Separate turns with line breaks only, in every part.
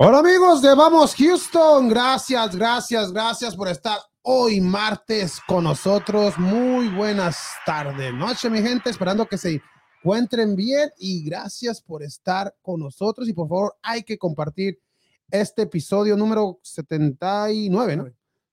Hola amigos de Vamos Houston, gracias, gracias, gracias por estar hoy martes con nosotros. Muy buenas tardes, noche mi gente, esperando que se encuentren bien y gracias por estar con nosotros. Y por favor hay que compartir este episodio número 79, ¿no?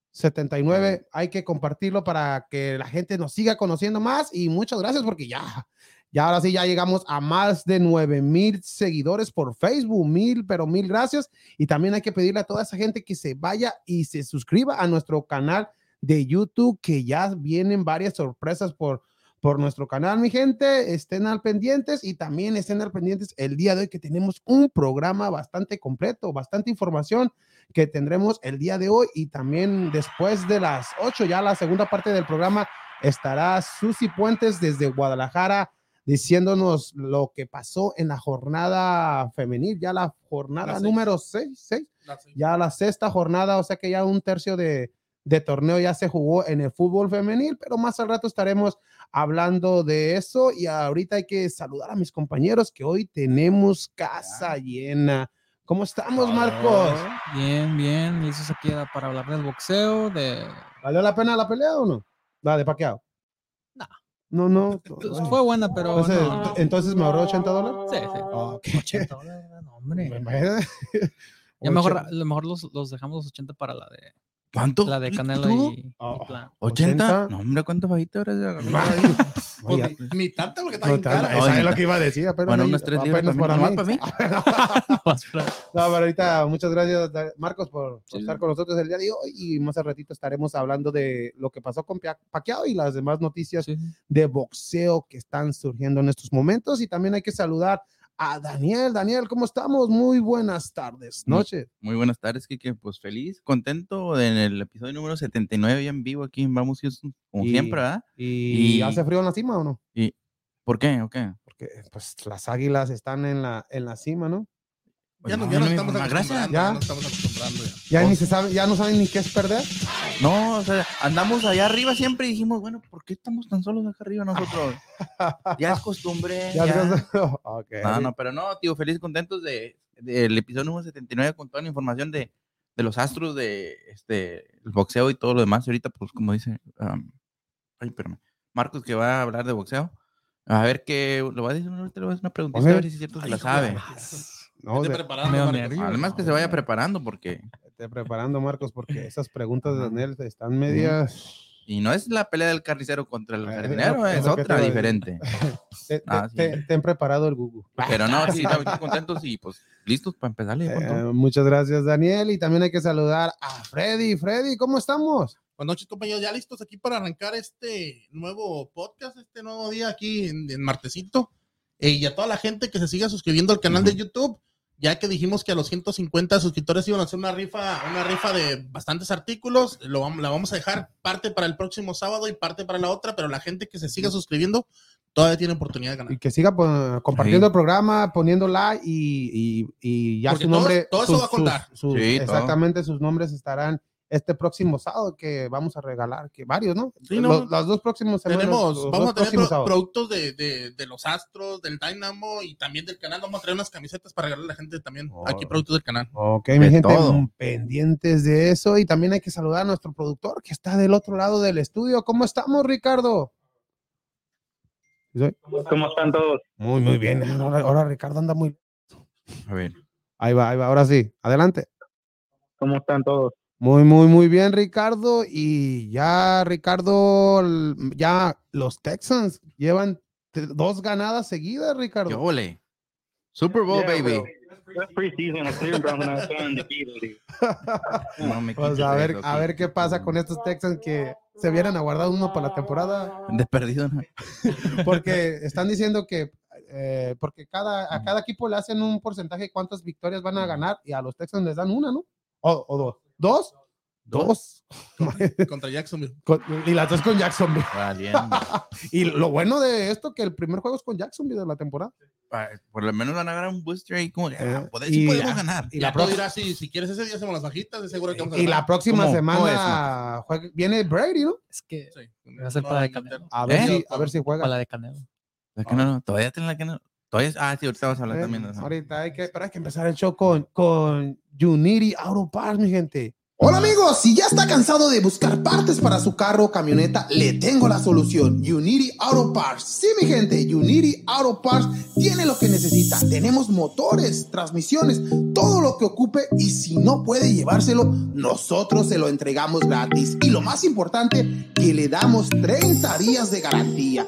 79, hay que compartirlo para que la gente nos siga conociendo más. Y muchas gracias porque ya y ahora sí, ya llegamos a más de 9 mil seguidores por Facebook. Mil, pero mil gracias. Y también hay que pedirle a toda esa gente que se vaya y se suscriba a nuestro canal de YouTube, que ya vienen varias sorpresas por, por nuestro canal, mi gente. Estén al pendientes y también estén al pendientes el día de hoy que tenemos un programa bastante completo, bastante información que tendremos el día de hoy y también después de las 8, ya la segunda parte del programa estará Susi Puentes desde Guadalajara diciéndonos lo que pasó en la jornada femenil, ya la jornada número 6, ya la sexta jornada, o sea que ya un tercio de, de, torneo ya se jugó en el fútbol femenil, pero más al rato estaremos hablando de eso y ahorita hay que saludar a mis compañeros que hoy tenemos casa llena. ¿Cómo estamos, Marcos?
Bien, bien, listos aquí para hablar del boxeo, de...
¿Valió la pena la pelea o no? La de paqueado. No, no.
Fue buena, pero.
Entonces, me ahorró 80 dólares.
Sí, sí. 80 dólares, hombre. Ya mejor, lo mejor los, los dejamos los 80 para la de.
¿Cuánto?
La de Canelo y,
oh, ¿80? No, hombre, ¿cuánto bajito ahora?
Oye, mi tanta porque está cara. Esa es lo que iba a decir. Pero bueno, unos tres días para, mí. para mí. no, pero ahorita muchas gracias, Marcos, por, estar con nosotros el día de hoy. Y más al ratito estaremos hablando de lo que pasó con Paquiao y las demás noticias de boxeo que están surgiendo en estos momentos. Y también hay que saludar a Daniel. Daniel, ¿cómo estamos? Muy buenas tardes, noche.
Muy, buenas tardes, Kike. Pues feliz, contento en el episodio número 79 ya en vivo aquí en Vamos Houston, como siempre, ¿verdad?
Y, hace frío en la cima o no?
¿Y por qué? ¿O qué?
Porque pues las águilas están en la, en la cima, ¿no?
Ya no, ya no estamos acostumbrando.
Ya, no estamos acostumbrando ya. Ya, ni se sabe, ya no saben ni qué es perder.
No, o sea, andamos allá arriba siempre y dijimos, bueno, ¿por qué estamos tan solos acá arriba nosotros? ya es costumbre. Ya, ya. okay. No, no, pero no, tío, feliz, contentos de del episodio número 79 con toda la información de, de los astros de este el boxeo y todo lo demás. ahorita, pues, como dice, ay, espérame, Marcos que va a hablar de boxeo. A ver qué, lo va a decir, ahorita le voy a hacer una pregunta, a ver si es cierto si la sabe.
No, preparando,
Además que se vaya preparando porque...
Esté preparando, Marcos, porque esas preguntas de Daniel están medias...
Y no es la pelea del carnicero contra el eh, jardinero, es, otra diferente.
Ah, te, han preparado el Google.
Pero no, sí, estamos contentos y pues listos para empezar.
Eh, muchas gracias, Daniel. Y también hay que saludar a Freddy. Freddy, ¿cómo estamos?
Buenas noches, compañeros. Ya listos aquí para arrancar este nuevo podcast, este nuevo día aquí en, Martesito. Eh, y a toda la gente que se siga suscribiendo al canal de YouTube ya que dijimos que a los 150 suscriptores iban a hacer una rifa, una rifa de bastantes artículos, lo, la vamos a dejar parte para el próximo sábado y parte para la otra, pero la gente que se siga suscribiendo todavía tiene oportunidad de ganar.
Y que siga pues, compartiendo el programa, poniendo like y, y, ya su nombre.
Todo, eso va a contar.
exactamente, sus nombres estarán este próximo sábado que vamos a regalar, que varios, ¿no? Sí, no. Los, dos próximos
Tenemos, vamos a tener productos de, de, de, los Astros, del Dynamo y también del canal. Vamos a traer unas camisetas para regalarle a la gente también. Aquí productos del canal.
Ok, mi gente, pendientes de eso. Y también hay que saludar a nuestro productor que está del otro lado del estudio. ¿Cómo estamos, Ricardo?
¿Cómo están todos?
Muy, muy bien. Ahora, ahora Ricardo anda muy...
A ver.
Ahí va, ahí va. Ahora sí. Adelante.
¿Cómo están todos?
Muy, muy, muy bien, Ricardo. Y ya, Ricardo, ya los Texans llevan dos ganadas seguidas, Ricardo.
¡Qué ole! Super Bowl, baby.
pues a ver, a ver qué pasa con estos Texans que se vieran a guardar uno para la temporada.
De perdido, ¿no?
porque están diciendo que eh, porque cada, a cada equipo le hacen un porcentaje de cuántas victorias van a ganar y a los Texans les dan una, ¿no? o dos. ¿Dos? Dos.
Contra Jacksonville.
y las dos con Jacksonville. y lo bueno de esto que el primer juego es con Jacksonville de la temporada.
Por lo menos van a ganar un booster y como
eh, y, podemos ganar. Y la próxima si, si quieres ese día hacemos las bajitas, de seguro que vamos a
Y la próxima semana viene Brady, ¿no?
Es que va a ser para de
A ver, ¿Eh? si, a ver si juega.
Para la de Canelo.
La Canelo, todavía tiene la Canelo. Ah, sí, ahorita vas a hablar también.
Ahorita hay que, pero hay que empezar el show con, con Unity Auto Parts, mi gente. Hola amigos, si ya está cansado de buscar partes para su carro o camioneta, le tengo la solución. Unity Auto Parts. Sí, mi gente, Unity Auto Parts tiene lo que necesita. Tenemos motores, transmisiones, todo lo que ocupe y si no puede llevárselo, nosotros se lo entregamos gratis. Y lo más importante, que le damos 30 días de garantía.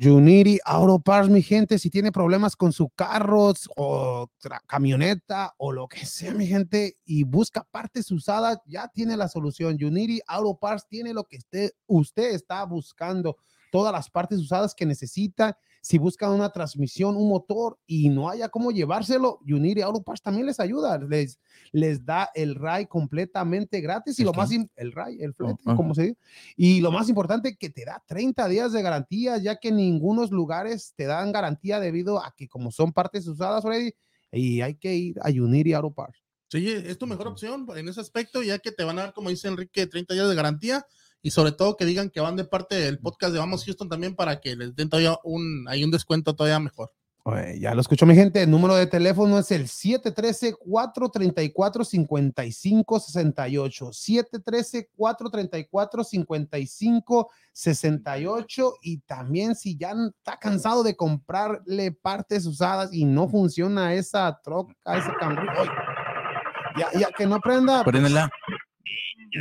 Unity Auto Parts, mi gente, si tiene problemas con su carro o camioneta o lo que sea, mi gente, y busca partes usadas, ya tiene la solución. Unity Auto Parts tiene lo que usted, usted está buscando, todas las partes usadas que necesita si buscan una transmisión, un motor y no haya cómo llevárselo, Unity Auto Parts también les ayuda, les, les da el RAI completamente gratis y lo más, el RAI, el flete, como se dice, y lo más importante que te da 30 días de garantía, ya que ningunos lugares te dan garantía debido a que como son partes usadas already, y hay que ir a Unity Auto Parts.
Sí, es tu mejor opción en ese aspecto, ya que te van a dar, como dice Enrique, 30 días de garantía y sobre todo que digan que van de parte del podcast de Vamos Houston también para que les den todavía un, hay un descuento todavía mejor.
ya lo escuchó mi gente, el número de teléfono es el 713-434-5568, 713-434-5568 y también si ya está cansado de comprarle partes usadas y no funciona esa troca, ese canguro, ya, ya que no prenda.
Préndela.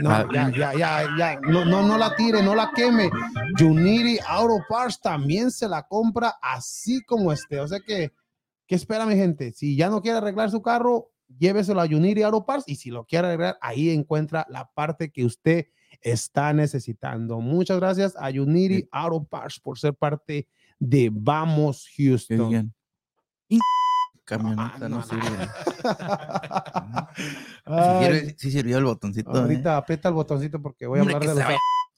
No, ya, ya, ya, ya, no, no, no la tire, no la queme. Unity Auto Parts también se la compra así como este. O sea que, ¿qué espera mi gente? Si ya no quiere arreglar su carro, lléveselo a Unity Auto Parts y si lo quiere arreglar, ahí encuentra la parte que usted está necesitando. Muchas gracias a Unity Auto Parts por ser parte de Vamos Houston
camioneta no, sirve. si, sirvió el botoncito.
Ahorita ¿eh? aprieta el botoncito porque voy a hablar de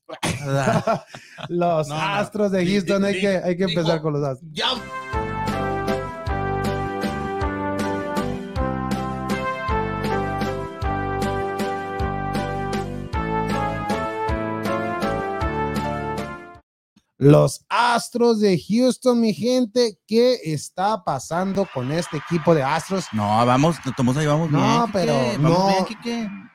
los, los astros de Houston. hay, que, hay que empezar con los astros. Ya Los Astros de Houston, mi gente, ¿qué está pasando con este equipo de Astros?
No, vamos, tomamos ahí, vamos
No, pero no,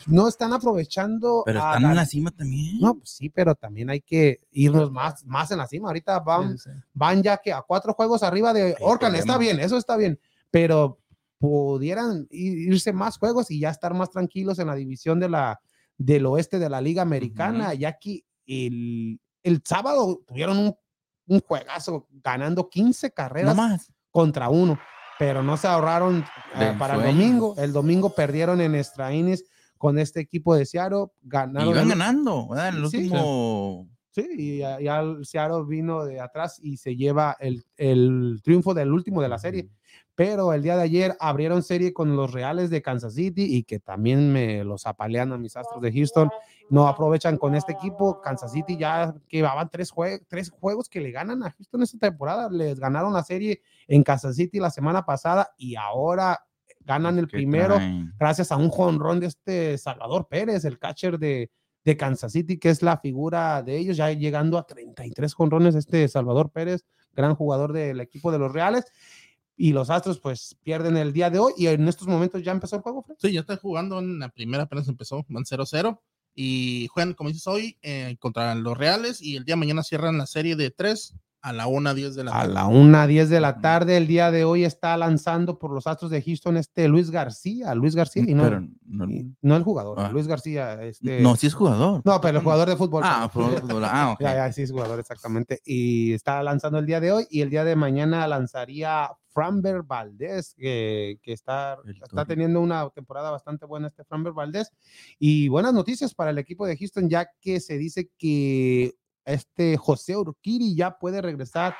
no están aprovechando.
Pero están en la cima también.
No, pues sí, pero también hay que irnos más, más en la cima. Ahorita van, van ya que a cuatro juegos arriba de Orcan, está bien, eso está bien, pero pudieran irse más juegos y ya estar más tranquilos en la división de la, del oeste de la Liga Americana, ya que el, el sábado tuvieron un, un juegazo ganando 15 carreras contra uno, pero no se ahorraron eh, para el domingo. El domingo perdieron en Estraínes con este equipo de Seattle. Ganaron
iban ganando, ¿verdad? El último.
Sí, y ya, el Seattle vino de atrás y se lleva el, el triunfo del último de la serie pero el día de ayer abrieron serie con los Reales de Kansas City y que también me los apalean a mis Astros de Houston. No aprovechan con este equipo. Kansas City ya llevaban tres, tres juegos que le ganan a Houston esta temporada. Les ganaron la serie en Kansas City la semana pasada y ahora ganan el primero gracias a un jonrón de este Salvador Pérez, el catcher de, de Kansas City, que es la figura de ellos, ya llegando a 33 jonrones este Salvador Pérez, gran jugador del equipo de los Reales y los Astros pues pierden el día de hoy y en estos momentos ya empezó el juego, Fred.
Sí, ya está jugando en la primera, apenas empezó, van 0-0 y juegan, como dices hoy, eh, contra los Reales y el día de mañana cierran la serie de 3 a la 1.10 de la
tarde. A la 1.10 de la tarde, el día de hoy está lanzando por los Astros de Houston este Luis García, Luis García, y no, no, el jugador, ah. Luis García. Este,
no, sí es jugador.
No, pero el jugador de fútbol.
Ah, fútbol. ah
ya, ya, sí es jugador, exactamente. Y está lanzando el día de hoy y el día de mañana lanzaría Framber Valdés, que, que está, está teniendo una temporada bastante buena este Framber Valdés. Y buenas noticias para el equipo de Houston, ya que se dice que este José Urquiri ya puede regresar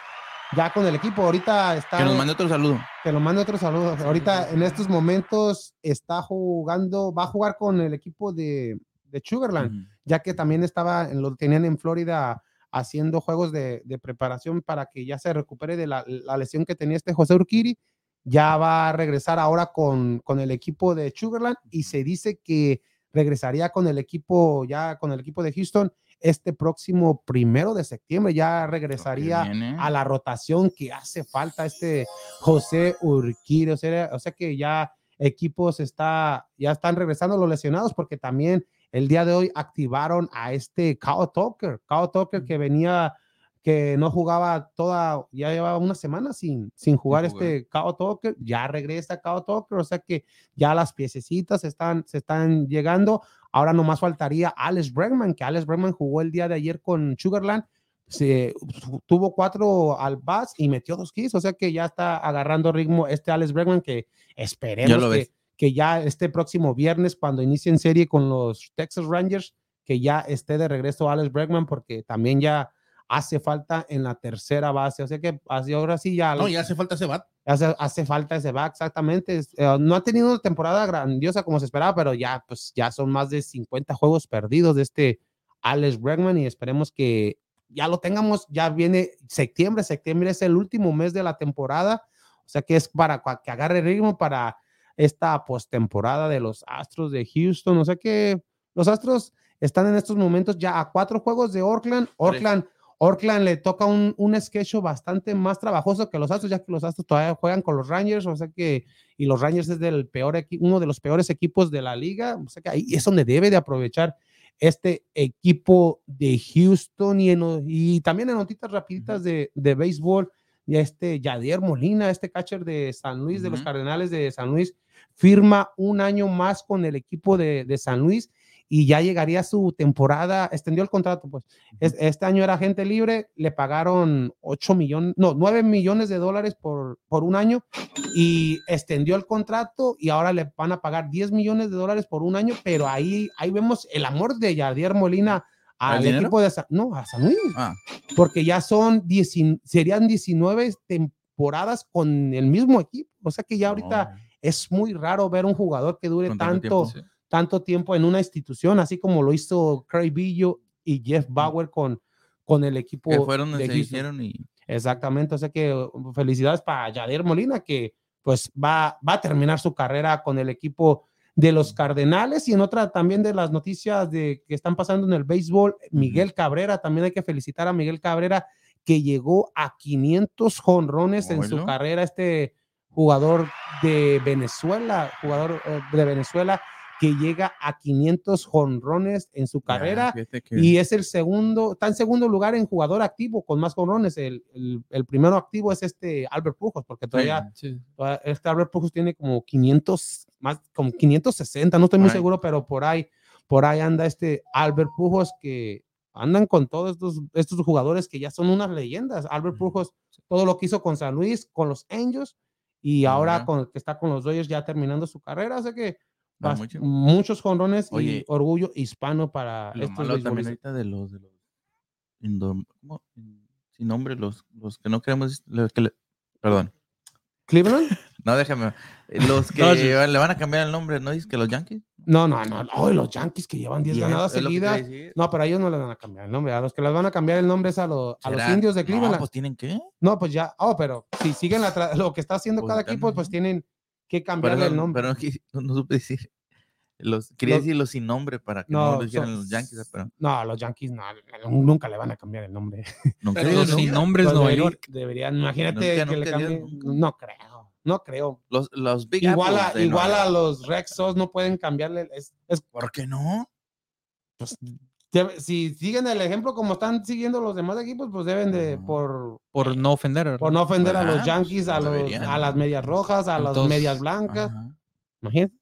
ya con el equipo. Ahorita está.
Que nos mande otro saludo.
Que nos mande otro saludo. Ahorita en estos momentos está jugando, va a jugar con el equipo de, de Sugarland. ya que también estaba, lo tenían en Florida haciendo juegos de, preparación para que ya se recupere de la, lesión que tenía este José Urquiri. Ya va a regresar ahora con, con el equipo de Sugarland y se dice que regresaría con el equipo, ya con el equipo de Houston este próximo primero de septiembre ya regresaría a la rotación que hace falta este José Urquiri, o sea, o sea que ya equipos está, ya están regresando los lesionados porque también el día de hoy activaron a este Kyle Tucker, Kyle Tucker que venía, que no jugaba toda, ya llevaba una semana sin, sin jugar este Kyle Tucker, ya regresa Kyle Tucker, o sea que ya las piececitas están, se están llegando. Ahora nomás faltaría Alex Bregman, que Alex Bregman jugó el día de ayer con Sugarland, se tuvo cuatro al bas y metió dos kills, o sea que ya está agarrando ritmo este Alex Bregman que esperemos que, que ya este próximo viernes, cuando inicie en serie con los Texas Rangers, que ya esté de regreso Alex Bregman, porque también ya hace falta en la tercera base. O sea que así ahora sí ya.
No, ya hace falta ese bat.
Hace, hace falta ese bat, exactamente. Eh, no ha tenido una temporada grandiosa como se esperaba, pero ya, pues, ya son más de 50 juegos perdidos de este Alex Bregman y esperemos que ya lo tengamos. Ya viene septiembre. Septiembre es el último mes de la temporada. O sea que es para que agarre ritmo para esta postemporada de los Astros de Houston. O sea que los Astros están en estos momentos ya a cuatro juegos de Oakland. Oakland, Oakland le toca un, un sketch bastante más trabajoso que los Astros, ya que los Astros todavía juegan con los Rangers, o sea que, y los Rangers es del peor uno de los peores equipos de la liga, o sea que ahí es donde debe de aprovechar este equipo de Houston. Y, y también en notitas rapiditas de, de béisbol, y este Yadier Molina, este catcher de San Luis, de los Cardenales de San Luis, firma un año más con el equipo de, San Luis y ya llegaría su temporada, extendió el contrato, pues. Este año era gente libre, le pagaron 8 millones, no, 9 millones de dólares por, por un año y extendió el contrato y ahora le van a pagar 10 millones de dólares por un año, pero ahí, ahí vemos el amor de Yadier Molina al equipo de San, no, a San Luis, ah. porque ya son, 10, serían 19 temporadas con el mismo equipo, o sea que ya ahorita es muy raro ver un jugador que dure tanto, tanto tiempo en una institución, así como lo hizo Craig Billo y Jeff Bauer con, con el equipo.
Que fueron donde se hicieron y...
Exactamente, o sea que uh, felicidades para Jader Molina, que pues va, va a terminar su carrera con el equipo de los Cardenales. Y en otra también de las noticias de que están pasando en el béisbol, Miguel Cabrera, también hay que felicitar a Miguel Cabrera que llegó a 500 jonrones en su carrera, este jugador de Venezuela, jugador eh, de Venezuela que llega a 500 jonrones en su carrera y es el segundo, está en segundo lugar en jugador activo con más jonrones. El, el, primero activo es este Albert Pujos, porque todavía, este Albert Pujos tiene como 500, más como 560, no estoy muy seguro, pero por ahí, por ahí anda este Albert Pujos que andan con todos estos, estos jugadores que ya son unas leyendas. Albert Pujos, todo lo que hizo con San Luis, con los Angels, y ahora con, que está con los Dodgers ya terminando su carrera, o que muchos jonrones y orgullo hispano para
estos también ahorita de los, de los sin nombre, los, los que no queremos, perdón.
¿Cleveland?
No, déjame. Los que le van a cambiar el nombre, ¿no dices que los Yankees?
No, no, no. Hoy los Yankees que llevan 10 ganadas seguidas. No, pero a ellos no le van a cambiar el nombre. A los que les van a cambiar el nombre es a, los indios de Cleveland. No,
pues tienen que.
No, pues ya. Oh, pero si siguen lo que está haciendo pues cada equipo, pues tienen que cambiarle el nombre.
Pero no, no, supe decir. Los, quería decir los sin nombre para que no, lo dijeran los Yankees. Pero...
No, los Yankees no, nunca le van a cambiar el nombre.
Nunca los sin nombres Nueva York.
Deberían, imagínate que le cambien. No creo. No creo.
Los, los Big
igual a, igual a los Rexos no pueden cambiarle. Es,
¿Por qué no?
Pues si siguen el ejemplo como están siguiendo los demás equipos, pues deben de por
por no ofender,
por no ofender a los Yankees, a, los, a las medias rojas, a las medias blancas. Imagínate.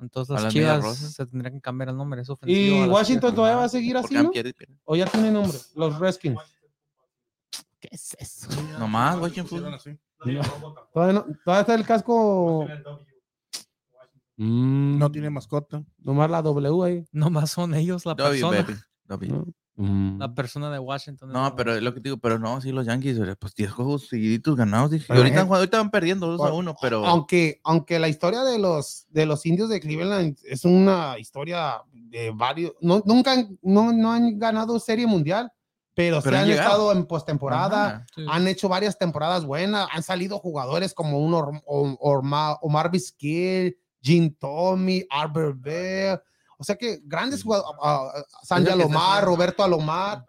Entonces las chivas se tendrían que cambiar el nombre. Es
¿Y Washington todavía va a seguir así, no? ¿O ya tiene nombre? Los Redskins.
¿Qué es eso?
Nomás Washington.
Todavía, está el casco.
Mm. no tiene mascota.
Nomás la W ahí.
Nomás son ellos la persona. La mm. persona de Washington.
No, pero es lo que digo, pero no, sí, los Yankees, pues 10 juegos seguiditos ganados. Dije. Y ahorita, ahorita, van perdiendo 2 a 1, pero.
Aunque, aunque la historia de los, de los indios de Cleveland es una historia de varios. No, nunca no, no han ganado Serie Mundial, pero, se han, estado en postemporada. Han hecho varias temporadas buenas. Han salido jugadores como un Omar, Omar Vizquel, Jim Tommy, Albert Bear o sea que grandes jugadores, uh, Sandy Alomar, Roberto Alomar.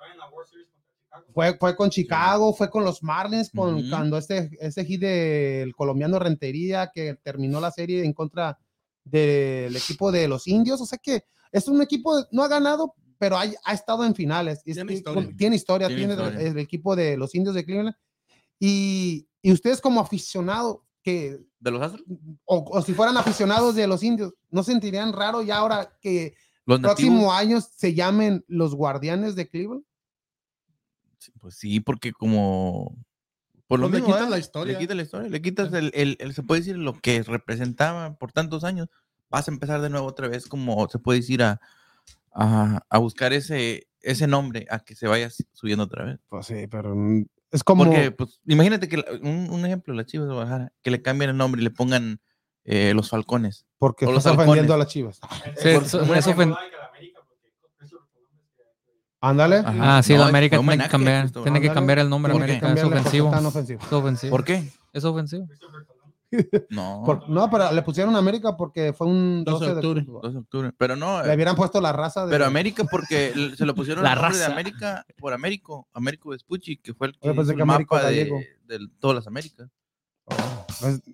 Fue, fue con Chicago, fue con los Marlins, con, cuando este, ese hit del colombiano Rentería que terminó la serie en contra del equipo de los indios. O sea que es un equipo, no ha ganado, pero ha, ha estado en finales. Tiene, historia. tiene historia, tiene, El, equipo de los indios de Cleveland. Y, y ustedes como aficionado, que
¿De los Astros?
O, si fueran aficionados de los indios, ¿no sentirían raro ya ahora que los próximos años se llamen los guardianes de Cleveland?
Pues sí, porque como... Por lo
pues le quitas la historia.
Le quitas la historia, le quitas el, el, se puede decir, lo que representaba por tantos años. Vas a empezar de nuevo otra vez, como se puede decir, a, a, a buscar ese, ese nombre, a que se vaya subiendo otra vez.
Pues sí, pero es como.
Porque, pues, imagínate que un, un ejemplo, las Chivas de Guadalajara, que le cambien el nombre y le pongan eh, los Falcones.
Porque o estás ofendiendo a las Chivas.
Sí, eso, eso
Ándale.
Ah, sí, la América tiene que cambiar, tiene que cambiar el nombre. América es ofensivo.
Es
ofensivo.
¿Por qué?
Es ofensivo.
No.
no, pero le pusieron América porque fue un
12, de octubre. 12 de octubre. Pero no.
Le hubieran puesto la raza
de. Pero América porque se lo pusieron la raza de América por Américo, Américo Vespucci, que fue el que
hizo
el mapa de, de, todas las Américas.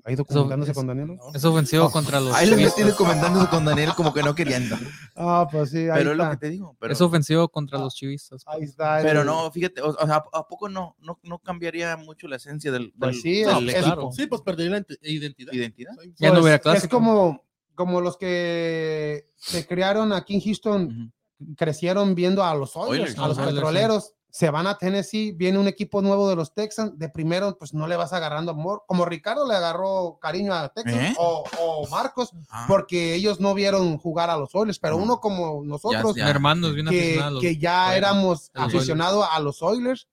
¿Ahí documentándose con Daniel?
Es ofensivo oh. contra los.
Ahí lo tiene comentándose con Daniel como que no querían.
Ah, pues sí.
pero es lo que te digo.
es ofensivo contra los chivistas.
Ahí está.
Pero no, fíjate, o, sea, ¿a poco no, no, no cambiaría mucho la esencia del,
pues sí,
equipo? Sí, pues perdería la identidad.
¿Identidad?
ya no hubiera
clase. Es como, como los que se crearon aquí en Houston, crecieron viendo a los Oilers, a los, petroleros se van a Tennessee, viene un equipo nuevo de los Texans, de primero pues no le vas agarrando amor, como Ricardo le agarró cariño a Texas ¿Eh? o, Marcos, ah. porque ellos no vieron jugar a los Oilers, pero uno como nosotros,
hermanos
que, que, ya éramos aficionados a los Oilers,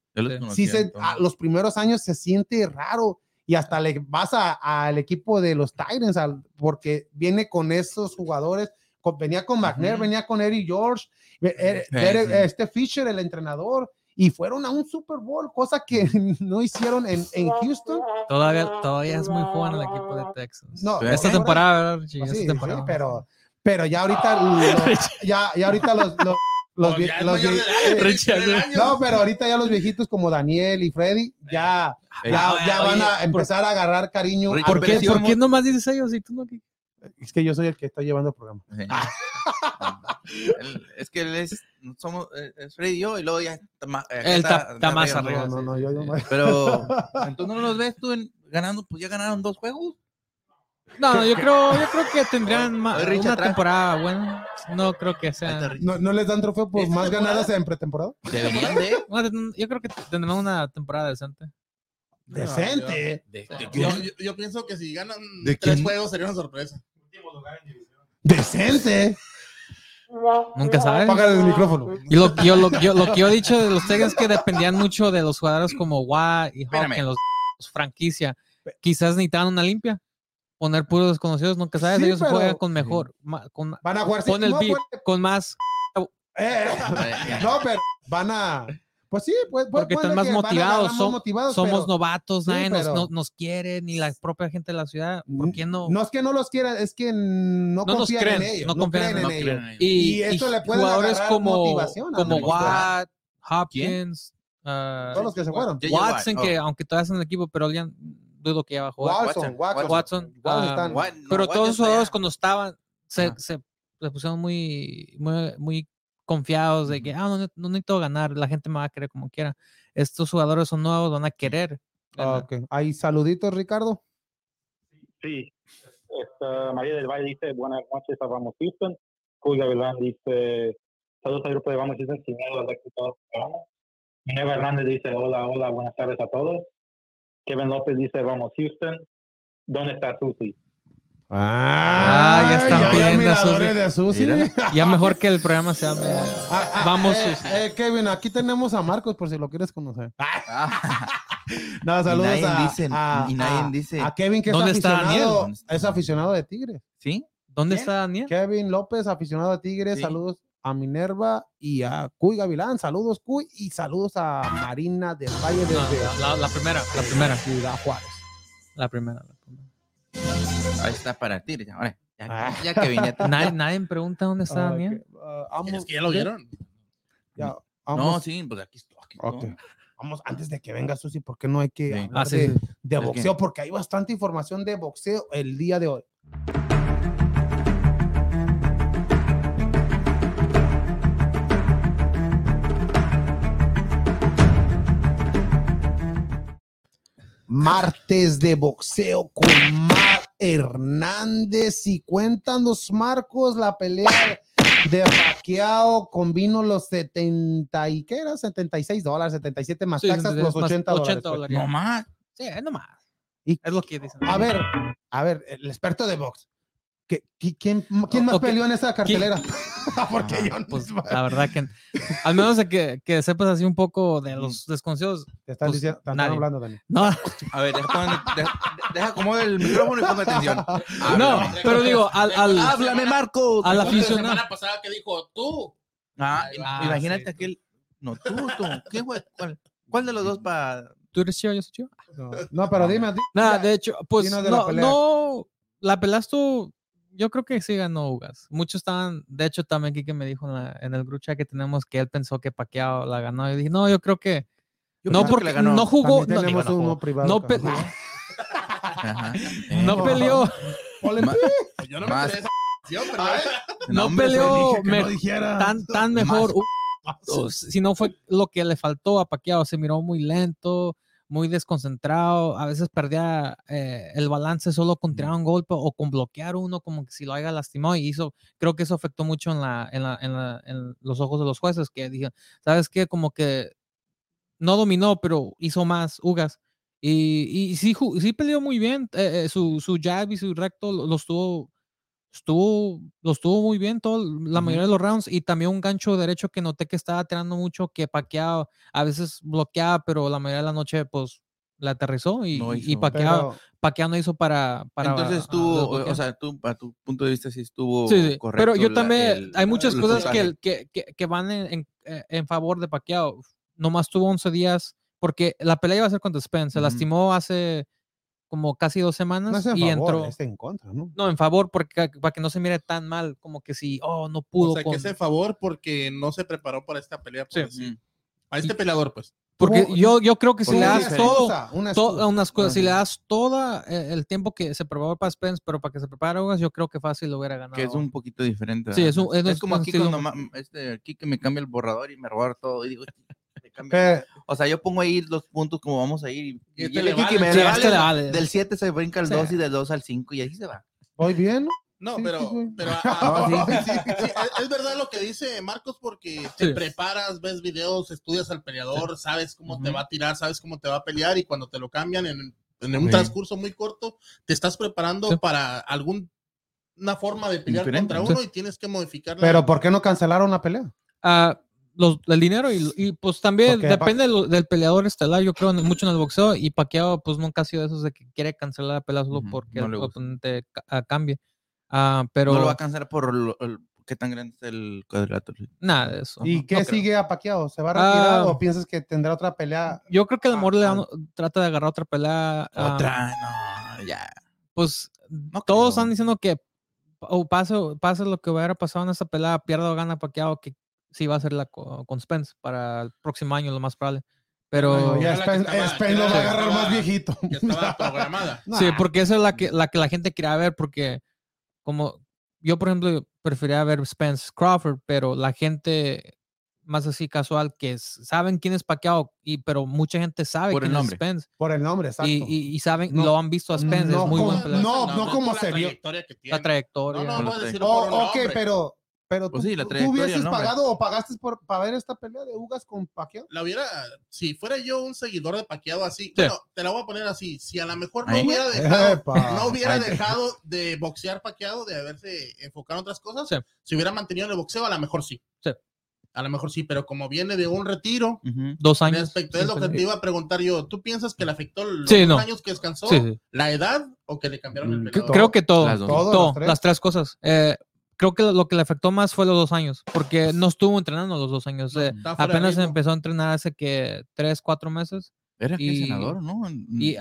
sí. se, los primeros años se siente raro y hasta le vas al equipo de los Titans, porque viene con esos jugadores, venía con McNair, venía con Eddie George, este Fisher, el entrenador, y fueron a un Super Bowl, cosa que no hicieron en, en Houston.
Todavía, todavía es muy joven el equipo de Texas.
No,
esta temporada, sí,
esta temporada. Sí, pero, pero ya ahorita, ya, ya ahorita los, los los, no, pero ahorita ya los viejitos como Daniel y Freddy ya, ya, ya van a empezar a agarrar cariño.
¿Por qué, ¿Por qué nomás dices ellos y tú no?
Es que yo soy el que está llevando el programa.
es que él es, somos, eh, es Freddy y yo, y luego ya
está, él está, más arriba.
No, no, yo no.
Pero, entonces no los ves tú ganando, pues ya ganaron dos juegos.
No, yo creo, yo creo que tendrían más, una temporada buena. No creo que sea.
¿No, ¿No, les dan trofeo por más ganadas en pretemporada?
Deberían de.
Yo creo que tendrán una temporada decente.
Decente.
yo, yo, pienso que si ganan tres juegos sería una sorpresa.
Decente.
Nunca sabes.
Apaga el micrófono.
Y lo, yo, lo, yo, lo que yo he dicho de los Texans es que dependían mucho de los jugadores como Watt y Hawk en los, franquicia. Quizás necesitaban una limpia. Poner puros desconocidos, nunca sabes. ellos juegan con mejor. Con,
van a jugar
con el beat, con más.
Eh, no, pero van a pues sí, pues,
porque están más motivados, somos novatos, nadie nos, nos, quiere, ni la propia gente de la ciudad. ¿Por qué no?
No es que no los quiera, es que no, confían en ellos. No, confían en, ellos.
Y, esto le puede jugadores como, como Watt, Hopkins,
uh, todos los que se fueron.
Watson, que oh. aunque todavía están en el equipo, pero ya dudo que ya va a jugar.
Watson, Watson. Watson,
Watson uh, pero todos los jugadores cuando estaban se, se, se pusieron muy, muy, muy confiados de que, ah, no, no, necesito ganar, la gente me va a querer como quiera. Estos jugadores son nuevos, van a querer.
Okay. ¿Hay saluditos, Ricardo?
Sí. Esta, María del Valle dice, buenas noches a Vamos Houston. Julio Gavilán dice, saludos al grupo de Vamos Houston, sin miedo al éxito. Minerva Hernández dice, hola, hola, buenas tardes a todos. Kevin López dice, Vamos Houston. ¿Dónde está Susi?
Ah, ya están pidiendo a Susi. Ya mejor que el programa se llame. Ah, ah, Vamos,
eh, eh, Kevin, aquí tenemos a Marcos por si lo quieres conocer. no, saludos
y a, dice, y nadie dice.
a Kevin que es aficionado, es aficionado de Tigres.
¿Sí?
¿Dónde está Daniel?
Kevin López, aficionado de Tigres. Saludos a Minerva y a Cuy Gavilán. Saludos, Cuy. Y saludos a Marina del Valle de
la, primera, la primera.
Ciudad Juárez.
La primera.
Ahí está para ti. ya,
ah. que vine. nadie, nadie me pregunta dónde está Daniel.
Uh, es que ya lo vieron.
Ya, no, sí, pues aquí estoy.
Vamos, antes de que venga Susi, ¿por qué no hay que hablar ah, de, boxeo? Porque hay bastante información de boxeo el día de hoy. martes de boxeo con Hernández y cuéntanos Marcos la pelea de Pacquiao con vino los 70 y qué era 76 dólares 77 más taxas los 80, dólares,
no más. Sí no más y, es lo que dicen.
a ver a ver el experto de box ¿Quién, quién más peleó en esa cartelera? Porque
yo no pues, La verdad que, al menos de que, que, sepas así un poco de los desconocidos.
Te están, pues, diciendo, te están hablando, Dani.
No.
A ver, deja, deja, como el micrófono y ponme atención.
no, pero digo, al, al.
Háblame, Marco.
Al aficionado.
La semana pasada que dijo tú.
Ah, ah imagínate aquel. No, tú, tú. ¿Qué, cuál, ¿Cuál de los dos para.?
¿Tú eres chido, yo soy chido?
No, no pero dime.
Nada, de hecho, pues. No, la no, la pelaste yo creo que sí ganó Ugas. Muchos estaban, de hecho, también que me dijo en, el grupo que tenemos que él pensó que Paquiao la ganó. Y dije, no, yo creo que. no, porque no jugó. No,
tenemos no, uno privado.
No, pe no peleó.
yo no me
no peleó tan, tan mejor. Si no fue lo que le faltó a Paquiao, se miró muy lento muy desconcentrado, a veces perdía eh, el balance solo con tirar un golpe o con bloquear uno como que si lo haya lastimado y hizo, creo que eso afectó mucho en, la, en, la, en, la, en los ojos de los jueces que dijeron, ¿sabes qué? Como que no dominó, pero hizo más Ugas. Y, y sí, sí peleó muy bien, eh, eh, su, su jab y su recto los tuvo estuvo, lo estuvo muy bien todo, la mayoría de los rounds y también un gancho derecho que noté que estaba tirando mucho, que paqueaba, a veces bloqueaba, pero la mayoría de la noche pues la aterrizó y, no y paqueaba, no hizo para, para
Entonces tú, o, sea, tú, a tu punto de vista sí estuvo correcto.
Pero yo también, hay muchas cosas que, que, que, van en, eh, en, favor de Pacquiao. Nomás tuvo 11 días, porque la pelea iba a ser contra Spence, se lastimó hace como casi dos semanas y entró.
en contra, ¿no?
No, en favor, porque para que no se mire tan mal, como que si, oh, no pudo.
O sea, que es en favor porque no se preparó para esta pelea. sí. A este peleador, pues.
Porque yo, yo creo que si le das todo, unas cosas, si le das todo el tiempo que se preparó para Spence, pero para que se prepare yo creo que fácil lo hubiera ganado.
Que es un poquito diferente.
Sí, es, un,
es, como aquí cuando este, aquí que me cambia el borrador y me robaron todo y digo, o sea, yo pongo ahí los puntos como vamos a ir. Y, y, vale. del 7 se brinca al 2 y del 2 al 5 y ahí se va.
Muy bien.
No, pero, pero es, verdad lo que dice Marcos porque te preparas, ves videos, estudias al peleador, sabes cómo te va a tirar, sabes cómo te va a pelear y cuando te lo cambian en, en un transcurso muy corto, te estás preparando para algún una forma de pelear contra uno y tienes que modificarla.
Pero ¿por qué no cancelaron la pelea?
Ah, los, el dinero y, y pues también depende del, peleador estelar, yo creo mucho en el boxeo y Pacquiao pues nunca ha sido de esos de que quiere cancelar la pelea solo porque el oponente cambie. Uh, pero
no lo va a cancelar por qué tan grande es el cuadrilátero.
Nada de eso.
¿Y qué sigue a Pacquiao? ¿Se va a retirar ah, o piensas que tendrá otra pelea?
Yo creo que el amor le trata de agarrar otra pelea.
Otra, no, ya.
Pues todos están diciendo que o pase, pase lo que hubiera pasado en esa pelea, pierda o gana Pacquiao, que sí va a ser la con Spence para el próximo año, lo más probable. Pero
ya Spence, lo va a agarrar más viejito.
estaba programada.
Sí, porque esa es la que, la que la gente quería ver, porque como yo, por ejemplo, prefería ver Spence Crawford, pero la gente más así casual que saben quién es Pacquiao, y, pero mucha gente sabe quién es Spence.
Por el nombre, exacto.
Y, y, saben, lo han visto a Spence,
no,
es muy
como, No, no, como se vio.
La trayectoria.
No, no,
decir oh, ok, pero Pero pues tú, ¿tú hubieses pagado o pagaste por, para ver esta pelea de Ugas con Paquiao.
La hubiera, si fuera yo un seguidor de Paquiao así, bueno, te la voy a poner así, si a lo mejor no hubiera dejado, no hubiera dejado de boxear Paquiao, de haberse enfocado en otras cosas, si hubiera mantenido el boxeo, a lo mejor sí. A lo mejor sí, pero como viene de un retiro,
dos años.
Respecto es lo que te iba a preguntar yo. ¿Tú piensas que le afectó los años que descansó? ¿La edad o que le cambiaron el mm, pelo?
Creo que todo. Las, todo, las, tres. cosas. Eh, creo que lo que le afectó más fue los dos años, porque no estuvo entrenando los dos años. Eh, apenas empezó a entrenar hace que tres, cuatro meses.
Era y, senador, ¿no?
y,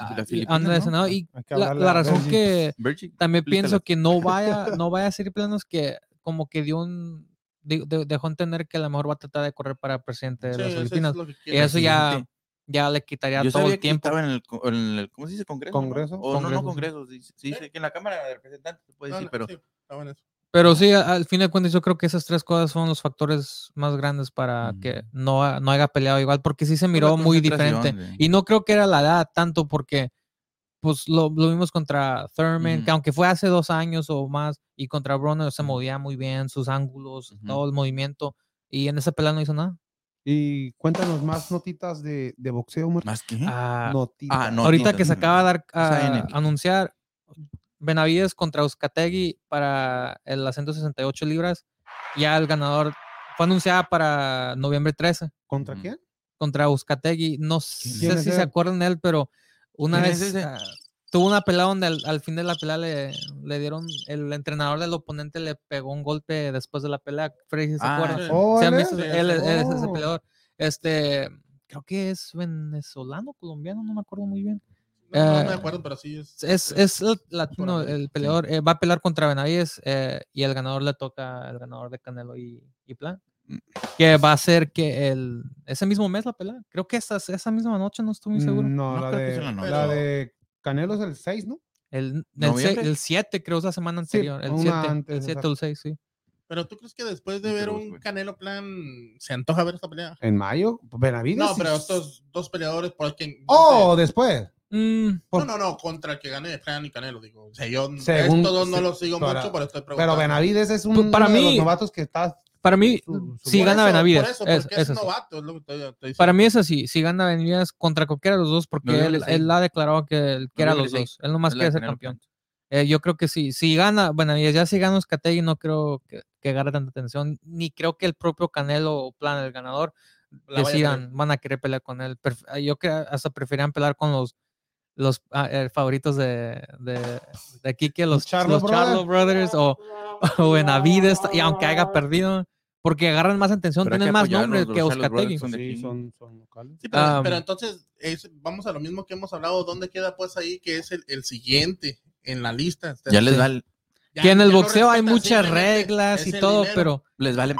anda de senador. Y la, razón que también pienso que no vaya, no vaya a ser planos que como que dio un dejó entender que a lo mejor va a tratar de correr para presidente de las Filipinas. y eso ya, ya le quitaría todo el tiempo.
estaba en el, ¿cómo se dice? ¿Congreso?
¿Congreso?
O no, no Congreso. Sí, sí, que en la Cámara de Representantes se puede decir, pero...
Pero sí, al fin de cuentas, yo creo que esas tres cosas son los factores más grandes para que no, no haya peleado igual, porque sí se miró muy diferente. Y no creo que era la edad tanto, porque pues lo, lo vimos contra Thurman, que aunque fue hace dos años o más, y contra Bruno se movía muy bien, sus ángulos, todo el movimiento, y en esa pelea no hizo nada.
Y cuéntanos más notitas de, de boxeo,
¿Más qué?
Ah, ah ahorita que se acaba de dar a anunciar Benavides contra Uzcategui para el acento 68 libras, ya el ganador fue anunciada para noviembre 13.
¿Contra quién?
Contra Uzcategui, no sé si se acuerdan de él, pero una vez ah, tuvo una pelea donde al, fin de la pelea le, le, dieron, el entrenador del oponente le pegó un golpe después de la pelea. Freddy se acuerda. él, es ese oh. peleador. Este, creo que es venezolano, colombiano, no me acuerdo muy bien.
No, me eh, acuerdo, pero sí es.
Es, es latino, el peleador. Eh, va a pelear contra Benavides eh, y el ganador le toca el ganador de Canelo y, y Plan que va a ser que el, ese mismo mes la pelea. Creo que esa, esa misma noche, no estoy muy seguro.
No, la, de, la, de, Canelo es el 6, ¿no?
El, el, 7, creo, es la semana anterior. el 7, el 7 o el 6, sí.
Pero tú crees que después de ver un Canelo Plan se antoja ver esta pelea?
¿En mayo? ¿Benavides?
No, pero estos dos peleadores, por quien.
¡Oh! Después.
Mm, no, no, no, contra el que gane Plan y Canelo, digo. O sea, yo estos dos no los sigo mucho, pero estoy preguntando.
Pero Benavides es un para mí, de los novatos que está
para mí, si gana Benavides. Para mí es así. Si gana Benavides contra cualquiera de los dos, porque él, él, ha declarado que él quiere a los dos. Él nomás quiere ser campeón. Eh, yo creo que sí. Si gana Benavides, ya si gana Oscategui, no creo que, que agarre tanta atención. Ni creo que el propio Canelo o Plan, el ganador, decidan, van a querer pelear con él. Yo creo hasta preferían pelear con los los ah, eh, favoritos de, de, de aquí que los, Charlo, Brothers, o, o Benavides, y aunque haya perdido, porque agarran más atención, tienen más nombres que Oscategui.
Sí, son, son locales.
Sí, pero, pero entonces vamos a lo mismo que hemos hablado, ¿dónde queda pues ahí que es el, el siguiente en la lista?
Ya les vale.
que en el boxeo hay muchas reglas y todo, pero
les vale.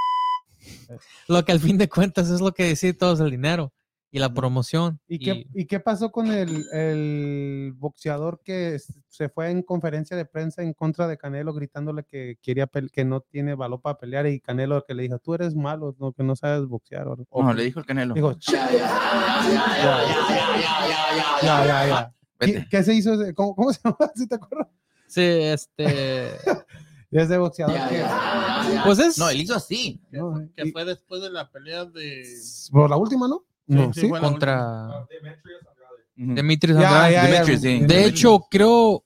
Lo que al fin de cuentas es lo que decide todos el dinero y la promoción.
¿Y, Qué, ¿Y qué pasó con el, el, boxeador que se fue en conferencia de prensa en contra de Canelo gritándole que quería que no tiene valor para pelear y Canelo que le dijo, tú eres malo, no, que no sabes boxear?
O, no, le dijo el Canelo.
Dijo, ya, ya, ya, ya, ¿Qué, se hizo? ¿Cómo, ¿Cómo, se llama? ¿Sí te acuerdas?
Sí, este...
ese boxeador
Pues es...
No, él hizo así.
que fue después de la pelea de...
Por la última, ¿no?
No, sí, contra Demetrius Andrade. De hecho, creo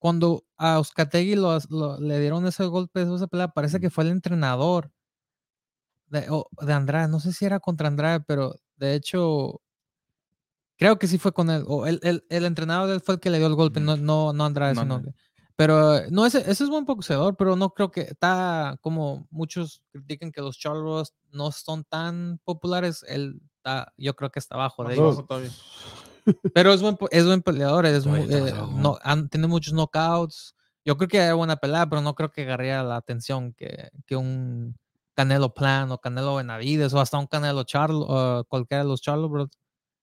cuando a Oscategui le dieron ese golpe de esa pelea, parece que fue el entrenador de, de, Andrade. No sé si era contra Andrade, pero de hecho, creo que sí fue con él. O el, el, el entrenador de él fue el que le dio el golpe, no, no, no Andrade, sino que. Pero no, ese, ese es buen boxeador, pero no creo que está como muchos critican que los Charlos no son tan populares. Él está, yo creo que está abajo de ellos. Pero es buen, es buen peleador, es eh, no, tiene muchos knockouts. Yo creo que hay buena pelea, pero no creo que agarre la atención que, que un Canelo Plan o Canelo Benavides o hasta un Canelo Charlo, o cualquiera de los Charlo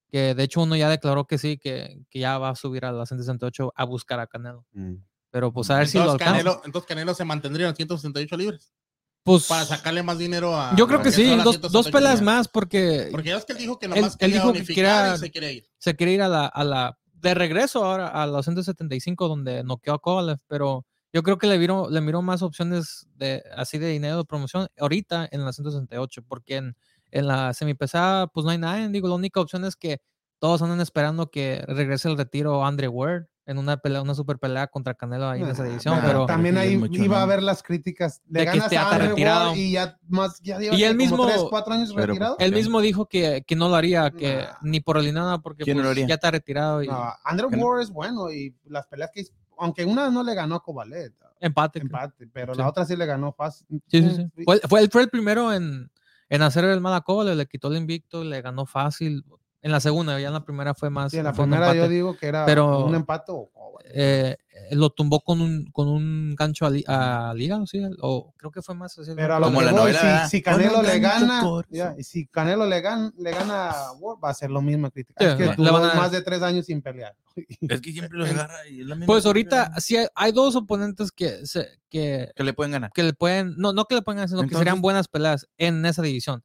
Que de hecho uno ya declaró que sí, que, que ya va a subir a la 168 a buscar a Canelo. Mm. Pero pues a ver si lo
alcanza. Canelo, entonces Canelo se mantendría en 168 libres.
Pues,
para sacarle más dinero a.
Yo creo que sí, dos, dos peleas más, porque.
Porque ya es que él dijo que nomás él, dijo que quiera, se quiere ir.
Se quiere ir a la, a la. De regreso ahora a los 175, donde noqueó a Kovalev, pero Yo creo que le miró, le miró más opciones de así de dinero de promoción ahorita en la 168, porque en, en la semipesada, pues no hay nada. Digo, la única opción es que todos andan esperando que regrese el retiro Andre Ward en una pelea, una super pelea contra Canelo ahí en esa edición. pero
también ahí iba a haber las críticas de que esté retirado y ya más ya
y él mismo tres, cuatro años retirado. Él mismo dijo que, que, no lo haría, que ni por el nada porque pues, ya está retirado. Y,
Andre Ward es bueno y las peleas que aunque una no le ganó a Cobalet.
Empate.
Empate, pero la otra sí le ganó fácil.
Sí, sí, sí. Fue, fue, fue el primero en, en hacer el mal a Cobalet, le quitó el invicto, le ganó fácil. En la segunda, ya en la primera fue más.
Sí, en la primera yo digo que era un empate o,
eh, lo tumbó con un, con un gancho a, a liga, ¿sí? o creo que fue más
así. Pero como la novela, si, Canelo le gana, y si Canelo le gana, le gana a Ward, va a ser lo mismo crítica. es que tuvo más de tres años sin pelear.
Es que siempre los agarra y es la
Pues ahorita sí hay, dos oponentes que, se, que,
que le pueden ganar.
Que le pueden, no, no que le pueden ganar, sino que serían buenas peleas en esa división.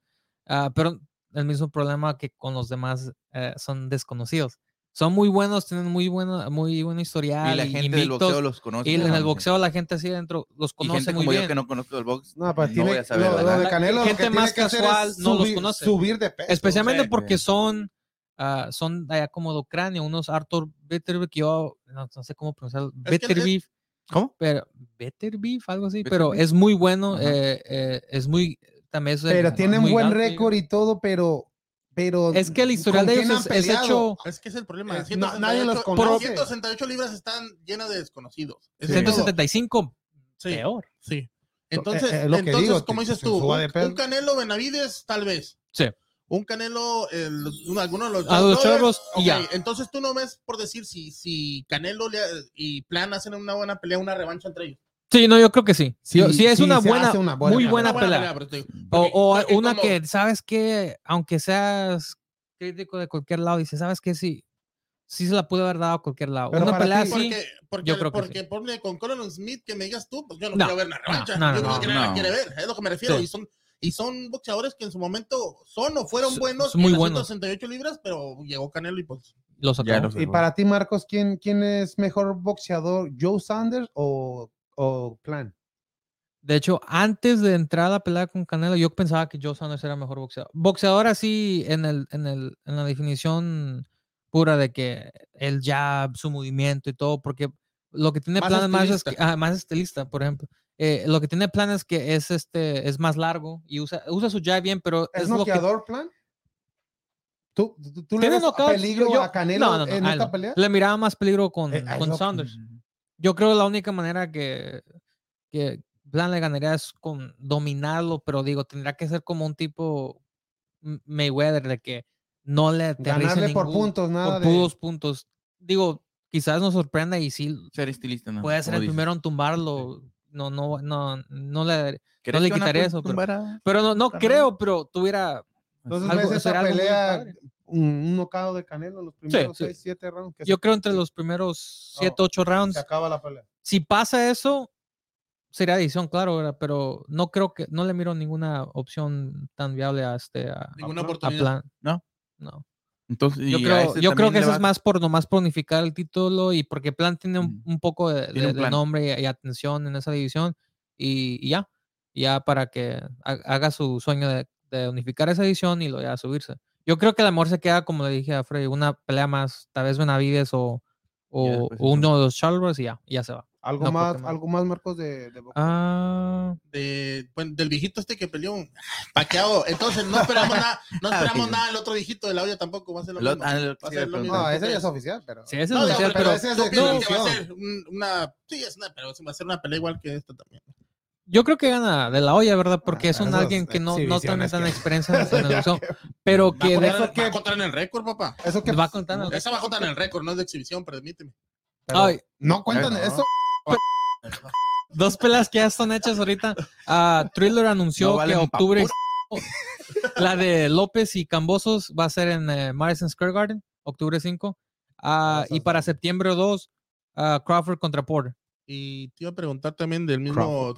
Uh, pero el mismo problema que con los demás eh, son desconocidos. Son muy buenos, tienen muy buena, muy buena historial.
Y la gente del boxeo los conoce.
Y en el boxeo la gente así dentro los conoce y gente muy como bien. yo
que no conozco el box.
No, pues tiene, voy a saber, lo, de Canelo,
gente más casual no los conoce.
Subir de peso.
Especialmente porque son, uh, son allá como de Ucrania, unos Arthur Bitterbeef, yo no, sé cómo pronunciar, Bitterbeef.
¿Cómo?
Pero Bitterbeef, algo así, pero es muy bueno, eh, eh, es muy también es,
Pero tienen buen récord y todo, pero pero
es que el historial de ellos es, hecho
es que es el problema eh, nadie los conoce. 168 libras están llenas de desconocidos.
175 peor.
sí entonces, eh, eh, entonces como dices tú un, Canelo Benavides tal vez.
Sí.
Un Canelo el, alguno de los,
a los chorros y ya.
entonces tú no ves por decir si si Canelo y Plan hacen una buena pelea una revancha entre ellos
Sí, no, yo creo que sí. Sí, es una, buena, muy buena, pelea. o, una que, ¿sabes que Aunque seas crítico de cualquier lado, dice, ¿sabes qué? Sí, sí se la pude haber dado a cualquier lado. una pelea así,
porque, yo creo que porque ponle con Colin Smith que me digas tú, pues yo no, quiero ver la revancha. No, yo que nadie quiere ver, es lo que me refiero. Y son y son boxeadores que en su momento son o fueron buenos
muy
en
buenos.
168 libras, pero llegó Canelo y pues
los
Y para ti, Marcos, ¿quién, ¿quién es mejor boxeador, Joe Sanders o o Plan.
De hecho, antes de entrar a la pelea con Canelo, yo pensaba que Joe Sanders era mejor boxeador. Boxeador así en, el, en, el, en la definición pura de que el jab, su movimiento y todo, porque lo que tiene Plan más es ah, más estilista, por ejemplo. Eh, lo que tiene Plan es que es este es más largo y usa, usa su jab bien, pero
es, noqueador Plan. ¿Tú, tú, le ves peligro a Canelo en esta pelea?
Le miraba más peligro con, eh, con Sanders. Yo creo que la única manera que, que Plan le ganaría es con dominarlo, pero digo, tendrá que ser como un tipo Mayweather de que no le
ganarle por puntos, nada
por de... puntos. Digo, quizás nos sorprenda y sí
ser estilista, ¿no?
Puede ser el primero en tumbarlo. No, no, no, no le, no le quitaría eso. Pero, pero, no, no creo, pero tuviera.
Entonces, algo, esa pelea un, nocao de Canelo en los primeros 6, 7 rounds.
Yo creo entre los primeros 7, 8 rounds.
Se acaba la pelea.
Si pasa eso, sería edición, claro, pero no creo que, no le miro ninguna opción tan viable a este. A,
ninguna oportunidad.
No. No. Entonces, yo creo, este yo creo que eso es más por nomás por unificar el título y porque Plan tiene un, un poco de, de, nombre y, atención en esa división y, y, ya, ya para que haga su sueño de, de unificar esa edición y lo ya subirse. Yo creo que el amor se queda, como le dije a Freddy, una pelea más, tal vez Benavides o, o uno de los Charles y ya, ya se va.
¿Algo, más, ¿Algo más, Marcos, de, de
ah.
de, bueno, del viejito este que peleó paqueado. Entonces, no esperamos nada, no ah, esperamos nada el otro viejito de la olla tampoco. Va a ser lo mismo. Va a ser
lo mismo. No, ese ya es oficial, pero.
Sí, ese es oficial, pero. pero ese es
de no, que va a ser una. Sí, es una, pero va a ser una pelea igual que esta también.
Yo creo que gana de la olla, ¿verdad? Porque es un alguien que no, no tiene tan experiencia en el pero que...
Va, eso que... va a contar en el récord, papá.
Eso que va a contar
en el Esa va a contar en el récord, no es de exhibición, permíteme.
Ay,
no cuentan eso.
Dos pelas que ya están hechas ahorita. Uh, Thriller anunció que octubre... la de López y Cambosos va a ser en eh, Madison Square Garden, octubre 5. Uh, ah, y para septiembre 2, uh, Crawford contra Porter.
Y te iba a preguntar también del mismo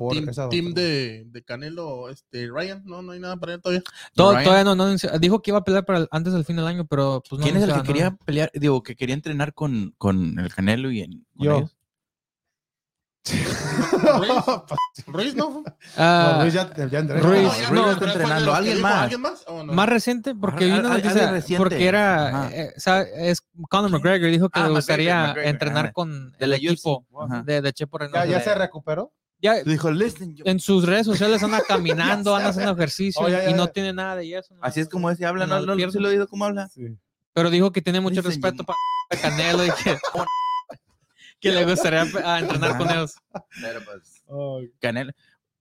team, de, de, Canelo, este Ryan, no, no hay nada para él todavía.
todavía no, no, dijo que iba a pelear para antes del fin del año, pero pues
¿Quién es el que quería pelear, digo, que quería entrenar con, con el Canelo y en
Yo.
Ruiz, ¿no?
Uh,
Ruiz ya, ya
Ruiz,
no, está entrenando. ¿Alguien más?
¿Alguien más? ¿O no?
Más reciente, porque noticia,
alguien reciente.
porque era, eh, sabe, es Conor McGregor, dijo que
Ah,
le gustaría
McGregor,
entrenar
ajá.
con el equipo de, de Chepo
ya,
Reynoso.
ya se recuperó.
Ya,
Dijo, listen, yo-
en sus redes sociales anda caminando, anda haciendo ejercicio
Oh, ya, ya,
y no tiene nada de eso.
Así es como ese habla,
En
¿no? ¿No,
piernas.
¿Sí lo he oído cómo habla?
Pero dijo que tiene mucho respeto para Canelo y que, que le gustaría ah, entrenar con ellos.
Pero pues, Canelo.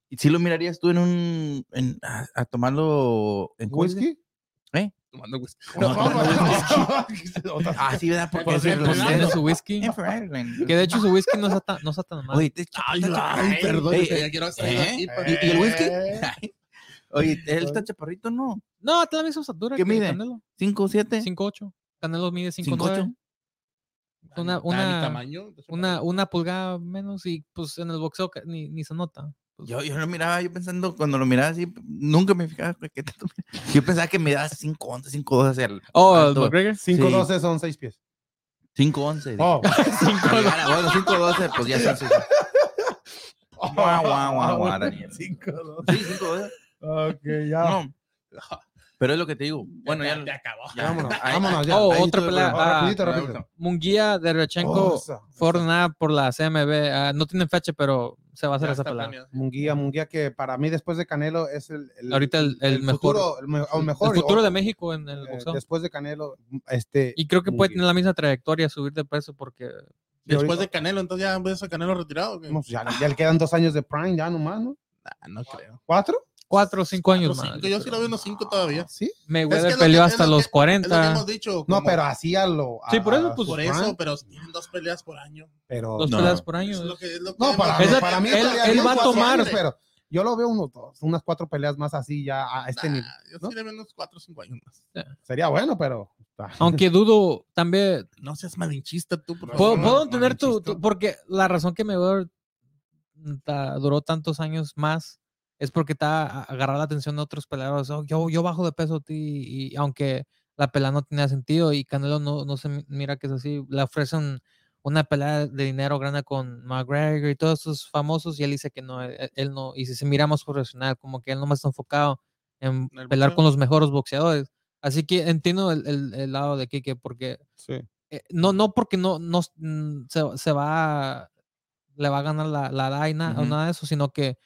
¿Y si lo mirarías tú en un. En, a, a tomarlo en
¿Whisky?
Tomando whisky.
No,
No,
tomando
no, no.
Ah, sí, ¿verdad? Porque
Por
es el
su whisky. Que de hecho su whisky no está tan, no está tan mal.
Oye, te-
Ay, perdón,
eh,
ya quiero hacer
¿eh?
aquí, pero-
¿Y, y el whisky?
Eh.
Oye, él está chaparrito, ¿no?
No, tiene la misma estatura
¿Qué
que
mide?
Canelo.
¿5 7?
5'8". Canelo mide 5'9".
5'8".
Una, una,
tamaño.
una, una pulgada menos y pues en el boxeo ni, ni se nota. Pues,
Yo, yo lo miraba, yo pensando, cuando lo miraba así, nunca me fijaba. ¿qué tanto? Yo pensaba que me daba 5 11, 5 12 hacia el.
oh, el. McGregor.
5
Sí.
12 son 6 pies.
5 11.
Oh.
Bueno, 5 12, pues ya son. seis. Guau, guau, guau, guau, Daniel.
5 12.
Sí, 5 12.
Ok, ya.
No. Pero es lo que te digo. Bueno, ya.
ya, ya acabó.
ya,
Vámonos,
ahí-
vámonos ya.
Oh,
ahí
otra pelea. ah,
rapidito, rapidito.
Munguía de Rechenko
Oh, esa,
fue
esa.
ordenada por la CMB. ah, no tienen fecha, pero se va a hacer
Ya
esa pelea.
planeado.
Munguía, Munguía que para mí después de Canelo es el, el-
Ahorita el, el mejor.
futuro, el, mejor
el futuro
o-
de México en el
eh,
boxeo.
después de Canelo este
Y creo que puede tener la misma trayectoria, subir de peso, porque
Después de Canelo, entonces ya ves a Canelo retirado.
pues ya, ya le quedan dos años de prime ya nomás no
Nah, no creo.
cuatro
cuatro o cinco años más.
cinco, yo sí lo veo unos cinco todavía.
sí
Mayweather peleó hasta los
que- Es lo que
40.
hemos dicho.
no pero así a lo a-
Sí, por eso, pues,
Por eso, pero tienen dos peleas por año.
pero
Dos
No.
peleas por año.
Eso es lo que- es lo que
no para, mí
él- va a tomar-
años, pero yo lo veo unos dos, unas cuatro peleas más así ya a este
Nah,
nivel
Yo
¿no?
sí le veo unos cuatro o cinco años más.
sería bueno pero ah,
Aunque dudo también.
No seas malinchista tú, por
Puedo,
favor.
puedo entender tu, Porque la razón que Mayweather ta- duró tantos años más es porque está a- agarrar la atención de otros peleadores. "Oh, yo, yo bajo de peso a ti. Y aunque la pelea no tenía sentido y Canelo no, no se mi- mira que es así, le ofrecen una pelea de dinero grande con McGregor y todos esos famosos y él dice que no, él, él no, y si se mira más profesional, como que él no más está enfocado en
el
pelear
boxeo.
con los mejores boxeadores. Así que entiendo el, el- el lado de Kike porque
sí.
eh, no, no porque no, no se, se va, le va a ganar la, la Daina o nada de eso, sino que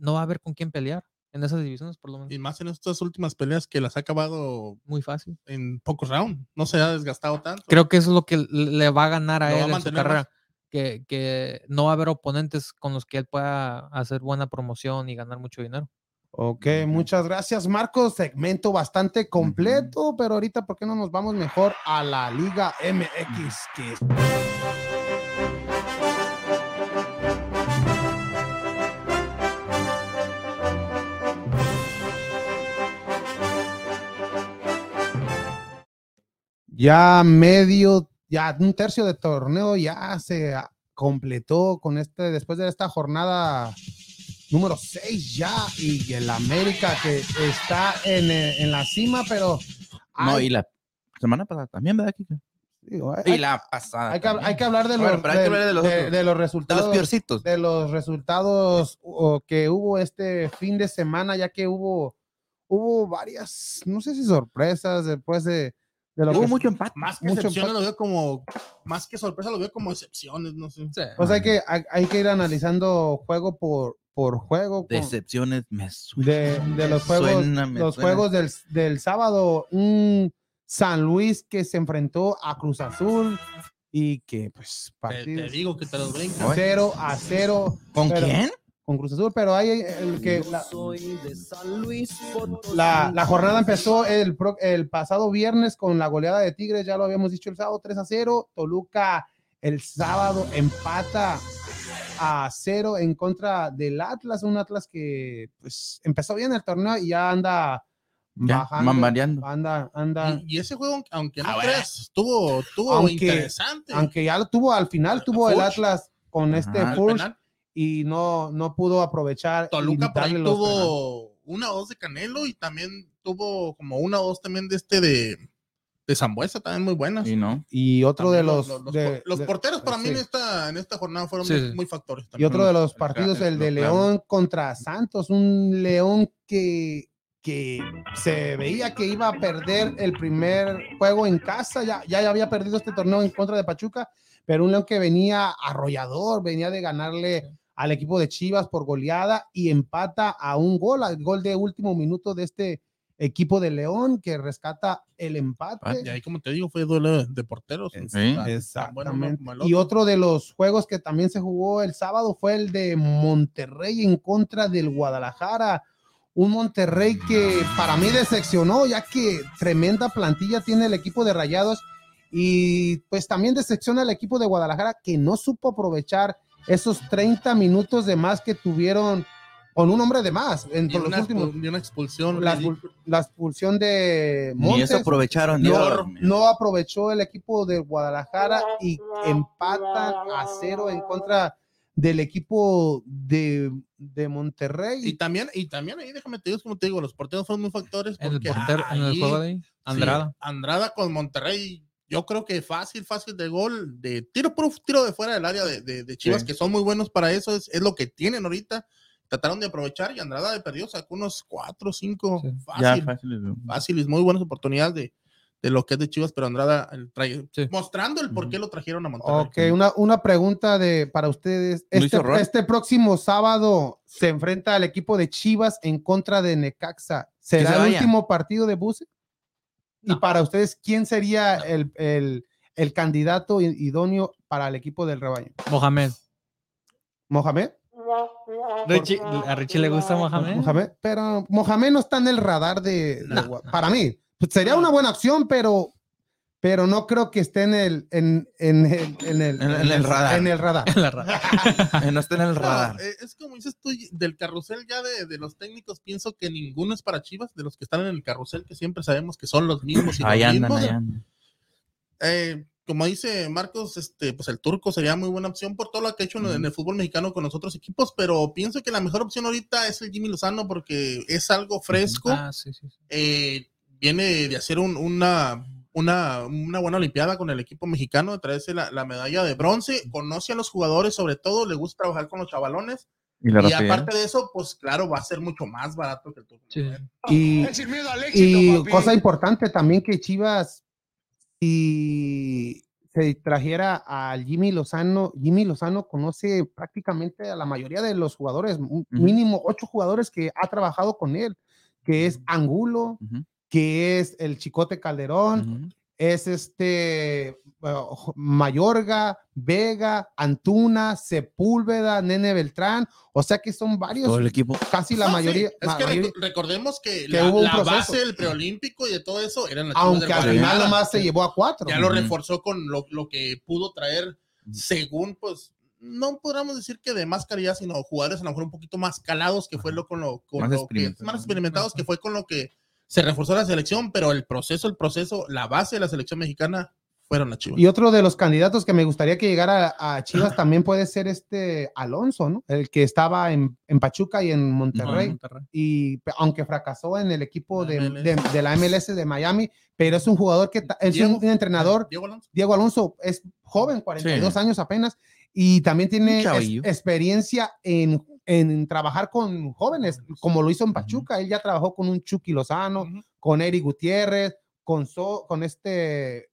no va a haber con quién pelear en esas divisiones, por lo menos.
Y más en estas últimas peleas que las ha acabado
Muy fácil.
en pocos rounds. No se ha desgastado tanto.
Creo que eso es lo que le- va a ganar a
Lo va a
él en su
más.
carrera. Que, que no va a haber oponentes con los que él pueda hacer buena promoción y ganar mucho dinero.
Ok, muchas gracias, Marcos. Segmento bastante completo, pero ahorita, ¿por qué no nos vamos mejor a la Liga MX? Que ya medio, ya un tercio de torneo ya se completó con este, después de esta jornada número 6 ya, y el América que está en, eh, en la cima, pero
No,
hay-
y la semana pasada también, ¿verdad, Kika?
digo, hay-
Y la pasada.
hay que, hay que hablar de los,
Bueno,
de-
hablar de los
de- de los
De
resultados
los
de los resultados o, que hubo este fin de semana, ya que hubo, hubo varias, no sé si sorpresas después de,
Hubo
que
mucho empate.
Más que
mucho
excepciones,
empate.
lo veo como. Más que sorpresa, lo veo como excepciones, no sé.
Pues hay que, hay, hay que ir analizando juego por, por juego. con-
Decepciones me suena.
de, de los juegos,
suena,
los
suena.
juegos del, del sábado, un San Luis que se enfrentó a Cruz Azul y que pues
Te,
partidos
te digo que te los brincan.
Oye.
0 a 0
¿Con
pero-
quién?
Con Cruz Azul, pero hay el que la, la, la jornada empezó el, el pasado viernes con la goleada de Tigres, ya lo habíamos dicho el sábado 3 a 0, Toluca el sábado empata a 0 en contra del Atlas, un Atlas que pues empezó bien el torneo y ya anda
Ya,
bajando, anda, anda,
Y, y ese juego, aunque no
Ah,
creas, estuvo, estuvo
Aunque-
interesante.
aunque ya lo tuvo al final, tuvo el. Atlas con este Furch y no, no pudo aprovechar. y
Toluca por ahí
los
tuvo una o dos de Canelo y también tuvo como una o dos también de este de, de Zambuesa también muy buenas.
Y, no. y otro de los.
Los, porteros para mí en, esta, en esta jornada fueron muy, factores.
Y otro de los partidos, el, de León contra Santos, un León que, que se veía que iba a perder el primer juego en casa, ya, ya había perdido este torneo en contra de Pachuca, pero un León que venía arrollador, venía de ganarle al equipo de Chivas por goleada y empata a un gol, al gol de último minuto de este equipo de León que rescata el empate. Ah,
y ahí, como te digo, fue duelo de porteros.
Sí, exactamente. y otro de los juegos que también se jugó el sábado fue el de Monterrey en contra del Guadalajara. Un Monterrey que para mí decepcionó, ya que tremenda plantilla tiene el equipo de Rayados. Y pues también decepciona el equipo de Guadalajara que no supo aprovechar esos 30 minutos de más que tuvieron con un hombre de más. En
los últimos, una expulsión.
La, expulsión de
Montes. aprovecharon.
No, aprovechó el equipo de Guadalajara y empatan a cero en contra del equipo de, Monterrey.
Y también, y también ahí déjame te digo, como te digo, los porteros fueron muy factores.
En el, en el juego de Andrada.
Andrada con Monterrey, yo creo que fácil, fácil de gol, de tiro por tiro de fuera del área de, Chivas, que son muy buenos para eso, es, es, lo que tienen ahorita trataron de aprovechar y Andrada de perdió, sacó unos cuatro, cinco fácil, fáciles, muy buenas oportunidades de, de, lo que es de Chivas, pero Andrada trae, mostrando el por qué lo trajeron a Monterrey.
Ok, una, una pregunta de, para ustedes. Este, este, próximo sábado se enfrenta al equipo de Chivas en contra de Necaxa. ¿Será el último partido de Buse? Y para ustedes, ¿quién sería el, el, el candidato idóneo para el equipo del rebaño?
Mohamed.
¿Mohamed?
a Richie le gusta
Mohamed. Pero Mohamed no está en el radar de. para mí, pues, sería una buena opción, pero. Pero no creo que esté en el, en, en el, en el,
en el radar.
En el radar.
no esté en el radar.
Eh, es como dices tú, del carrusel ya de, de, los técnicos, pienso que ninguno es para Chivas, de los que están en el carrusel, que siempre sabemos que son los mismos. Y
ahí
los
andan,
mismos. Eh, como dice Marcos, este, pues el turco sería muy buena opción por todo lo que ha hecho en, el fútbol mexicano con los otros equipos, pero pienso que la mejor opción ahorita es el Jimmy Lozano porque es algo fresco.
Ah,
eh, viene de hacer una, una, buena Olimpiada con el equipo mexicano, traerse la, medalla de bronce, conoce a los jugadores, sobre todo le gusta trabajar con los chavalones. Y, aparte de eso, pues claro, va a ser mucho más barato que el turco.
Y, y cosa importante también que Chivas si se trajera al Jimmy Lozano, Jimmy Lozano conoce prácticamente a la mayoría de los jugadores, mínimo ocho jugadores que ha trabajado con él, que es Angulo, que es el Chicote Calderón, es este Mayorga, Vega, Antuna, Sepúlveda, Nene Beltrán, o sea que son varios.
Todo el equipo.
Casi la mayoría.
Es que recordemos que, la, base del preolímpico y de todo eso eran las
Aunque al final nomás se llevó a cuatro.
Ya lo reforzó con lo, que pudo traer, según pues no podríamos decir que de más calidad, sino jugadores a lo mejor un poquito más calados, que fue lo con lo, más, más experimentados, que fue con lo que se reforzó la selección, pero el proceso, el proceso, la base de la selección mexicana fueron a Chivas.
Y otro de los candidatos que me gustaría que llegara a, Chivas también puede ser este Alonso, ¿no? El que estaba en, Pachuca y en Monterrey. Y aunque fracasó en el equipo de, la MLS de Miami, pero es un jugador que es un, entrenador. Diego Alonso. es joven, 42 años apenas, y también tiene experiencia en en trabajar con jóvenes, como lo hizo en Pachuca. Él ya trabajó con un Chucky Lozano, con Eric Gutiérrez, con, con este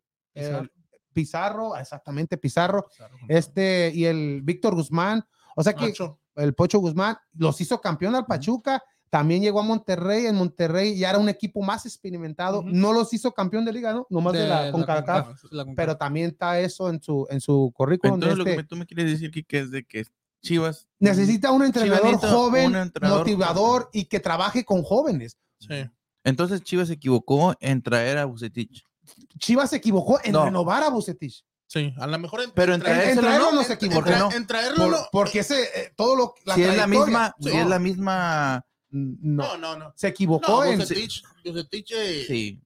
Pizarro. exactamente, Pizarro, este y el Víctor Guzmán. O sea que el Pocho Guzmán los hizo campeón al Pachuca. También llegó a Monterrey, en Monterrey ya era un equipo más experimentado, no los hizo campeón de liga, ¿no? Nomás de la, CONCACAF, pero también está eso en su, en su currículum.
Entonces lo que este tú me quieres decir, que es de que Chivas.
Necesita un entrenador joven, motivador y que trabaje con jóvenes.
Entonces Chivas se equivocó en traer a Bucetich.
Chivas se equivocó en renovar a Bucetich.
Sí, a lo mejor en,
pero en,
traerlo no, se equivocó.
En, traerlo no.
Porque ese, eh, todo lo
la si es la misma, si es la misma
no, no, no. Se equivocó en
Bucetich, Bucetich eh,
sí.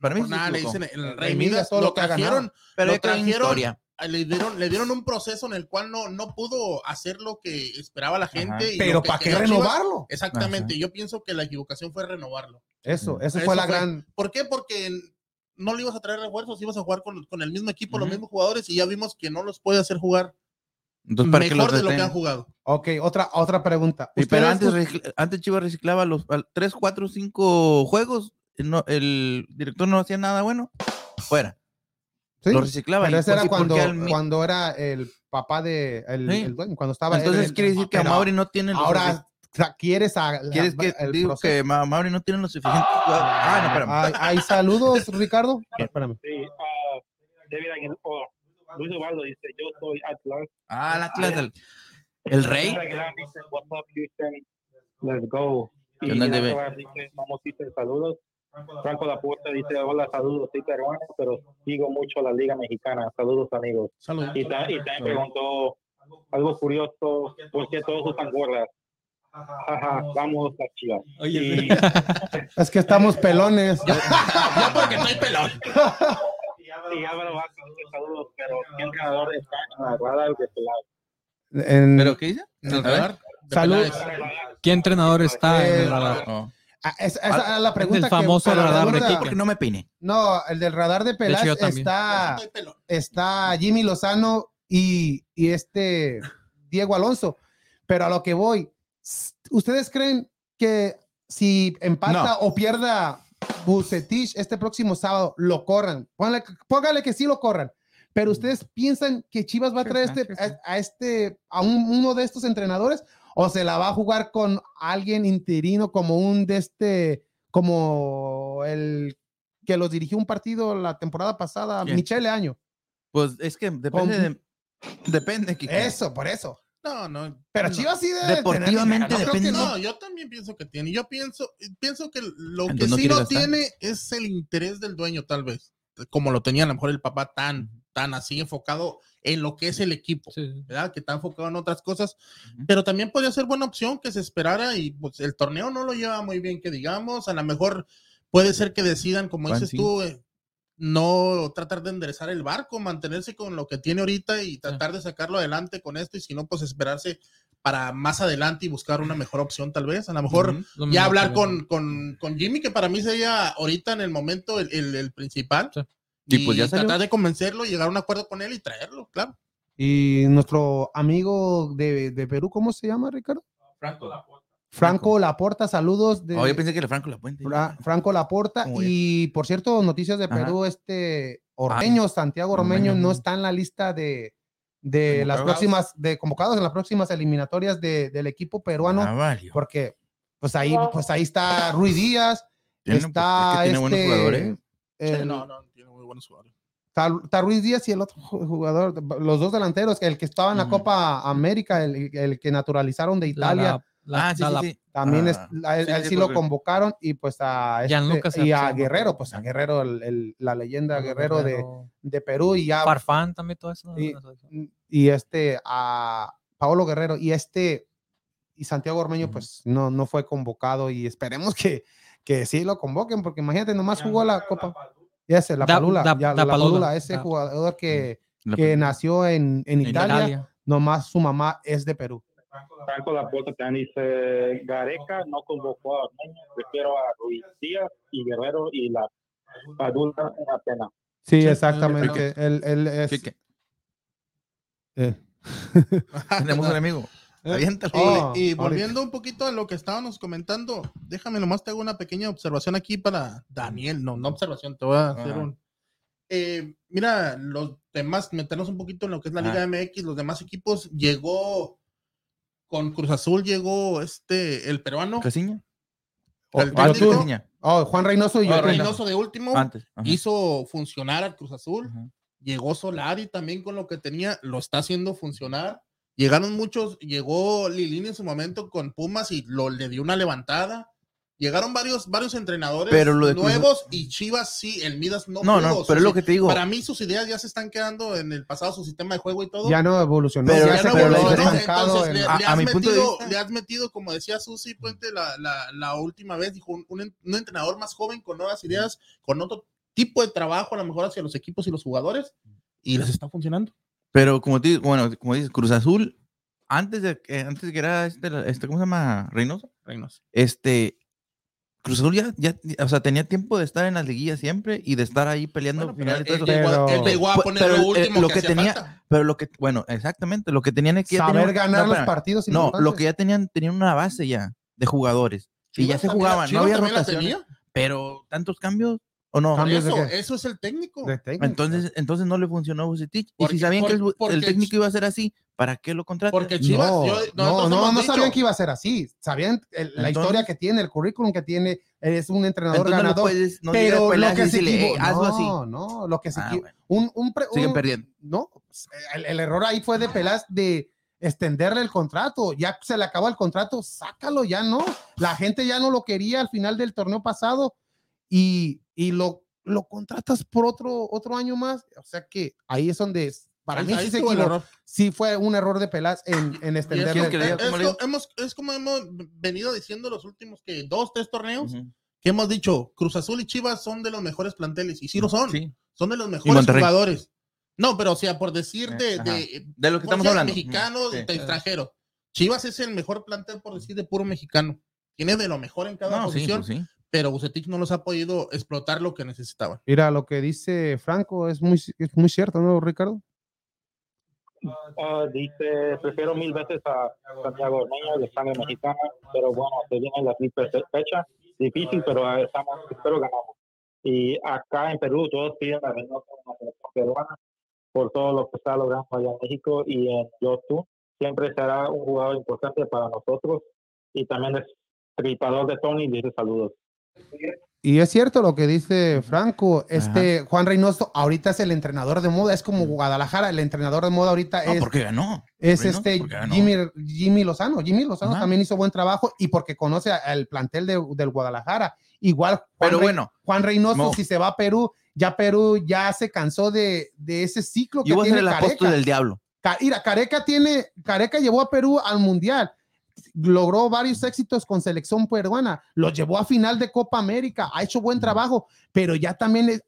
Para mí
nada, le dicen el Rey Midas, lo, lo trajeron, pero lo trajeron, le dieron, le dieron un proceso en el cual no, no pudo hacer lo que esperaba la gente.
Pero ¿para qué renovarlo?
exactamente, yo pienso que la equivocación fue renovarlo.
Eso, eso, fue la gran...
¿Por qué? Porque no le ibas a traer refuerzos, ibas a jugar con, con el mismo equipo, los mismos jugadores, y ya vimos que no los puede hacer jugar
Entonces, ¿para
mejor
que
de lo que han jugado.
Ok, otra, otra pregunta.
Sí, pero
¿Ustedes-
antes, recicla- antes Chivas reciclaba los 3, 4, 5 juegos. no- el director no hacía nada bueno. Fuera.
Sí,
Lo reciclaba.
pero
¿y
ese era cuando,
al
cuando era el papá de el,
Sí.
el dueño, cuando estaba
Entonces
él-
quiere decir que a Mauri no tiene los
ahora quieres a,
¿Quieres que
el
digo
proceso?
que Ma- Mauri no tiene los suficientes jugadores? Ah, no, espérame.
¿Hay, hay saludos, Ricardo? Espérame.
Sí, ah, David Aguilar, oh, Luis Ubaldo dice, yo soy Atlas.
Ah, el Atlas del- el rey.
David Aguilar dice, what's up, Houston? Let's go. Y. Vaz dice, vamos, Houston, saludos. Franco Laporta dice, hola, saludos, soy peruano, pero sigo mucho la Liga Mexicana. Saludos, amigos.
Saludos.
Y, ta- y también preguntó algo curioso, ¿por qué todos usan gorras? Jaja, vamos a Chivas. Y-
Es que estamos pelones.
Ya porque no hay pelón.
Y Álvaro Vázquez saludos, pero ¿qué entrenador está en la radar de Peláez?
En-
¿Pero qué dice?
En el radar de
Salud.
Peláez.
¿Qué entrenador está en
Eh,
el radar?
Ah, es- esa es la pregunta.
del famoso
que- la
radar de.
Porque no me pine.
No, el del radar de
también.
está, está Jimmy Lozano y, y este Diego Alonso. Pero a lo que voy, ¿ustedes creen que si empata o pierda Bucetich este próximo sábado, lo corran? Póngale, póngale que sí lo corran. Pero ustedes piensan que Chivas va a traer este. A, a este, a un- uno de estos entrenadores o se la va a jugar con alguien interino como un de este, como el que los dirigió un partido la temporada pasada,
¿Quién?
Michele Año.
Pues es que depende de. Depende, Kike.
Eso, por eso.
No, no.
Pero
no.
Chivas sí debe
Deportivamente
tener- no creo que
depende.
no.
Yo también pienso que tiene. Yo pienso, pienso que lo que
no
sí no
gastar.
tiene es el interés del dueño, tal vez. Como lo tenía a lo mejor el papá tan, tan así enfocado en lo que es el equipo,
Sí.
¿verdad? Que está enfocado en otras cosas. Pero también podría ser buena opción que se esperara y pues el torneo no lo lleva muy bien, que digamos. A lo mejor puede ser que decidan, como
Juan,
dices
sí.
tú, eh, no tratar de enderezar el barco, mantenerse con lo que tiene ahorita y tratar de sacarlo adelante con esto y si no, pues esperarse para más adelante y buscar una mejor opción tal vez. A lo mejor.
Lo
ya hablar con, con, con Jimmy, que para mí sería ahorita en el momento el, el- el principal.
Sí.
Y
Y,
pues ya salió.
tratar de convencerlo, llegar a un acuerdo con él y traerlo, claro.
Y nuestro amigo de, de Perú, ¿cómo se llama, Ricardo?
Franco.
Franco Laporta, saludos de
Oh, yo pensé que era Franco la puente.
Fra- Franco Laporta.
Ya.
Y por cierto, noticias de
Ajá.
Perú, este Ormeño, Santiago Ormeño,
Ormeño,
no está en la lista de, de las
Convocados.
próximas, de convocados en las próximas eliminatorias de- del equipo peruano,
Ah,
porque pues ahí, pues ahí está Ruiz Díaz,
Tiene-
está
es que tiene buenos
este,
jugadores.
el-
Sí, no, no, muy buenos jugadores.
Está, está Ruiz Díaz y el otro ju- jugador, los dos delanteros, el que estaba en la
Ujú.
Copa América, el, el que naturalizaron de Italia,
la- la-
Ah, sí,
la-
sí,
la-
sí.
también es, a él,
sí,
a él
sí,
sí lo convocaron y pues a, este- y a Guerrero, pues a Guerrero, el- el- la leyenda Guerrero de,
Guerrero.
de Perú y ya
Farfán también, todo eso.
Y- y este a Paolo Guerrero y este y Santiago Ormeño pues no, no fue convocado y esperemos que, que sí lo convoquen porque imagínate nomás jugó la Copa ese la
Da- da-
ya,
da
la
Padula,
ese
da.
jugador que,
La-
que nació en, en
En
Italia,
Italia.
nomás su mamá es de Perú.
Franco Laporta también dice, Gareca no convocó a Ormeño, prefiero a Ruiz Díaz y Guerrero y la Padula una pena.
Sí, exactamente. Él, él es,
Kike,
eh,
Tenemos un amigo. Aviéntalo.
Y-
Oh,
y
ahorita.
volviendo un poquito a lo que estábamos comentando, déjame nomás te hago una pequeña observación aquí para Daniel, no, no observación, te voy a hacer
Ajá.
un... Eh, mira, los demás, meternos un poquito en lo que es la
Ajá.
Liga MX, los demás equipos, llegó con Cruz Azul, llegó este, el peruano,
¿Casiña?
el
Oh,
técnico,
oh, Juan Reynoso y yo.
Ah, Reynoso de último,
Antes.
hizo funcionar al Cruz Azul,
Ajá.
llegó Solari también con lo que tenía, lo está haciendo funcionar. Llegaron muchos, llegó Lilini en su momento con Pumas y lo, le dio una levantada. Llegaron varios, varios entrenadores
Pero lo de Cruz-
nuevos y Chivas sí, el Midas no.
No,
pudo.
no, pero es lo que te digo.
Para mí sus ideas ya se están quedando en el pasado, su sistema de juego y todo.
Ya no evolucionó.
Pero-
ya
Ya
se
no evolucionó, entonces
en-
le,
a-
le
a
has
mi punto de
metido,
vista-
le has metido, como decía Susi Puente la, la, la última vez, dijo un, un entrenador más joven con nuevas ideas, con otro tipo de trabajo, a lo mejor hacia los equipos y los jugadores, y les está funcionando.
Pero como te bueno, como dices, Cruz Azul, antes de que, antes de que era este, este, ¿cómo se llama? Reynoso.
Reynoso.
Este, Cruz Azul ya, ya, o sea, tenía tiempo de estar en las liguillas siempre y de estar ahí peleando
bueno, final pero,
lo que, tenía, pero lo que, bueno, exactamente, lo que tenían es que
saber ganar los partidos.
No, lo que ya tenían, tenían una base ya de jugadores y ya se jugaban, no había rotación, pero tantos cambios ¿O no?
Eso, eso, es el técnico.
Entonces, entonces no le funcionó a Bucetich. Y si sabían que el, técnico iba a ser así, ¿para qué lo contrataron?
Porque Chivas, no, no, no, sabían que iba a ser así. Sabían la historia que tiene, el currículum que tiene. Es un entrenador ganador. No pero lo que se equivocó, no, no, lo que se ah, un, un,
Siguen perdiendo.
No, el, el, error ahí fue de Pelas de extenderle el contrato. Ya se le acabó el contrato, sácalo ya, ¿no? La gente ya no lo quería al final del torneo pasado y, y lo, lo contratas por otro, otro año más. O sea que ahí es donde para mí sí, sí, fue un error de Pelas en, en extender.
Es, es, hemos, es como hemos venido diciendo los últimos que dos, tres torneos, que hemos dicho, Cruz Azul y Chivas son de los mejores planteles, y sí lo son, son de los mejores jugadores. No, pero o sea, por decir de,
de, de, lo que estamos hablando.
Mexicano, de extranjero. Chivas es el mejor plantel, por decir, de puro mexicano. Tiene de lo mejor en cada posición. Pues pero Bucetich no los ha podido explotar lo que necesitaban.
Mira, lo que dice Franco es muy, es muy cierto, ¿no, Ricardo?
Uh, dice, prefiero mil veces a Santiago Ormeño de sangre mexicana, pero bueno, se viene la triple fecha, difícil, pero estamos, espero ganamos. Y acá en Perú todos piden la Reynoso una selección peruana por todo lo que está logrando allá en México y en YouTube. Siempre será un jugador importante para nosotros y también es tripador de Tony, dice saludos.
Y es cierto lo que dice Franco, este Juan Reynoso ahorita es el entrenador de moda, es como Guadalajara, el entrenador de moda ahorita es...
porque ganó.
Es este Jimmy, Jimmy, Lozano, Jimmy Lozano también hizo buen trabajo y porque conoce al plantel de, del Guadalajara. Igual,
Juan Pero bueno,
Juan Reynoso, si se va a Perú, ya Perú ya se cansó de, de ese ciclo
que tiene el Careca. del diablo.
Mira, Careca tiene, Careca llevó a Perú al Mundial logró varios éxitos con selección peruana, lo llevó a final de Copa América, ha hecho buen trabajo, pero ya también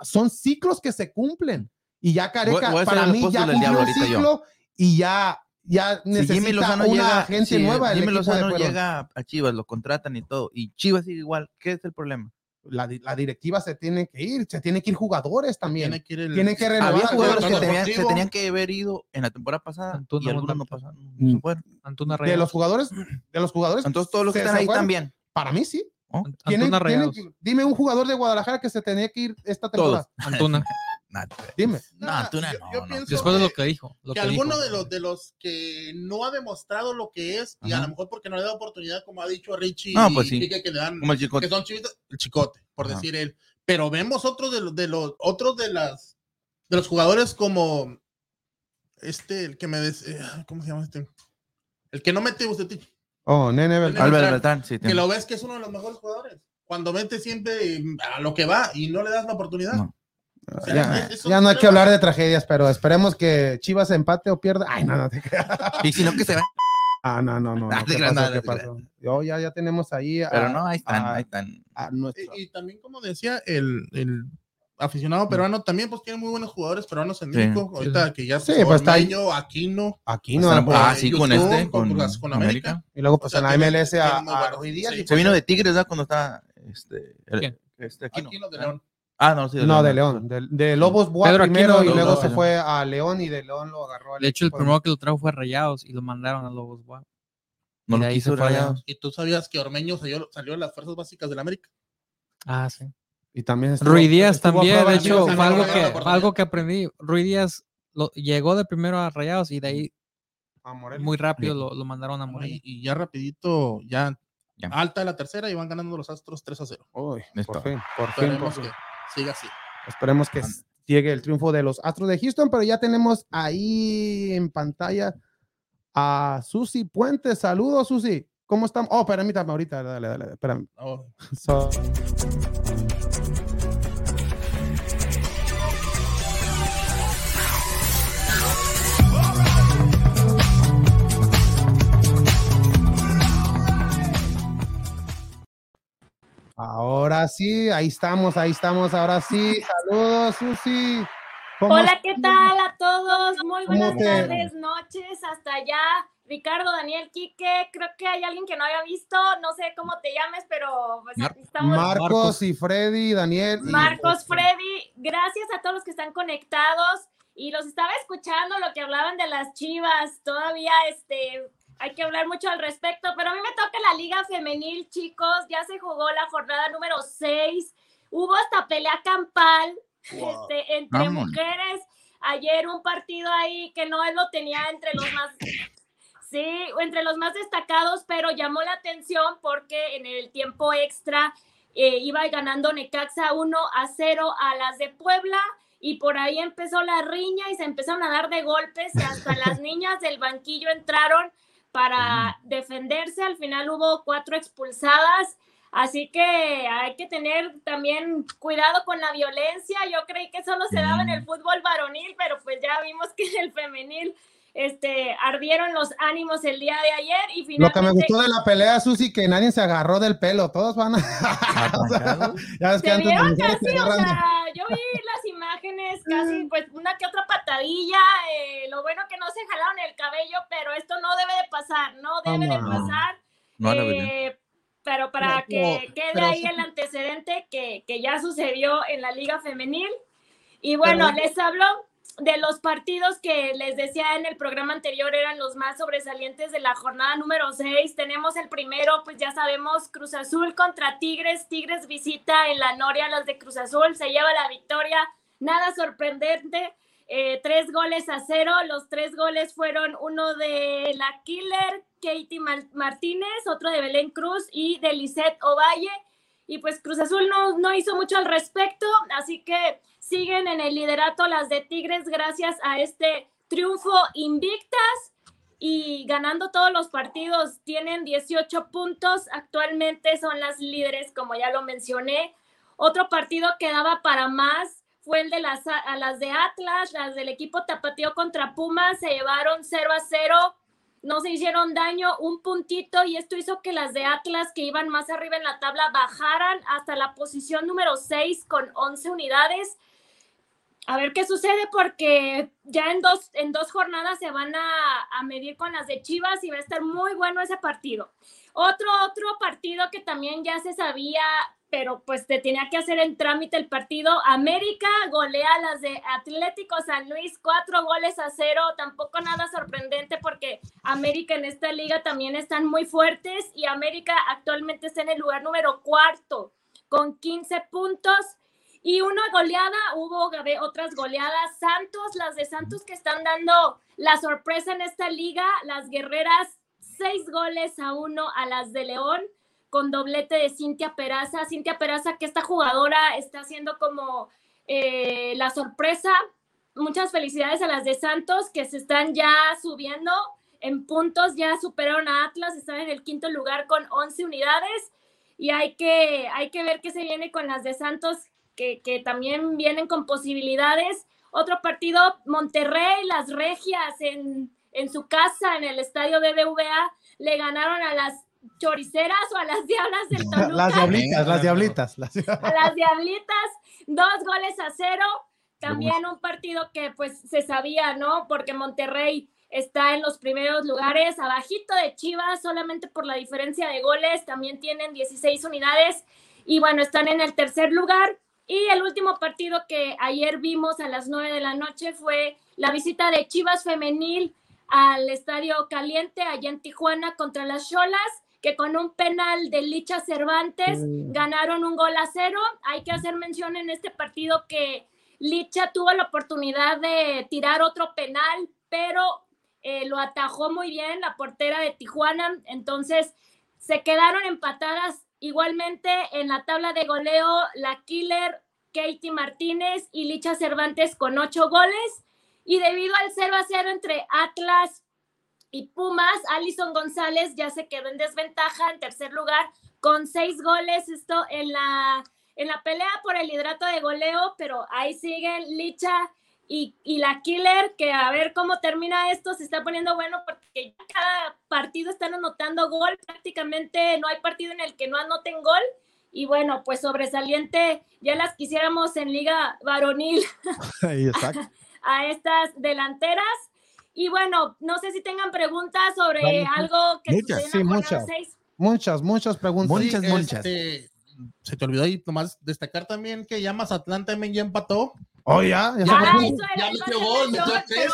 son ciclos que se cumplen. Y ya Careca, para mí, ya cumplió el ciclo y ya, ya necesita una gente nueva.
Jimmy Lozano llega a Chivas, lo contratan y todo, y Chivas sigue igual. ¿Qué es el problema?
La, la, directiva se tiene que ir, se tiene que ir jugadores también. Tiene que, ir
Tienen que renovar. Había jugadores que tenían, se tenían que haber ido en la temporada pasada Antuna, y algunos no pasaron. No
Antuna de los jugadores, de los jugadores.
Entonces todos los que están ahí también.
Para mí sí. Oh, ¿Tienen, tienen dime un jugador de Guadalajara que se tenía que ir esta temporada.
Todos. Antuna.
Dime.
No, tú no, yo,
no, Después de lo que dijo.
que, alguno de los de los que no ha demostrado lo que es, y a lo mejor porque no le da oportunidad, como ha dicho Richie,
no, pues sí.
que, le dan, como el chicote. que son chivitos, el chicote, por decir él. Pero vemos otros de los, de los otros de las de los jugadores como este, el que me des, eh, ¿cómo se llama este? El que no mete usted.
Oh, Nene Beltrán.
Albert Beltrán, sí.
Que lo ves que es uno de los mejores jugadores. Cuando mete siempre a lo que va y no le das la oportunidad. No
ya, no hay que hablar de tragedias, pero esperemos que Chivas empate o pierda. Ay, no, no te
Y si no, que se va.
Ah, no, no, no. ¿Qué pasó, ¿Qué pasó? Yo ya, ya tenemos ahí.
pero no, ahí están, ahí están.
y, también, como decía, el, el aficionado peruano también, pues tiene muy buenos jugadores peruanos en México. Ahorita que ya
sí, pues está.
Aquino.
Aquino.
ah, sí, con este, con, con, América.
Y luego, pues en la MLS a, a Ruidías.
Se vino de Tigres, ¿verdad? Cuando estaba este,
este Aquino. Aquino de León.
Ah, no, sí.
De no, de León. De, Lobos Boa primero y luego se fue a León y de León lo agarró.
De hecho, el primero que lo trajo fue Rayados y lo mandaron a Lobos Boa.
No lo hizo Rayados.
¿Y tú sabías que Ormeño salió, salió las fuerzas básicas del América?
Ah, sí.
Y también
Rui Díaz también, de hecho, fue algo que, algo que aprendí. Rui Díaz lo, llegó de primero a Rayados y de ahí muy rápido lo, lo, mandaron a morir.
Y, ya rapidito, ya, alta de la tercera y van ganando los Astros 3 a 0.
Uy, por fin, por fin, por fin siga así. Esperemos que llegue el triunfo de los Astros de Houston, pero ya tenemos ahí en pantalla a Susi Puente. Saludos, Susi. ¿Cómo estamos? Oh, permítame ahorita, dale, dale, espérame. Oh. Ahora sí, ahí estamos, ahí estamos, ahora sí. Saludos, Susi.
Hola, ¿qué tal a todos? Muy buenas tardes, noches, hasta allá Ricardo, Daniel, Quique, creo que hay alguien que no había visto, no sé cómo te llames, pero pues,
estamos... Marcos y Freddy, Daniel.
Marcos, Freddy, gracias a todos los que están conectados y los estaba escuchando lo que hablaban de las chivas, todavía este, hay que hablar mucho al respecto, pero a mí me toca la liga femenil, chicos, ya se jugó la jornada número 6, hubo hasta pelea campal este, entre mujeres, ayer un partido ahí que no lo tenía entre los más Sí, entre los más destacados, pero llamó la atención porque en el tiempo extra eh, iba ganando Necaxa 1 a 0 a las de Puebla y por ahí empezó la riña y se empezaron a dar de golpes y hasta las niñas del banquillo entraron para defenderse. Al final hubo cuatro expulsadas. Así que hay que tener también cuidado con la violencia. Yo creí que solo se daba en el fútbol varonil, pero pues ya vimos que en el femenil este, ardieron los ánimos el día de ayer y finalmente...
Lo que me gustó de la pelea, Susi, que nadie se agarró del pelo, todos van a...
ya que antes casi, o sea, yo vi imágenes, casi pues una que otra patadilla, eh, lo bueno que no se jalaron el cabello, pero esto no debe de pasar, no debe de pasar. Eh, pero para que quede ahí el antecedente que, que ya sucedió en la liga femenil. Y bueno, les hablo de los partidos que les decía en el programa anterior eran los más sobresalientes de la jornada número 6. Tenemos el primero, pues ya sabemos, Cruz Azul contra Tigres. Tigres visita en la Noria las de Cruz Azul, se lleva la victoria. Nada sorprendente, eh, tres goles a cero. Los tres goles fueron uno de la Killer, Katie Martínez, otro de Belén Cruz y de Lisette Ovalle. Y pues Cruz Azul no, no hizo mucho al respecto, así que siguen en el liderato las de Tigres gracias a este triunfo invictas y ganando todos los partidos. Tienen 18 puntos, actualmente son las líderes, como ya lo mencioné. Otro partido que daba para más fue el de las, a las de Atlas, las del equipo Tapatío contra Pumas, se llevaron 0 a 0, no se hicieron daño, un puntito, y esto hizo que las de Atlas, que iban más arriba en la tabla, bajaran hasta la posición número 6 con 11 unidades a ver qué sucede porque ya en dos, en dos jornadas se van a, medir con las de Chivas y va a estar muy bueno ese partido. Otro, otro partido que también ya se sabía, pero pues te tenía que hacer en trámite el partido. América golea las de Atlético San Luis, cuatro goles a cero. Tampoco nada sorprendente porque América en esta liga también están muy fuertes y América actualmente está en el lugar número cuarto con 15 puntos y una goleada, hubo otras goleadas. Santos, las de Santos que están dando la sorpresa en esta liga, las guerreras, seis goles a uno a las de León, con doblete de Cintia Peraza. Cintia Peraza, que esta jugadora está haciendo como eh, la sorpresa. Muchas felicidades a las de Santos que se están ya subiendo en puntos, ya superaron a Atlas, están en el quinto lugar con 11 unidades y hay que, hay que ver qué se viene con las de Santos que, también vienen con posibilidades. Otro partido, Monterrey, las Regias en, su casa, en el estadio BBVA, le ganaron a las choriceras o a las diablas del Toluca.
Las diablitas, las diablitas.
A las diablitas, dos goles a cero. También un partido que pues se sabía, ¿no? Porque Monterrey está en los primeros lugares, abajito de Chivas, solamente por la diferencia de goles, también tienen 16 unidades y bueno, están en el tercer lugar. Y el último partido que ayer vimos a las 9 de la noche fue la visita de Chivas Femenil al Estadio Caliente allá en Tijuana contra las Cholas, que con un penal de Licha Cervantes mm. ganaron un gol a cero. Hay que hacer mención en este partido que Licha tuvo la oportunidad de tirar otro penal, pero eh, lo atajó muy bien la portera de Tijuana. Entonces se quedaron empatadas Igualmente en la tabla de goleo, la killer Katie Martínez y Licha Cervantes con ocho goles. Y debido al 0 a 0 entre Atlas y Pumas, Alison González ya se quedó en desventaja en tercer lugar con seis goles. Esto en la, en la pelea por el hidrato de goleo, pero ahí siguen Licha y, la Killer, que a ver cómo termina esto, se está poniendo bueno porque cada partido están anotando gol, prácticamente no hay partido en el que no anoten gol. Y bueno, pues sobresaliente, ya las quisiéramos en liga varonil a estas delanteras. Y bueno, no sé si tengan preguntas sobre algo que
muchas, sí, muchas, muchas, muchas preguntas.
Muchas, muchas. Este, se te olvidó ahí nomás destacar también que ya Mazatlán también ya empató.
Oh, ya,
ya, ah, ya metió gol, metió tres.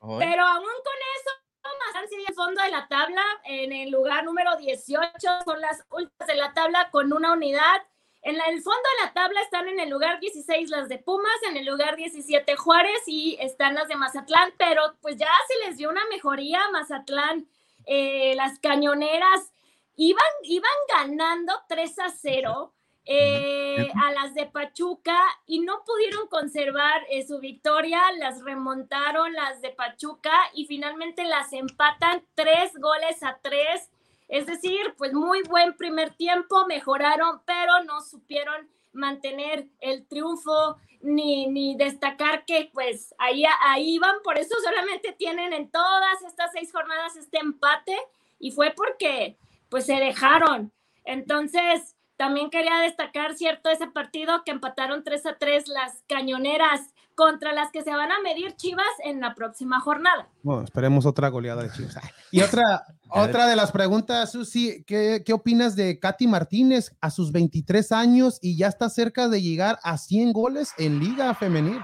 Pero, aún con eso, Mazatlán sigue el fondo de la tabla en el lugar número 18, son las últimas de la tabla con una unidad. En el fondo de la tabla están en el lugar 16 las de Pumas, en el lugar 17 Juárez y están las de Mazatlán, pero pues ya se les dio una mejoría a Mazatlán. Eh, las cañoneras iban, iban ganando 3 a 0 eh, a las de Pachuca y no pudieron conservar eh, su victoria, las remontaron las de Pachuca y finalmente las empatan tres goles a tres es decir, pues muy buen primer tiempo, mejoraron, pero no supieron mantener el triunfo ni, ni destacar que pues ahí, ahí van, por eso solamente tienen en todas estas seis jornadas este empate y fue porque pues se dejaron. Entonces, también quería destacar, cierto, ese partido que empataron 3 a 3 las cañoneras contra las que se van a medir Chivas en la próxima jornada.
Bueno, esperemos otra goleada de Chivas. Y otra, otra de las preguntas, Susi, ¿qué, ¿qué, opinas de Katy Martínez a sus 23 años y ya está cerca de llegar a 100 goles en Liga Femenil?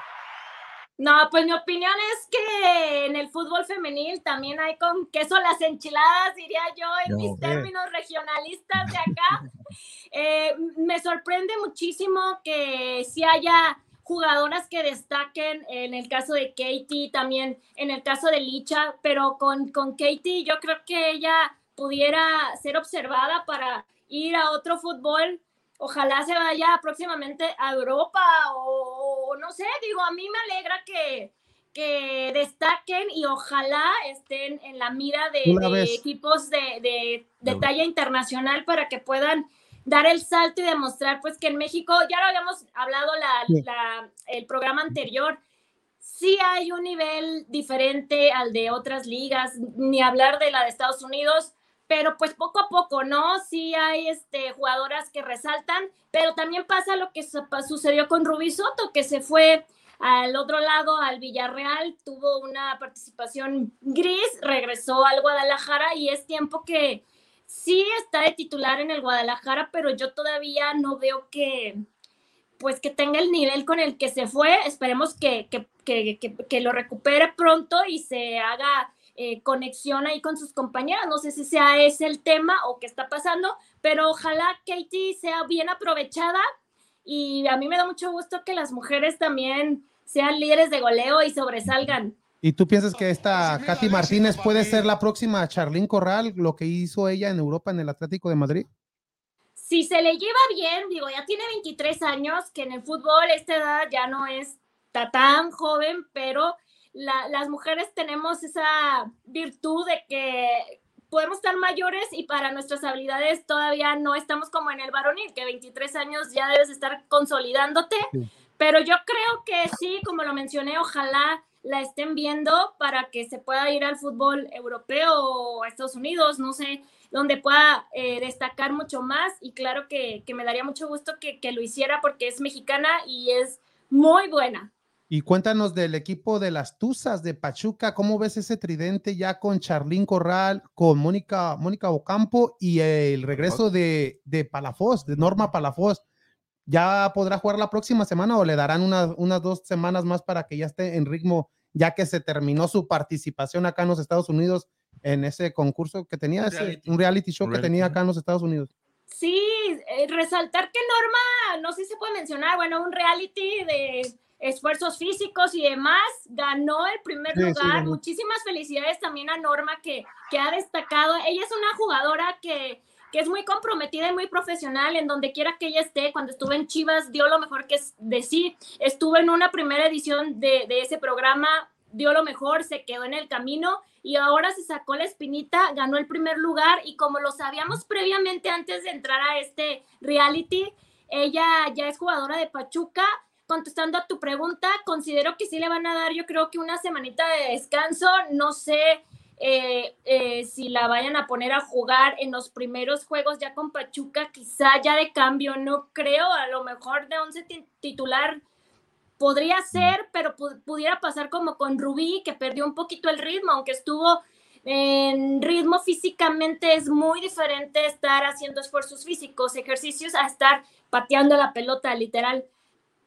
No, pues mi opinión es que en el fútbol femenil también hay con queso las enchiladas, diría yo, en mis términos regionalistas de acá. Eh, me sorprende muchísimo que si haya jugadoras que destaquen, en el caso de Katie, también en el caso de Licha, pero con, con Katie yo creo que ella pudiera ser observada para ir a otro fútbol. Ojalá se vaya próximamente a Europa o, no sé, digo, a mí me alegra que, que destaquen y ojalá estén en la mira de, equipos de, de talla internacional para que puedan dar el salto y demostrar pues que en México, ya lo habíamos hablado la, el programa anterior, sí hay un nivel diferente al de otras ligas, ni hablar de la de Estados Unidos, pero pues poco a poco, ¿no? Sí hay este, jugadoras que resaltan, pero también pasa lo que sucedió con Rubí Soto, que se fue al otro lado, al Villarreal, tuvo una participación gris, regresó al Guadalajara y es tiempo que, sí está de titular en el Guadalajara, pero yo todavía no veo que, pues que tenga el nivel con el que se fue. Esperemos que, lo recupere pronto y se haga eh, conexión ahí con sus compañeras. No sé si sea ese el tema o qué está pasando, pero ojalá Katie sea bien aprovechada y a mí me da mucho gusto que las mujeres también sean líderes de goleo y sobresalgan.
¿Y tú piensas que esta Katy Martínez puede ser la próxima Charlín Corral, lo que hizo ella en Europa en el Atlético de Madrid?
Si se le lleva bien, digo, ya tiene 23 años, que en el fútbol esta edad ya no es tan joven, pero las mujeres tenemos esa virtud de que podemos estar mayores y para nuestras habilidades todavía no estamos como en el varonil, que 23 años ya debes estar consolidándote, pero yo creo que sí, como lo mencioné, ojalá la estén viendo para que se pueda ir al fútbol europeo o a Estados Unidos, no sé, donde pueda eh, destacar mucho más y claro que, me daría mucho gusto que, lo hiciera porque es mexicana y es muy buena.
Y cuéntanos del equipo de las Tuzas de Pachuca, ¿cómo ves ese tridente ya con Charlín Corral, con Mónica, Mónica Ocampo y el regreso de, de Palafoz, de Norma Palafoz? ¿Ya podrá jugar la próxima semana o le darán unas dos semanas más para que ya esté en ritmo, ya que se terminó su participación acá en los Estados Unidos en ese concurso que tenía, un reality, show que tenía acá en los Estados Unidos?
Sí, eh, resaltar que Norma, no sé si se puede mencionar, bueno, un reality de esfuerzos físicos y demás, ganó el primer lugar. Muchísimas felicidades también a Norma que, que ha destacado. Ella es una jugadora que que es muy comprometida y muy profesional en donde quiera que ella esté. Cuando estuvo en Chivas dio lo mejor que es de sí. Estuvo en una primera edición de, ese programa, dio lo mejor, se quedó en el camino y ahora se sacó la espinita, ganó el primer lugar y como lo sabíamos previamente antes de entrar a este reality, ella ya es jugadora de Pachuca. Contestando a tu pregunta, considero que sí le van a dar, yo creo que una semanita de descanso. No sé eh, eh, si la vayan a poner a jugar en los primeros juegos ya con Pachuca, quizá ya de cambio, no creo, a lo mejor de 11 titular podría ser, pero pudiera pasar como con Rubí, que perdió un poquito el ritmo, aunque estuvo en ritmo físicamente es muy diferente estar haciendo esfuerzos físicos, ejercicios, a estar pateando la pelota, literal.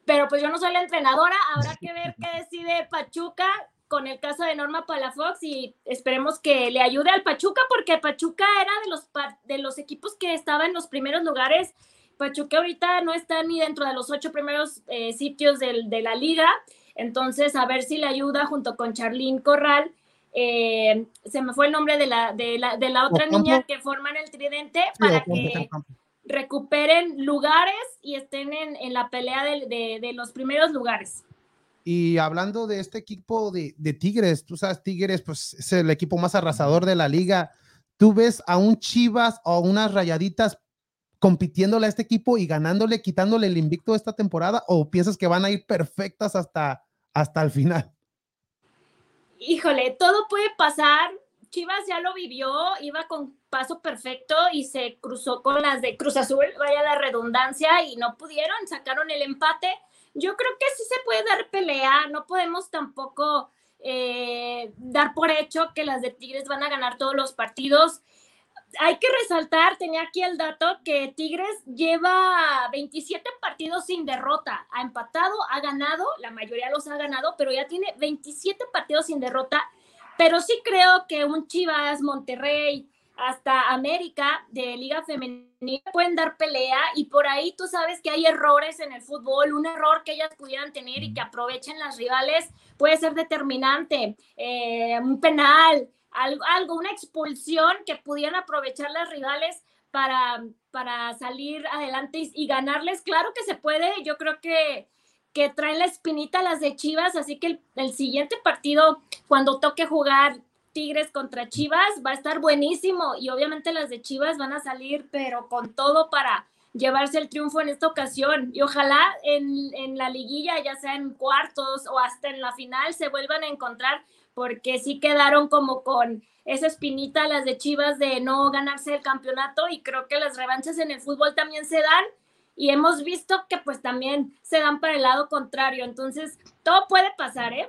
Pero pues yo no soy la entrenadora, habrá que ver qué decide Pachuca con el caso de Norma Palafox y esperemos que le ayude al Pachuca porque Pachuca era de los, de los equipos que estaba en los primeros lugares. Pachuca ahorita no está ni dentro de los ocho primeros eh, sitios de la liga, entonces a ver si le ayuda junto con Charlín Corral eh, se me fue el nombre de la, de la, de la otra niña que forman el tridente para que recuperen lugares y estén en, en la pelea de, de, los primeros lugares.
Y hablando de este equipo de, de, Tigres, tú sabes, Tigres pues es el equipo más arrasador de la liga. ¿Tú ves a un Chivas o unas rayaditas compitiéndole a este equipo y ganándole, quitándole el invicto esta temporada? ¿O piensas que van a ir perfectas hasta, hasta el final?
híjole, todo puede pasar. Chivas ya lo vivió, iba con paso perfecto y se cruzó con las de Cruz Azul, vaya la redundancia, y no pudieron, sacaron el empate. Yo creo que sí se puede dar pelea, no podemos tampoco eh, dar por hecho que las de Tigres van a ganar todos los partidos hay que resaltar, tenía aquí el dato, que Tigres lleva 27 partidos sin derrota. Ha empatado, ha ganado, la mayoría los ha ganado, pero ya tiene 27 partidos sin derrota. Pero sí creo que un Chivas, Monterrey, hasta América de Liga Femenina pueden dar pelea y por ahí tú sabes que hay errores en el fútbol, un error que ellas pudieran tener y que aprovechen las rivales puede ser determinante, eh, un penal, algo, una expulsión que pudieran aprovechar las rivales para, para salir adelante y, ganarles. Claro que se puede, yo creo que, que traen la espinita las de Chivas, así que el, siguiente partido, cuando toque jugar Tigres contra Chivas, va a estar buenísimo y obviamente las de Chivas van a salir, pero con todo para llevarse el triunfo en esta ocasión. Y ojalá en, en la liguilla, ya sea en cuartos o hasta en la final, se vuelvan a encontrar porque sí quedaron como con esa espinita las de Chivas de no ganarse el campeonato y creo que las revanchas en el fútbol también se dan y hemos visto que pues también se dan para el lado contrario, entonces todo puede pasar, ¿eh?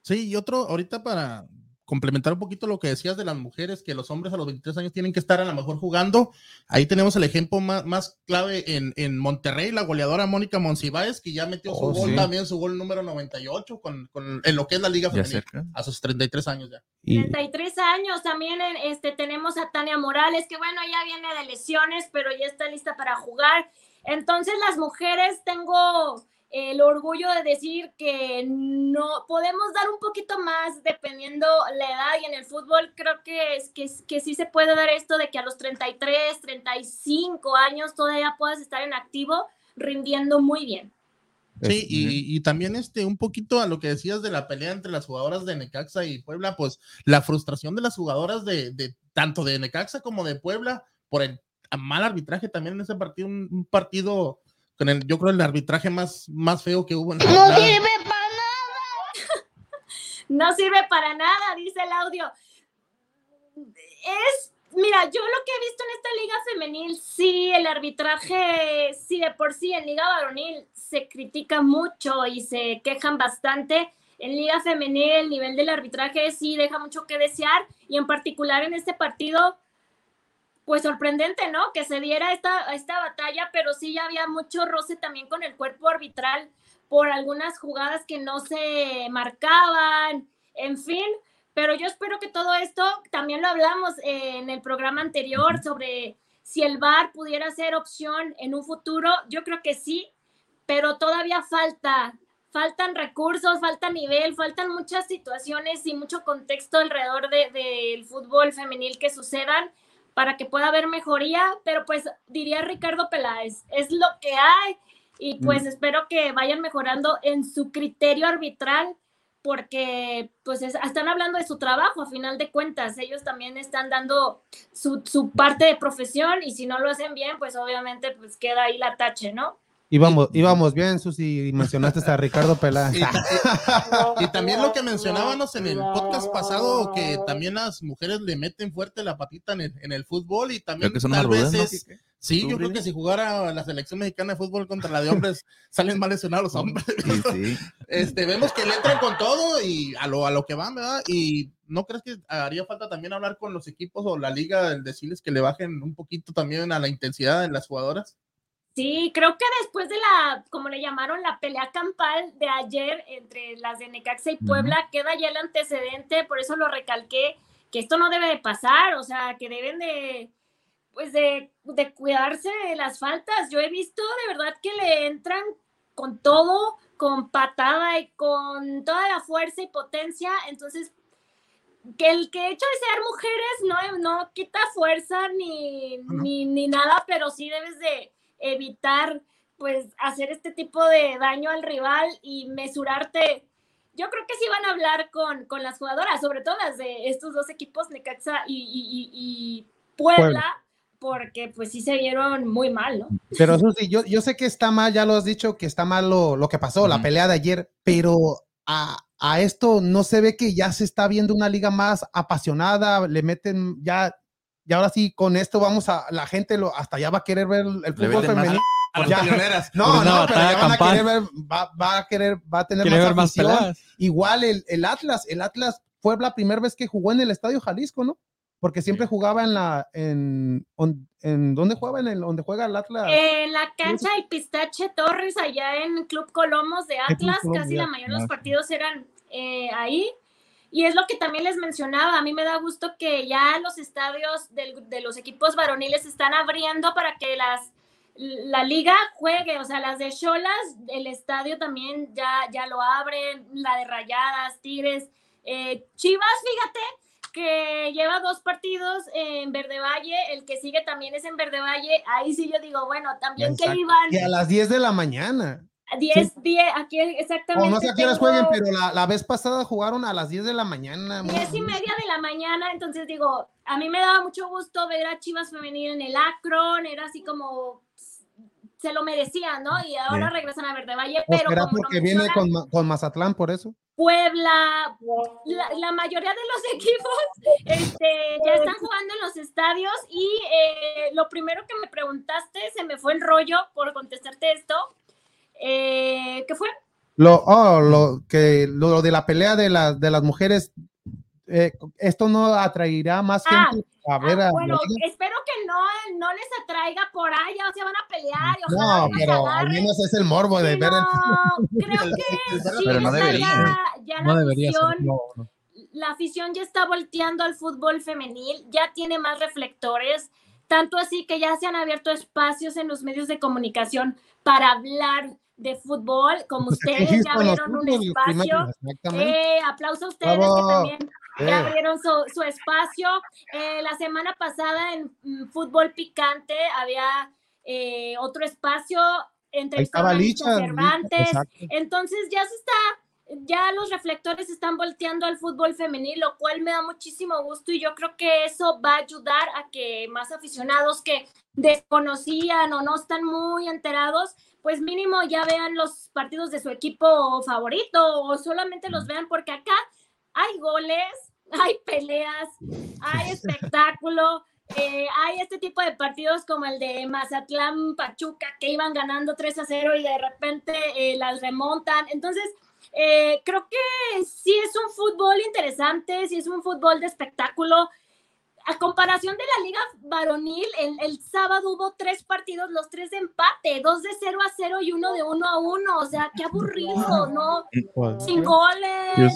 Sí, y otro, ahorita para, complementar un poquito lo que decías de las mujeres, que los hombres a los 23 años tienen que estar a lo mejor jugando. Ahí tenemos el ejemplo más, más clave en, en, Monterrey, la goleadora Mónica Monsiváis, que ya metió su oh, gol también, su gol número 98 con, con, en lo que es la Liga Femenina, a sus 33 años ya.
33 años también este, tenemos a Tania Morales, que bueno, ya viene de lesiones, pero ya está lista para jugar. Entonces las mujeres tengo el orgullo de decir que no podemos dar un poquito más dependiendo la edad y en el fútbol creo que, es, que, que sí se puede dar esto de que a los 33, 35 años todavía puedas estar en activo rindiendo muy bien.
Sí, y, y, también este, un poquito a lo que decías de la pelea entre las jugadoras de Necaxa y Puebla, pues la frustración de las jugadoras de, de tanto de Necaxa como de Puebla por el mal arbitraje también en ese partido, un partido con el, yo creo el arbitraje más, más feo que hubo en
No sirve para nada. no sirve para nada, dice el audio. Es, mira, yo lo que he visto en esta liga femenil, sí, el arbitraje, sí, de por sí, en liga varonil se critica mucho y se quejan bastante. En liga femenil el nivel del arbitraje sí deja mucho que desear y en particular en este partido pues sorprendente, ¿no? Que se diera esta, esta batalla, pero sí ya había mucho roce también con el cuerpo arbitral por algunas jugadas que no se marcaban, en fin, pero yo espero que todo esto, también lo hablamos en el programa anterior sobre si el VAR pudiera ser opción en un futuro, yo creo que sí, pero todavía falta, faltan recursos, falta nivel, faltan muchas situaciones y mucho contexto alrededor del fútbol femenil que sucedan para que pueda haber mejoría, pero pues diría Ricardo Peláez, es lo que hay y pues mm. espero que vayan mejorando en su criterio arbitral porque pues están hablando de su trabajo a final de cuentas, ellos también están dando su, su parte de profesión y si no lo hacen bien, pues obviamente pues queda ahí la tache, ¿no?
Íbamos, íbamos bien, Susi, mencionaste a Ricardo Pelá.
Y, también lo que mencionábamos en el podcast pasado, que también las mujeres le meten fuerte la patita en el, en el fútbol y también tal vez es, Sí, yo creo que si jugara la selección mexicana de fútbol contra la de hombres, salen mal lesionados los hombres. Este, vemos que le entran con todo y a lo, a lo que van, ¿verdad? Y ¿no crees que haría falta también hablar con los equipos o la liga, decirles que le bajen un poquito también a la intensidad de las jugadoras?
Sí, creo que después de la, como le llamaron, la pelea campal de ayer entre las de Necaxa y Puebla, queda ya el antecedente, por eso lo recalqué, que esto no debe de pasar, o sea, que deben de, pues de, de cuidarse de las faltas. Yo he visto de verdad que le entran con todo, con patada y con toda la fuerza y potencia, entonces que el que hecho de ser mujeres no, no quita fuerza ni, ni, ni nada, pero sí debes de evitar pues hacer este tipo de daño al rival y mesurarte. Yo creo que sí van a hablar con, con las jugadoras, sobre todo las de estos dos equipos, Necaxa y, Puebla, porque pues sí se vieron muy mal, ¿no?
Pero eso sí, yo, yo sé que está mal, ya lo has dicho, que está mal lo, que pasó, la pelea de ayer, pero a, a, esto no se ve que ya se está viendo una liga más apasionada, le meten ya y ahora sí, con esto vamos a, la gente lo, hasta ya va a querer ver el, fútbol femenino. no, no, pero ya van a querer ver, va, va, a querer, va a tener más, más Igual el, el, Atlas, el Atlas fue la primera vez que jugó en el Estadio Jalisco, ¿no? Porque siempre jugaba en la, en, en, ¿dónde jugaba? En el, donde juega el Atlas.
En la cancha del Pistache Torres, allá en Club Colomos de Atlas, casi la mayoría de los partidos eran eh, ahí. Y es lo que también les mencionaba, a mí me da gusto que ya los estadios de los equipos varoniles están abriendo para que las la liga juegue, o sea, las de Cholas, el estadio también ya, ya lo abren, la de Rayadas, Tigres, eh, Chivas, fíjate que lleva dos partidos en Verde Valle, el que sigue también es en Verde Valle, ahí sí yo digo, bueno, también que iban...
Y a las 10 de la mañana.
10, 10, aquí exactamente.
O no sé a qué horas jueguen, pero la, la, vez pasada jugaron a las 10 de la mañana.
10 y media de la mañana, entonces digo, a mí me daba mucho gusto ver a Chivas Femenil en el Akron, era así como se lo merecían, ¿no? Y ahora regresan a Verde Valle, pero
¿Será porque viene con, con, Mazatlán por eso?
Puebla, la, la, mayoría de los equipos este, ya están jugando en los estadios y eh, lo primero que me preguntaste, se me fue el rollo por contestarte esto, eh, ¿Qué fue?
Lo, oh, lo, que, lo de la pelea de, la, de las mujeres, eh, ¿esto no atraerá más ah, gente a ver
ah, Bueno, espero que no, no les atraiga por ahí, o sea, van a pelear. Y
no, pero al menos es el morbo de ver
el... creo que sí, pero no debería. Ya, no la debería afición, La afición ya está volteando al fútbol femenil, ya tiene más reflectores, tanto así que ya se han abierto espacios en los medios de comunicación para hablar de fútbol, como pues, ustedes ya abrieron un espacio. Eh, aplauso a ustedes que también ya abrieron su, espacio. Eh, la semana pasada en mm, Fútbol Picante había eh, otro espacio entre Cervantes. Entonces ya se está, ya los reflectores están volteando al fútbol femenil, lo cual me da muchísimo gusto y yo creo que eso va a ayudar a que más aficionados que desconocían o no están muy enterados, pues mínimo ya vean los partidos de su equipo favorito o solamente los vean porque acá hay goles, hay peleas, hay espectáculo. Eh, hay este tipo de partidos como el de Mazatlán Pachuca que iban ganando 3 a 0 y de repente eh, las remontan. Entonces, eh, creo que sí es un fútbol interesante, sí es un fútbol de espectáculo a comparación de la liga varonil, el, el, sábado hubo tres partidos, los tres de empate, dos de 0 a 0 y uno de 1 a 1. O sea, qué aburrido, ¿no? Sin goles.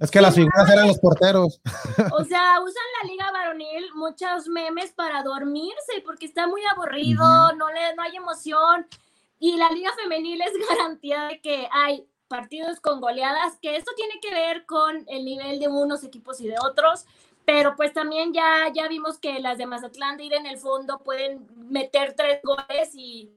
Es que las figuras eran los porteros.
O sea, usan la liga varonil muchos memes para dormirse porque está muy aburrido, no, le, no hay emoción. Y la liga femenil es garantía de que hay partidos con goleadas, que esto tiene que ver con el nivel de unos equipos y de otros pero pues también ya, ya vimos que las de Mazatlán de ir en el fondo pueden meter tres goles y,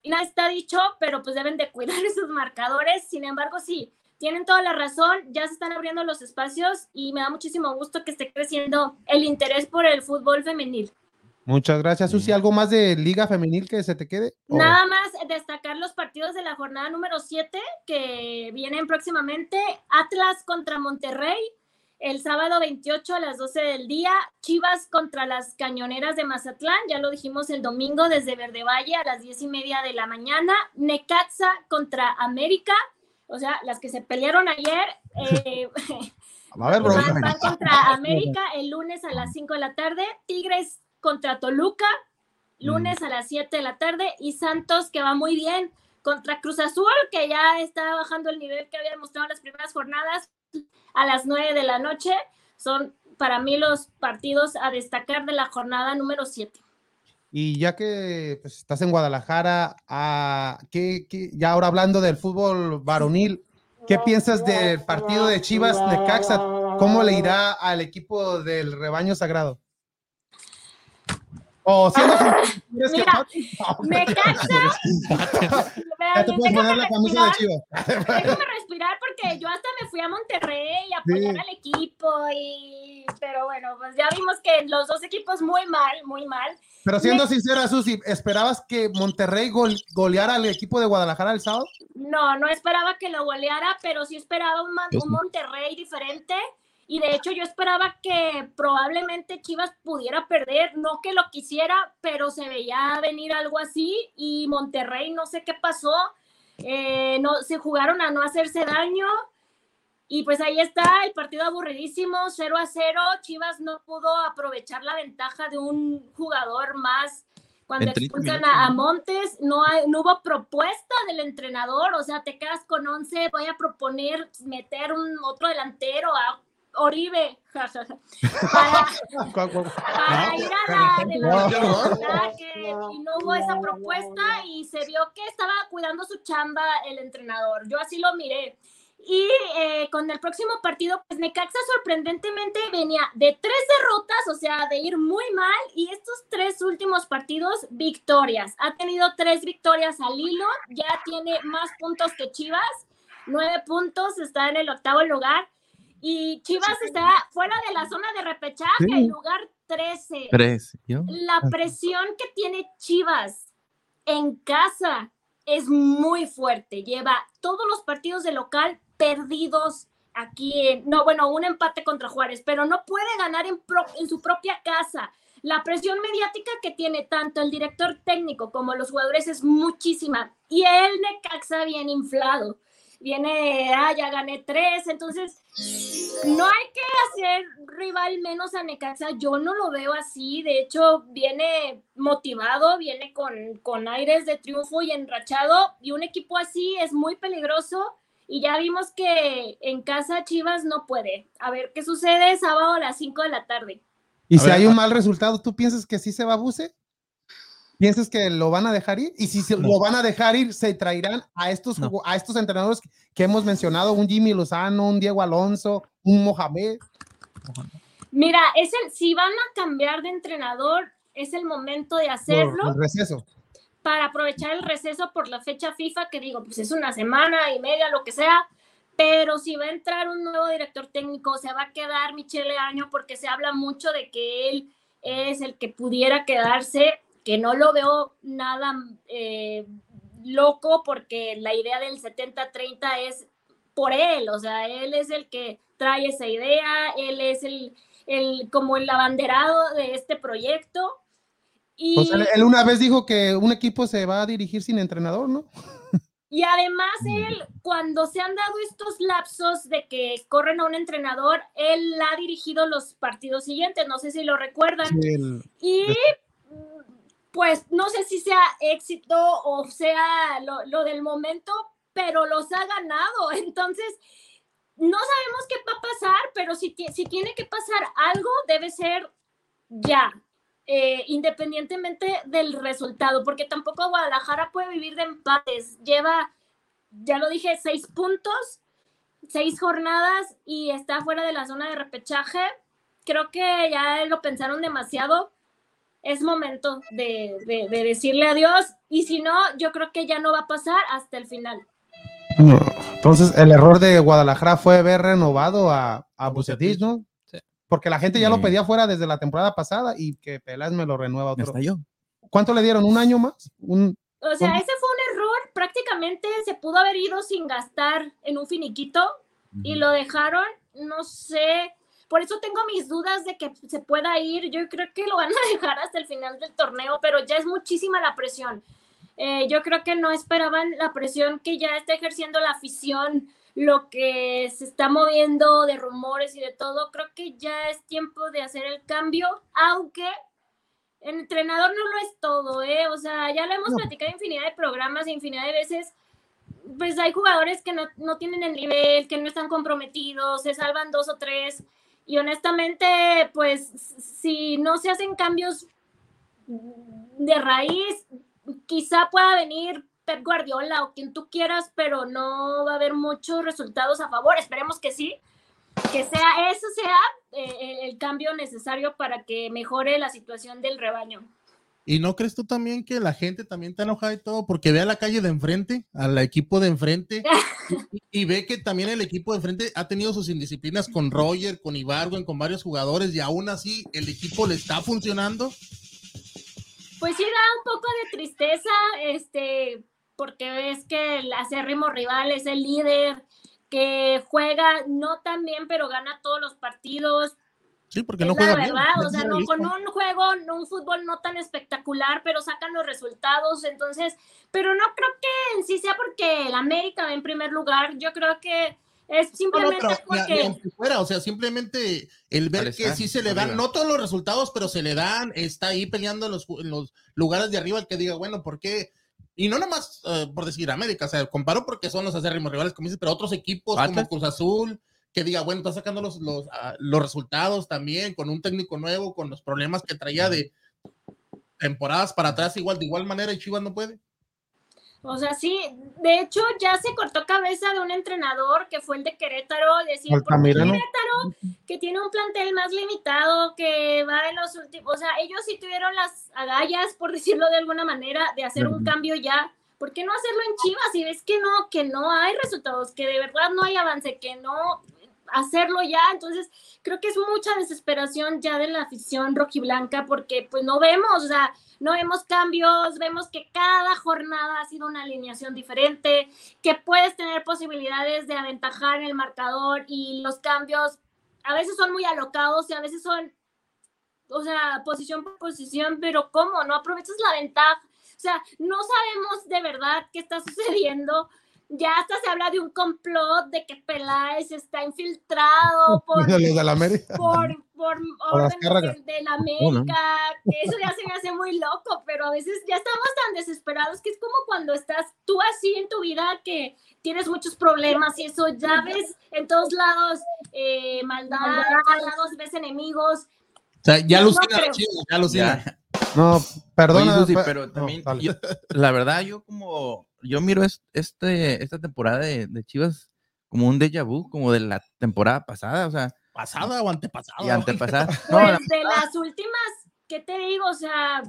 y nada está dicho, pero pues deben de cuidar esos marcadores. Sin embargo, sí, tienen toda la razón, ya se están abriendo los espacios y me da muchísimo gusto que esté creciendo el interés por el fútbol femenil.
Muchas gracias, Susi. ¿Algo más de Liga Femenil que se te quede?
Nada más destacar los partidos de la jornada número 7 que vienen próximamente. Atlas contra Monterrey, el sábado 28 a las 12 del día, Chivas contra las Cañoneras de Mazatlán, ya lo dijimos el domingo desde Verde Valle a las 10 y media de la mañana, Necaxa contra América, o sea, las que se pelearon ayer, eh, van, contra América el lunes a las 5 de la tarde, Tigres contra Toluca, lunes mm. a las 7 de la tarde, y Santos, que va muy bien, contra Cruz Azul, que ya está bajando el nivel que había demostrado en las primeras jornadas, a las 9 de la noche. Son para mí los partidos a destacar de la jornada número 7.
Y ya que pues, estás en Guadalajara, ah, ¿qué, ya ahora hablando del fútbol varonil, ¿qué piensas del partido de Chivas de Caxa? ¿Cómo le irá al equipo del rebaño sagrado?
O siendo Mira, me cansa. ya te puedes poner la camisa de Chivas. Déjame respirar porque yo hasta me fui a Monterrey a apoyar al equipo y pero bueno, pues ya vimos que los dos equipos muy mal, muy mal.
Pero siendo sincera, Susi, ¿esperabas que Monterrey goleara al equipo de Guadalajara el sábado?
No, no esperaba que lo goleara, pero sí esperaba un Monterrey diferente y de hecho yo esperaba que probablemente Chivas pudiera perder, no que lo quisiera, pero se veía venir algo así y Monterrey no sé qué pasó, eh, no, se jugaron a no hacerse daño y pues ahí está el partido aburridísimo, 0 a 0, Chivas no pudo aprovechar la ventaja de un jugador más cuando expulsan a, Montes, no, no hubo propuesta del entrenador, o sea, te quedas con 11, voy a proponer meter un otro delantero a Oribe para, ir a la de la y no hubo esa propuesta y se vio que estaba cuidando su chamba el entrenador. Yo así lo miré. Y eh, con el próximo partido, pues Necaxa sorprendentemente venía de tres derrotas, o sea, de ir muy mal, y estos tres últimos partidos, victorias. Ha tenido tres victorias al hilo, ya tiene más puntos que Chivas, nueve puntos, está en el octavo lugar. Y Chivas está fuera de la zona de repechaje, en lugar 13.
13.
La presión que tiene Chivas en casa es muy fuerte. Lleva todos los partidos de local perdidos aquí. no, bueno, un empate contra Juárez, pero no puede ganar en, en su propia casa. La presión mediática que tiene tanto el director técnico como los jugadores es muchísima. Y el Necaxa bien inflado viene, ah, ya gané tres, entonces no hay que hacer rival menos a Necaxa, yo no lo veo así, de hecho viene motivado, viene con, con aires de triunfo y enrachado, y un equipo así es muy peligroso, y ya vimos que en casa Chivas no puede. A ver qué sucede sábado a las 5 de la tarde.
Y si hay un mal resultado, ¿tú piensas que sí se va a Buse? ¿Piensas que lo van a dejar ir? Y si lo van a dejar ir, se traerán a estos, a estos entrenadores que hemos mencionado, un Jimmy Lozano, un Diego Alonso, un Mohamed.
Mira, es el, si van a cambiar de entrenador, es el momento de hacerlo.
el receso.
Para aprovechar el receso por la fecha FIFA, que digo, pues es una semana y media, lo que sea. Pero si va a entrar un nuevo director técnico, se va a quedar Michele Año, porque se habla mucho de que él es el que pudiera quedarse que no lo veo nada eh, loco porque la idea del 70-30 es por él, o sea, él es el que trae esa idea, él es el, el como el abanderado de este proyecto.
Y, él una vez dijo que un equipo se va a dirigir sin entrenador, ¿no?
Y además él, cuando se han dado estos lapsos de que corren a un entrenador, él ha dirigido los partidos siguientes, no sé si lo recuerdan. y pues no sé si sea éxito o sea lo, del momento, pero los ha ganado. Entonces, no sabemos qué va a pasar, pero si, si tiene que pasar algo, debe ser ya, eh, independientemente del resultado, porque tampoco Guadalajara puede vivir de empates. Lleva, ya lo dije, seis puntos, seis jornadas y está fuera de la zona de repechaje. Creo que ya lo pensaron demasiado es momento de, decirle adiós y si no, yo creo que ya no va a pasar hasta el final.
Entonces, el error de Guadalajara fue haber renovado a, a Bucetich, ¿no? Porque la gente ya lo pedía fuera desde la temporada pasada y que Peláez me lo renueva otro. ¿Cuánto le dieron? ¿Un año más? ¿Un,
o sea, ese fue un error. Prácticamente se pudo haber ido sin gastar en un finiquito y lo dejaron, no sé, por eso tengo mis dudas de que se pueda ir. Yo creo que lo van a dejar hasta el final del torneo, pero ya es muchísima la presión. Eh, yo creo que no esperaban la presión que ya está ejerciendo la afición, lo que se está moviendo de rumores y de todo. Creo que ya es tiempo de hacer el cambio, aunque el entrenador no lo es todo, ¿eh? O sea, ya lo hemos platicado infinidad de programas, infinidad de veces. Pues hay jugadores que no, no tienen el nivel, que no están comprometidos, se salvan dos o tres. Y honestamente, pues si no se hacen cambios de raíz, quizá pueda venir Pep Guardiola o quien tú quieras, pero no va a haber muchos resultados a favor. Esperemos que sí, que sea eso sea eh, el cambio necesario para que mejore la situación del rebaño.
¿Y no crees tú también que la gente también está enojada y todo porque ve a la calle de enfrente, al equipo de enfrente, y, ve que también el equipo de enfrente ha tenido sus indisciplinas con Roger, con Ibargüen, con varios jugadores, y aún así el equipo le está funcionando?
Pues sí, da un poco de tristeza, este, porque ves que el acérrimo rival es el líder, que juega no tan bien, pero gana todos los partidos.
Sí, porque no juega
verdad, o sea, no, con un juego, un fútbol no tan espectacular, pero sacan los resultados, entonces, pero no creo que en sí sea porque el América va en primer lugar, yo creo que es simplemente porque...
fuera, o sea, simplemente el ver que sí se le dan, no todos los resultados, pero se le dan, está ahí peleando en los, en los lugares de arriba, el que diga, bueno, ¿por qué? Y no nomás uh, por decir América, o sea, comparo porque son los acérrimos rivales, como dices, pero otros equipos como Cruz Azul, que diga, bueno, está sacando los, los, uh, los resultados también, con un técnico nuevo, con los problemas que traía de temporadas para atrás, igual, de igual manera, y Chivas no puede.
O sea, sí, de hecho ya se cortó cabeza de un entrenador que fue el de Querétaro, decir, por Querétaro, que tiene un plantel más limitado, que va en los últimos, o sea, ellos sí tuvieron las agallas, por decirlo de alguna manera, de hacer un cambio ya. ¿Por qué no hacerlo en Chivas? Si ves que no, que no hay resultados, que de verdad no hay avance, que no hacerlo ya, entonces creo que es mucha desesperación ya de la afición rojiblanca porque pues no vemos, o sea, no vemos cambios, vemos que cada jornada ha sido una alineación diferente, que puedes tener posibilidades de aventajar en el marcador y los cambios a veces son muy alocados y a veces son, o sea, posición por posición, pero ¿cómo? No aprovechas la ventaja. O sea, no sabemos de verdad qué está sucediendo ya hasta se habla de un complot de que Peláez está infiltrado por, por, por órdenes de, la América, eso ya se me hace muy loco, pero a veces ya estamos tan desesperados que es como cuando estás tú así en tu vida que tienes muchos problemas y eso ya ves en todos lados eh, maldad, en todos lados ves enemigos.
O sea, ya alucina, ya alucina.
No, perdona.
pero también, la verdad, yo como yo miro este, esta temporada de, Chivas como un déjà vu, como de la temporada pasada, o sea.
¿Pasada o antepasada?
Y antepasada.
Pues de las últimas, ¿qué te digo? O sea,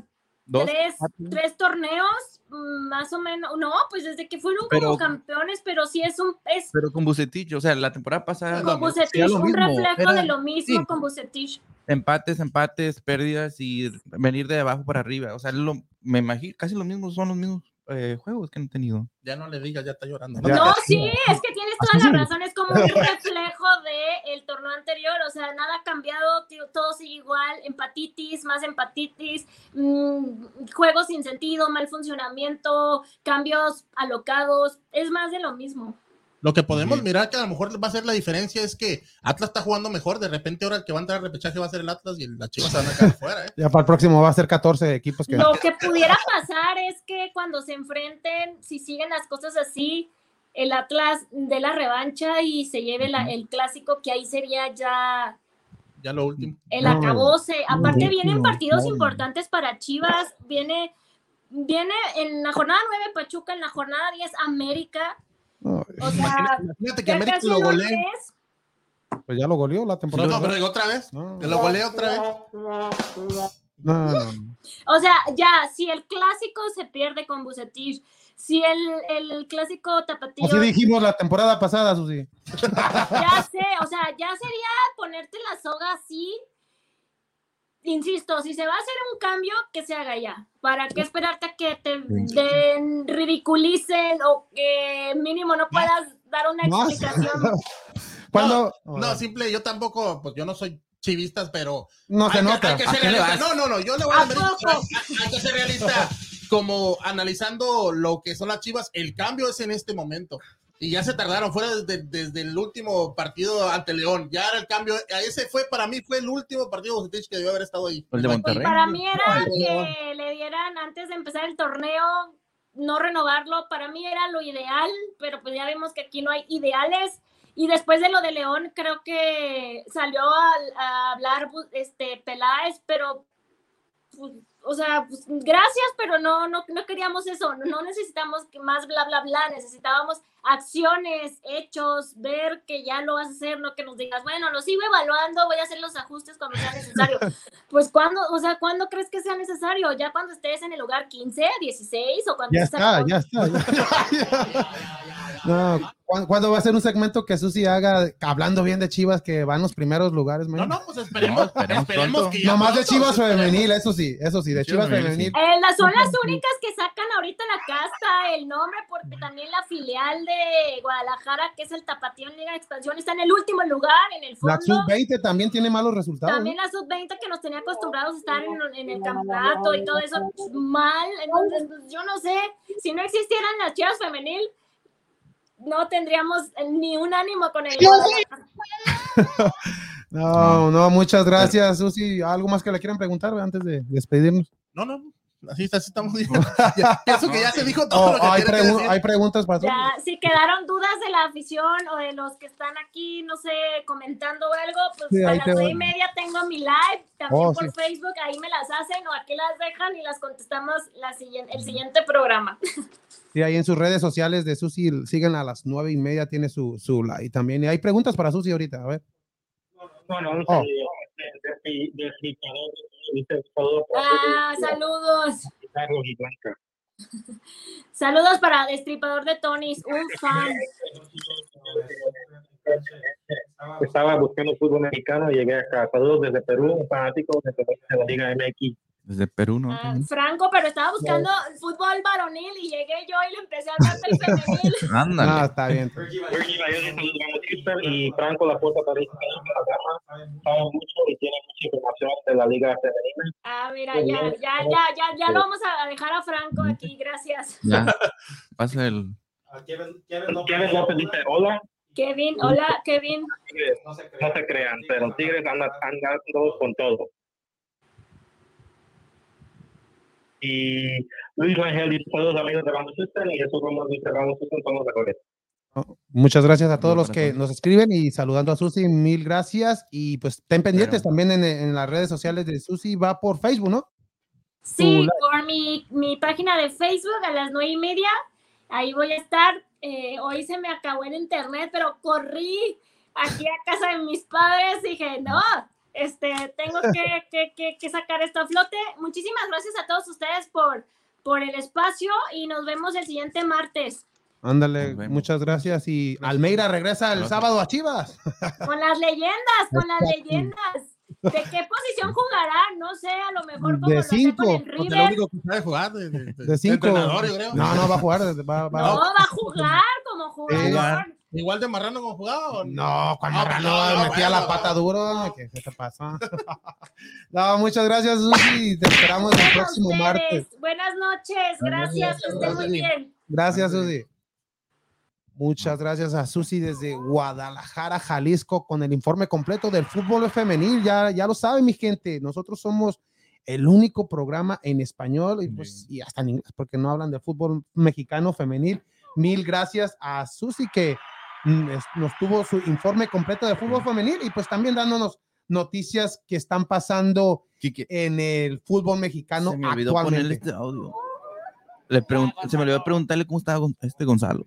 tres, tres, torneos, mm, más o menos. No, pues desde que fueron como campeones, pero sí es un. Es,
pero con Bucetich, o sea, la temporada pasada.
Con Bucetich, un reflejo de lo mismo con Bucetich.
Empates, empates, pérdidas y venir de abajo para arriba. O sea, lo, me imagino, casi lo mismo, son los mismos eh, juegos que han tenido.
Ya no le digas, ya está llorando.
No, sí, es que tienes toda la razón, es como un reflejo de el torneo anterior, o sea, nada ha cambiado, todo sigue igual, empatitis, más empatitis, mmm, juegos sin sentido, mal funcionamiento, cambios alocados, es más de lo mismo.
Lo que podemos mirar que a lo mejor va a ser la diferencia es que Atlas está jugando mejor. De repente, ahora el que va a entrar al repechaje va a ser el Atlas y la Chivas se van a quedar fuera. ¿eh?
Ya para el próximo va a ser 14 equipos. Que...
Lo que pudiera pasar es que cuando se enfrenten, si siguen las cosas así, el Atlas de la revancha y se lleve el clásico, que ahí sería ya.
Ya lo último.
El acabose. Aparte, vienen partidos importantes para Chivas. Viene, viene en la jornada 9 Pachuca, en la jornada 10 América o sea,
imagínate que América lo golee.
Pues ya lo goleó la temporada.
No, pero otra vez. No. Que lo golee otra vez.
No, no,
O sea, ya, si el clásico se pierde con Bucetich, si el, el clásico tapatío.
Así dijimos la temporada pasada, Susi.
Ya sé, o sea, ya sería ponerte la soga así insisto, si se va a hacer un cambio, que se haga ya. ¿Para qué esperarte a que te ridiculicen o que mínimo no puedas dar una explicación?
¿Cuándo?
No, simple, yo tampoco, pues yo no soy chivistas, pero.
No se nota.
Que, ser realista. No, no, no, yo le voy a, a, que ser realista. Como analizando lo que son las chivas, el cambio es en este momento. Y ya se tardaron, fuera desde, desde el último partido ante León. Ya era el cambio. Ese fue, para mí, fue el último partido que debió haber estado ahí.
El de Monterrey.
Para mí era que le dieran antes de empezar el torneo no renovarlo, para mí era lo ideal, pero pues ya vemos que aquí no hay ideales. Y después de lo de León, creo que salió a, hablar este, Peláez, pero pues, o sea, pues, gracias, pero no, no, no queríamos eso, no necesitamos más bla, bla, bla, necesitábamos acciones, hechos, ver que ya lo vas a hacer, no que nos digas, bueno, lo sigo evaluando, voy a hacer los ajustes cuando sea necesario. Pues cuando, o sea, ¿cuándo crees que sea necesario? ¿Ya cuando estés en el lugar 15, 16 o cuando
ya está, ya está, No, ¿cuándo va a ser un segmento que Susi haga hablando bien de Chivas que van los primeros lugares?
No, no, pues esperemos, esperemos, que
ya más de Chivas femenil, eso sí, eso sí, de Chivas femenil.
Eh, las son las únicas que sacan ahorita la casa, el nombre, porque también la filial de Guadalajara, que es el Tapatío en Liga de Expansión, está en el último lugar, en el fondo.
La sub-20 también tiene malos resultados.
También la sub-20 que nos tenía acostumbrados a estar en, el campeonato y todo eso mal, entonces pues, yo no sé, si no existieran las Chivas femenil, no tendríamos ni un ánimo con el.
no, no, muchas gracias, Susi. ¿Algo más que le quieran preguntar antes de despedirnos?
No, no, así, estamos diciendo. Eso que ya se dijo todo.
lo que hay, hay, preguntas para
ya, Si quedaron dudas de la afición o de los que están aquí, no sé, comentando algo, pues a las nueve y media tengo mi live, también oh, por Facebook, ahí me las hacen o aquí las dejan y las contestamos la el siguiente programa.
Sí, ahí en sus redes sociales de Susi, siguen a las nueve y media, tiene su, su like también. Y hay preguntas para Susi ahorita, a ver.
Bueno, no, oh.
Ah, saludos. Saludos para Destripador de Tonis, un fan.
Estaba buscando fútbol mexicano y llegué acá. Saludos desde Perú, un fanático de la Liga MX.
Desde Perú, ¿no?
Ah, Franco, pero estaba buscando fútbol varonil y llegué yo y le empecé a hablar del femenil.
Ándale.
No, está bien.
y Franco la puerta para sabe mucho y tiene mucha información de la liga femenina.
Ah, mira, ya, ya, ya, ya, ya lo vamos a dejar a Franco aquí, gracias.
Ya, pasa el...
Kevin, Kevin López dice, hola.
Kevin, hola, Kevin.
No se crean, pero Tigres andan andando con todo. Y Luis Rangel y todos los amigos de System y eso como dice Vamos System somos mejores.
Muchas gracias a todos los que nos escriben y saludando a Susi, mil gracias. Y pues estén pendientes también en, en, las redes sociales de Susi, va por Facebook, ¿no?
Sí, por mi, mi, página de Facebook a las nueve y media. Ahí voy a estar. Eh, hoy se me acabó el internet, pero corrí aquí a casa de mis padres y dije, no, este, tengo que, que, que, sacar esto a flote. Muchísimas gracias a todos ustedes por, por el espacio y nos vemos el siguiente martes.
Ándale, muchas gracias. Y Almeida regresa el sábado a Chivas.
Con las leyendas, con las leyendas. ¿De qué posición jugará? No sé, a lo mejor como
de cinco.
Lo con el River.
único que sabe jugar. De,
de, cinco. No, no va a jugar. Va,
va, no, va a jugar como jugador.
¿Igual de marrano como jugaba?
No, cuando ah, marrano metía la pata duro. ¿Qué, te pasa? no, muchas gracias, Susi. Te esperamos el próximo martes.
Buenas noches. Gracias. Que estén muy bien.
Gracias, Susi. Muchas gracias a Susi desde Guadalajara, Jalisco, con el informe completo del fútbol femenil. Ya, ya lo saben, mi gente. Nosotros somos el único programa en español y, pues, y hasta en inglés, porque no hablan de fútbol mexicano femenil. Mil gracias a Susi que nos tuvo su informe completo de fútbol femenil y pues también dándonos noticias que están pasando en el fútbol mexicano se me olvidó actualmente.
Este audio. Le se me olvidó preguntarle cómo estaba este Gonzalo.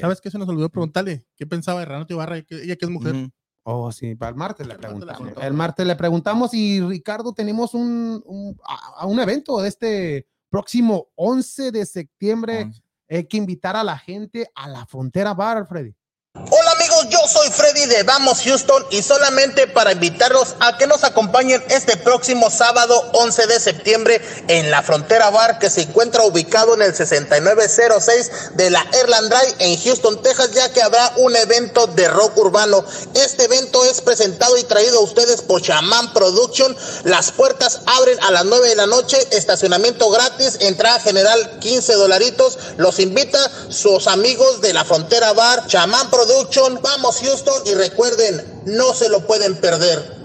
¿Sabes qué se nos olvidó preguntarle? ¿Qué pensaba de Renato Ibarra? Ella que es mujer.
Oh, sí, para el martes le preguntamos. El martes le preguntamos y Ricardo, tenemos un, un, un evento de este próximo 11 de septiembre hay que invitar a la gente a la frontera bar, Freddy.
Hola yo soy Freddy de Vamos Houston y solamente para invitarlos a que nos acompañen este próximo sábado 11 de septiembre en la Frontera Bar que se encuentra ubicado en el 6906 de la Airland Drive en Houston, Texas, ya que habrá un evento de rock urbano. Este evento es presentado y traído a ustedes por Shaman Production. Las puertas abren a las 9 de la noche, estacionamiento gratis, entrada general 15 dolaritos. Los invita sus amigos de la Frontera Bar, Shaman Production. Vamos Houston y recuerden, no se lo pueden perder.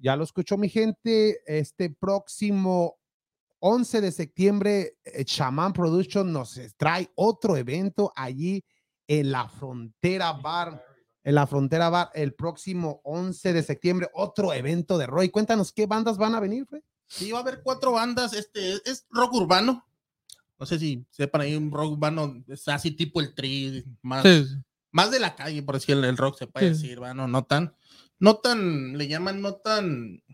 Ya, lo escuchó mi gente, este próximo 11 de septiembre, Shaman Production nos trae otro evento allí en la Frontera Bar en la Frontera Bar el próximo 11 de septiembre, otro evento de Roy. Cuéntanos qué bandas van a venir, Fred.
Sí, va a haber cuatro bandas. Este es rock urbano. No sé si sepan ahí un rock urbano, es así tipo el tri, más, más de la calle, por decir el, rock se puede decir, bueno, no tan, no tan, le llaman no tan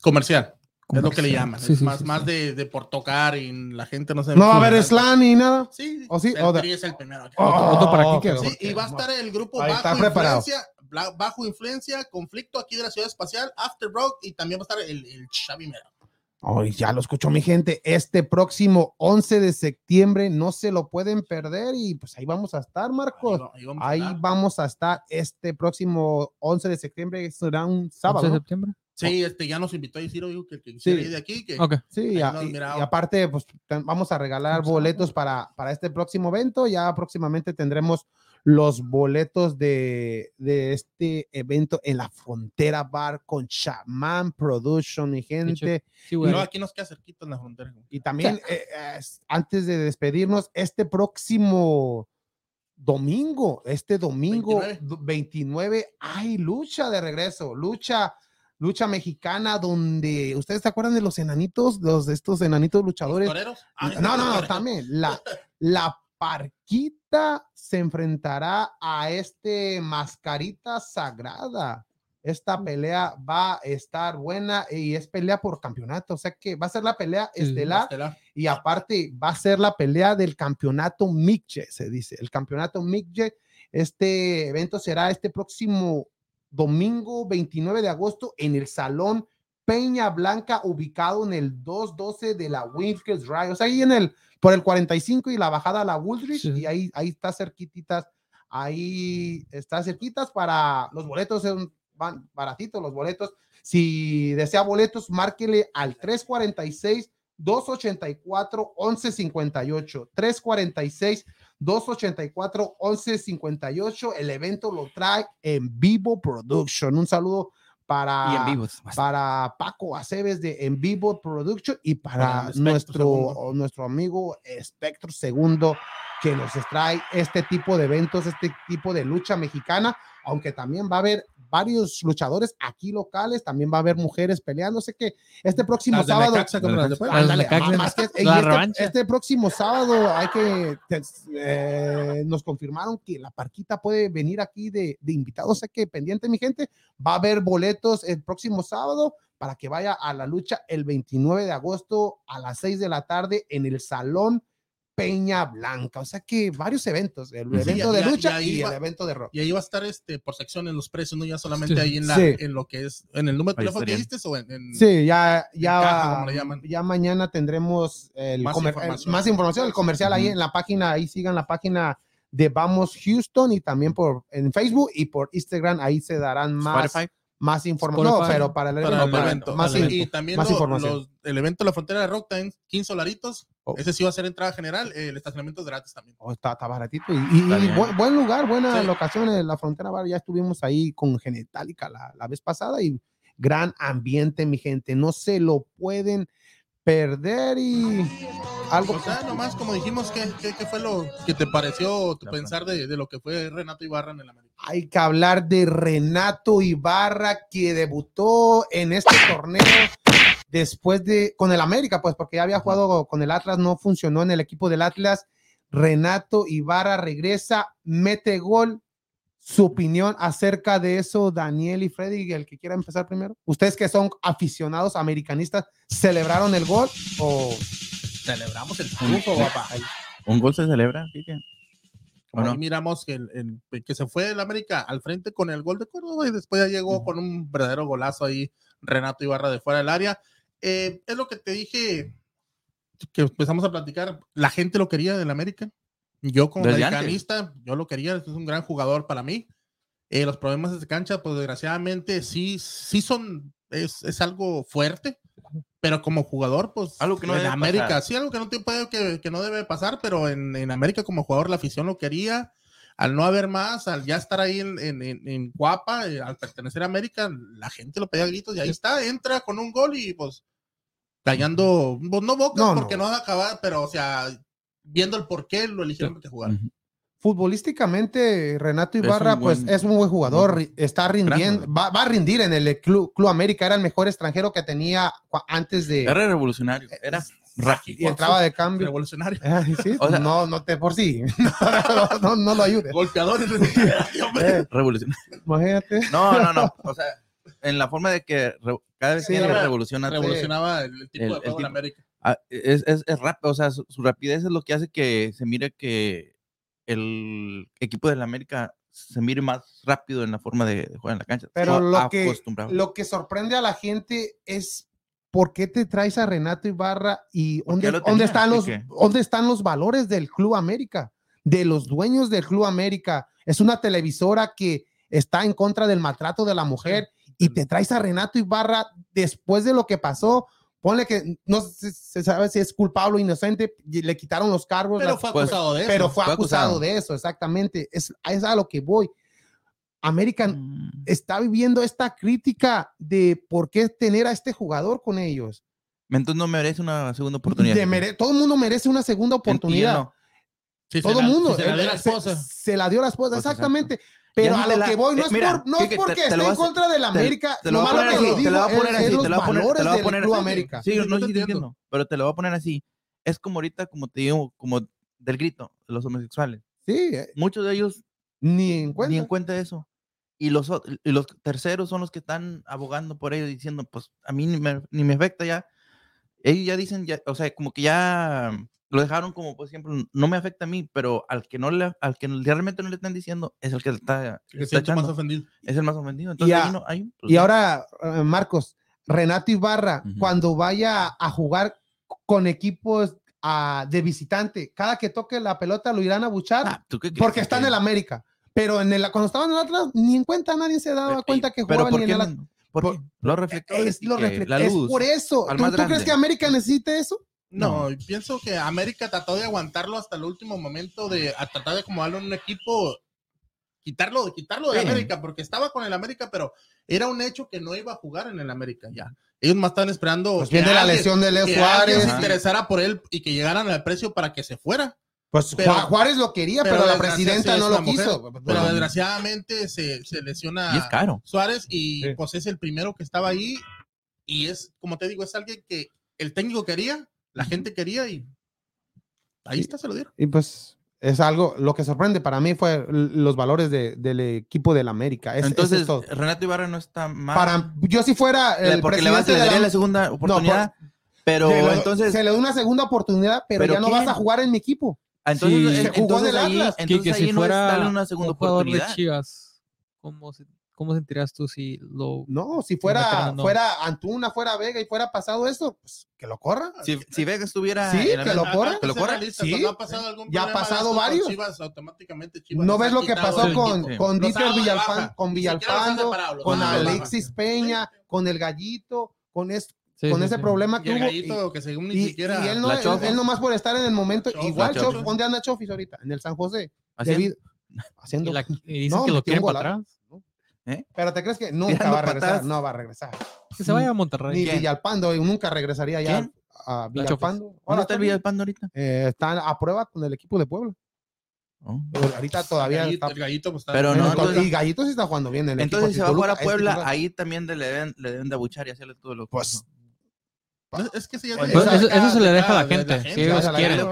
comercial. Es lo que le llaman. es más, más de, de, por tocar y la gente no se.
No va a haber slam ni nada.
Sí,
¿O sí?
El es el primero.
Oh, para aquí
sí, y va a estar el grupo bajo influencia, bajo influencia, conflicto aquí de la ciudad espacial, After Rock y también va a estar el, el Xavi Mera.
Hoy ya lo escuchó mi gente. Este próximo 11 de septiembre no se lo pueden perder y pues ahí vamos a estar, Marcos. Ahí, vamos, a estar este próximo 11 de septiembre. Será un sábado. 11
de septiembre.
Sí, este ya nos invitó a decir que, que ir de aquí. Que
Sí, y, aparte, pues vamos a regalar boletos para, para este próximo evento. Ya próximamente tendremos los boletos de, de este evento en la Frontera Bar con Shaman Production, mi gente.
Sí, bueno, aquí nos queda cerquita en la frontera.
Y también, eh, antes de despedirnos, este próximo domingo, este domingo 29. 29, hay lucha de regreso, lucha lucha mexicana donde ustedes se acuerdan de los enanitos, los de estos enanitos luchadores.
Ah,
no, no, no, también la la Parquita se enfrentará a este Mascarita Sagrada. Esta pelea va a estar buena y es pelea por campeonato, o sea que va a ser la pelea estelar, y aparte va a ser la pelea del campeonato Mixje, se dice, el campeonato Mixje. Este evento será este próximo domingo 29 de agosto en el Salón Peña Blanca, ubicado en el 212 de la Winfield Drive. O sea, ahí en el, por el 45 y la bajada a la Woodridge, y ahí, ahí está cerquititas, ahí está cerquitas para los boletos, van baratitos los boletos. Si desea boletos, márquele al 346 284 1158 346 284 1158 el evento lo trae en vivo production un saludo para, para Paco Aceves de En Vivo Production y para, nuestro, nuestro amigo Espectro Segundo que nos trae este tipo de eventos, este tipo de lucha mexicana, aunque también va a haber varios luchadores aquí locales, también va a haber mujeres peleando. Sé que este próximo sábado, este, próximo sábado hay que eh, nos confirmaron que la parquita puede venir aquí de, de invitados. Sé que pendiente, mi gente, va a haber boletos el próximo sábado para que vaya a la lucha el 29 de agosto a las 6 de la tarde en el Salón Peña Blanca. O sea que varios eventos, el evento de lucha y, el evento de rock.
Y ahí va a estar este por secciones los precios, no ya solamente ahí en la en lo que es en el número de teléfono que diste o en,
Sí, ya ya ya mañana tendremos el más, información. más información, el comercial ahí en la página, ahí sigan la página de Vamos Houston y también por en Facebook y por Instagram ahí se darán más más información. No, pero para el, evento, Más,
y también información. el evento de la frontera de Rock Time, 15 solaritos. Oh. Ese sí va a ser entrada general. el estacionamiento es gratis también.
Oh, está, está, baratito. Y, buen, lugar, buena locación en la frontera. Ya estuvimos ahí con Genetalica la, la vez pasada y gran ambiente, mi gente. No se lo pueden perder y algo.
O sea, nomás como dijimos, ¿qué, qué, fue lo que te pareció tu pensar de, de, lo que fue Renato Ibarra en el América?
Hay que hablar de Renato Ibarra que debutó en este torneo después de con el América, pues porque ya había jugado con el Atlas, no funcionó en el equipo del Atlas. Renato Ibarra regresa, mete gol, su opinión acerca de eso, Daniel y Freddy, el que quiera empezar primero. Ustedes que son aficionados americanistas, ¿celebraron el gol o
celebramos el triunfo, papá? Un gol se celebra,
Como miramos que, el, que se fue el América al frente con el gol de Córdoba y después ya llegó con un verdadero golazo ahí Renato Ibarra de fuera del área. Eh, es lo que te dije que empezamos a platicar. La gente lo quería del América. Yo como americanista, yo lo quería. Es un gran jugador para mí. Eh, los problemas de cancha, pues desgraciadamente sí, sí son, es, es algo fuerte pero como jugador, pues
algo que no
en América, sí, algo que no, te que, que, no debe pasar, pero en, en, América como jugador la afición lo quería. Al no haber más, al ya estar ahí en, en, en Guapa, eh, al pertenecer a América, la gente lo pedía gritos y ahí está, entra con un gol y pues callando, pues, no bocas porque no. va a acabar, pero o sea, viendo el por qué lo eligieron que jugar
futbolísticamente Renato Ibarra pues es un buen jugador, está rindiendo, va, a rendir en el Club, Club, América, era el mejor extranjero que tenía antes de...
Era revolucionario, era
y entraba de cambio.
Revolucionario.
Ah, pues, no, no te por sí. no, no, lo ayudes.
Golpeadores.
Eh, revolucionario.
Imagínate.
No, no, no. O sea, en la forma de que cada vez que revoluciona,
revolucionaba el tipo de juego en América. Ah,
es, es, es rápido, o sea, su, su, rapidez es lo que hace que se mire que el equipo del América se mire más rápido en la forma de, jugar en la cancha.
Pero lo que, lo que sorprende a la gente es por qué te traes a Renato Ibarra y dónde, dónde, están los, dónde están los valores del Club América, de los dueños del Club América. Es una televisora que está en contra del maltrato de la mujer y te traes a Renato Ibarra después de lo que pasó ponle que no se, sabe si es culpable o inocente, le quitaron los cargos.
Pero fue
pues,
acusado de eso.
Pero fue, acusado, de eso, exactamente. Es, es a lo que voy. American mm. está viviendo esta crítica de por qué tener a este jugador con ellos.
Entonces no merece una segunda oportunidad.
todo el mundo merece una segunda oportunidad. todo el mundo. Se, la dio la esposa. Se, la dio la esposa, pues, exactamente. Pero a lo que voy, no es, por, no es porque esté en contra de la América.
Te, lo voy a poner así, te lo voy a poner así, te lo voy a poner, te lo voy a poner.
América.
Sí, no estoy diciendo, pero te lo voy a poner así. Es como ahorita, como te digo, como del grito de los homosexuales.
Sí. Eh.
Muchos de ellos
ni en cuenta,
ni en cuenta eso. Y los, y los terceros son los que están abogando por ello, diciendo, pues a mí ni me, ni me afecta ya. Ellos ya dicen, ya, o sea, como que ya lo dejaron como, por ejemplo, no me afecta a mí, pero al que no le, al que realmente no le están diciendo es el que está,
está más ofendido.
Es el más ofendido. Entonces, y, ahí no, hay,
pues, y ahora, eh, Marcos, Renato Ibarra, cuando vaya a jugar con equipos uh, de visitante, cada que toque la pelota lo irán a buchar ah, porque está en el América. Pero en el, cuando estaban en el Atlas, ni en cuenta nadie se daba cuenta que jugaba ni en el Atlas.
¿Por, Lo reflectores.
Es, lo la luz, es por eso. ¿Tú, ¿Tú crees que América necesita eso?
No, pienso que América trató de aguantarlo hasta el último momento de tratar de acomodarlo en un equipo, quitarlo, de quitarlo de América, porque estaba con el América, pero era un hecho que no iba a jugar en el América ya. Ellos más estaban esperando
pues que la lesión de Leo Suárez
se interesara por él y que llegaran al precio para que se fuera.
Pues Juárez lo quería, pero, la presidenta no lo quiso.
Pero desgraciadamente se, se lesiona
y es caro.
Suárez y pues es el primero que estaba ahí y es, como te digo, es alguien que el técnico quería la gente quería y ahí está, se lo dieron.
Y pues es algo, lo que sorprende para mí fue los valores del equipo del América.
Entonces, Renato Ibarra no está mal.
Para, yo si fuera el
porque le,
le
daría la, segunda oportunidad, pero entonces...
Se le da una segunda oportunidad, pero, ya no vas a jugar en mi equipo.
Ah, entonces, jugó en el Atlas. Entonces, ahí si no fuera es darle una segunda oportunidad.
De Chivas, ¿cómo se ¿Cómo sentirías tú si lo...
No, si fuera, fuera Antuna, fuera Vega y fuera pasado esto, pues que lo corra.
Si, si Vega estuviera...
Sí, que lo corra.
Que lo corra.
Sí, ya ha pasado varios. no ves lo que pasó con, con Dieter Villalpando, con Villalpando, con Alexis Peña, con el Gallito, con esto. con ese problema que
hubo. que según ni siquiera.
Y él, no, él, nomás por estar en el momento. igual, Chof, ¿dónde anda Chofis ahorita? En el San José.
Haciendo.
haciendo y, dicen que lo quieren para atrás.
¿Eh? Pero te crees que nunca va a regresar, no va a regresar.
Que se vaya a Monterrey.
Ni Villalpando, y nunca regresaría ya a Villalpando.
¿Dónde está el Villalpando ahorita?
Eh, está a prueba con el equipo de Puebla. Oh. ahorita todavía
el gallito, pues, está
pero no,
y Gallito sí está jugando bien en el
entonces si va a jugar a Puebla ahí también le deben, le deben de abuchar y hacerle todo lo
pues
es que
pues, eso, se le deja a la gente,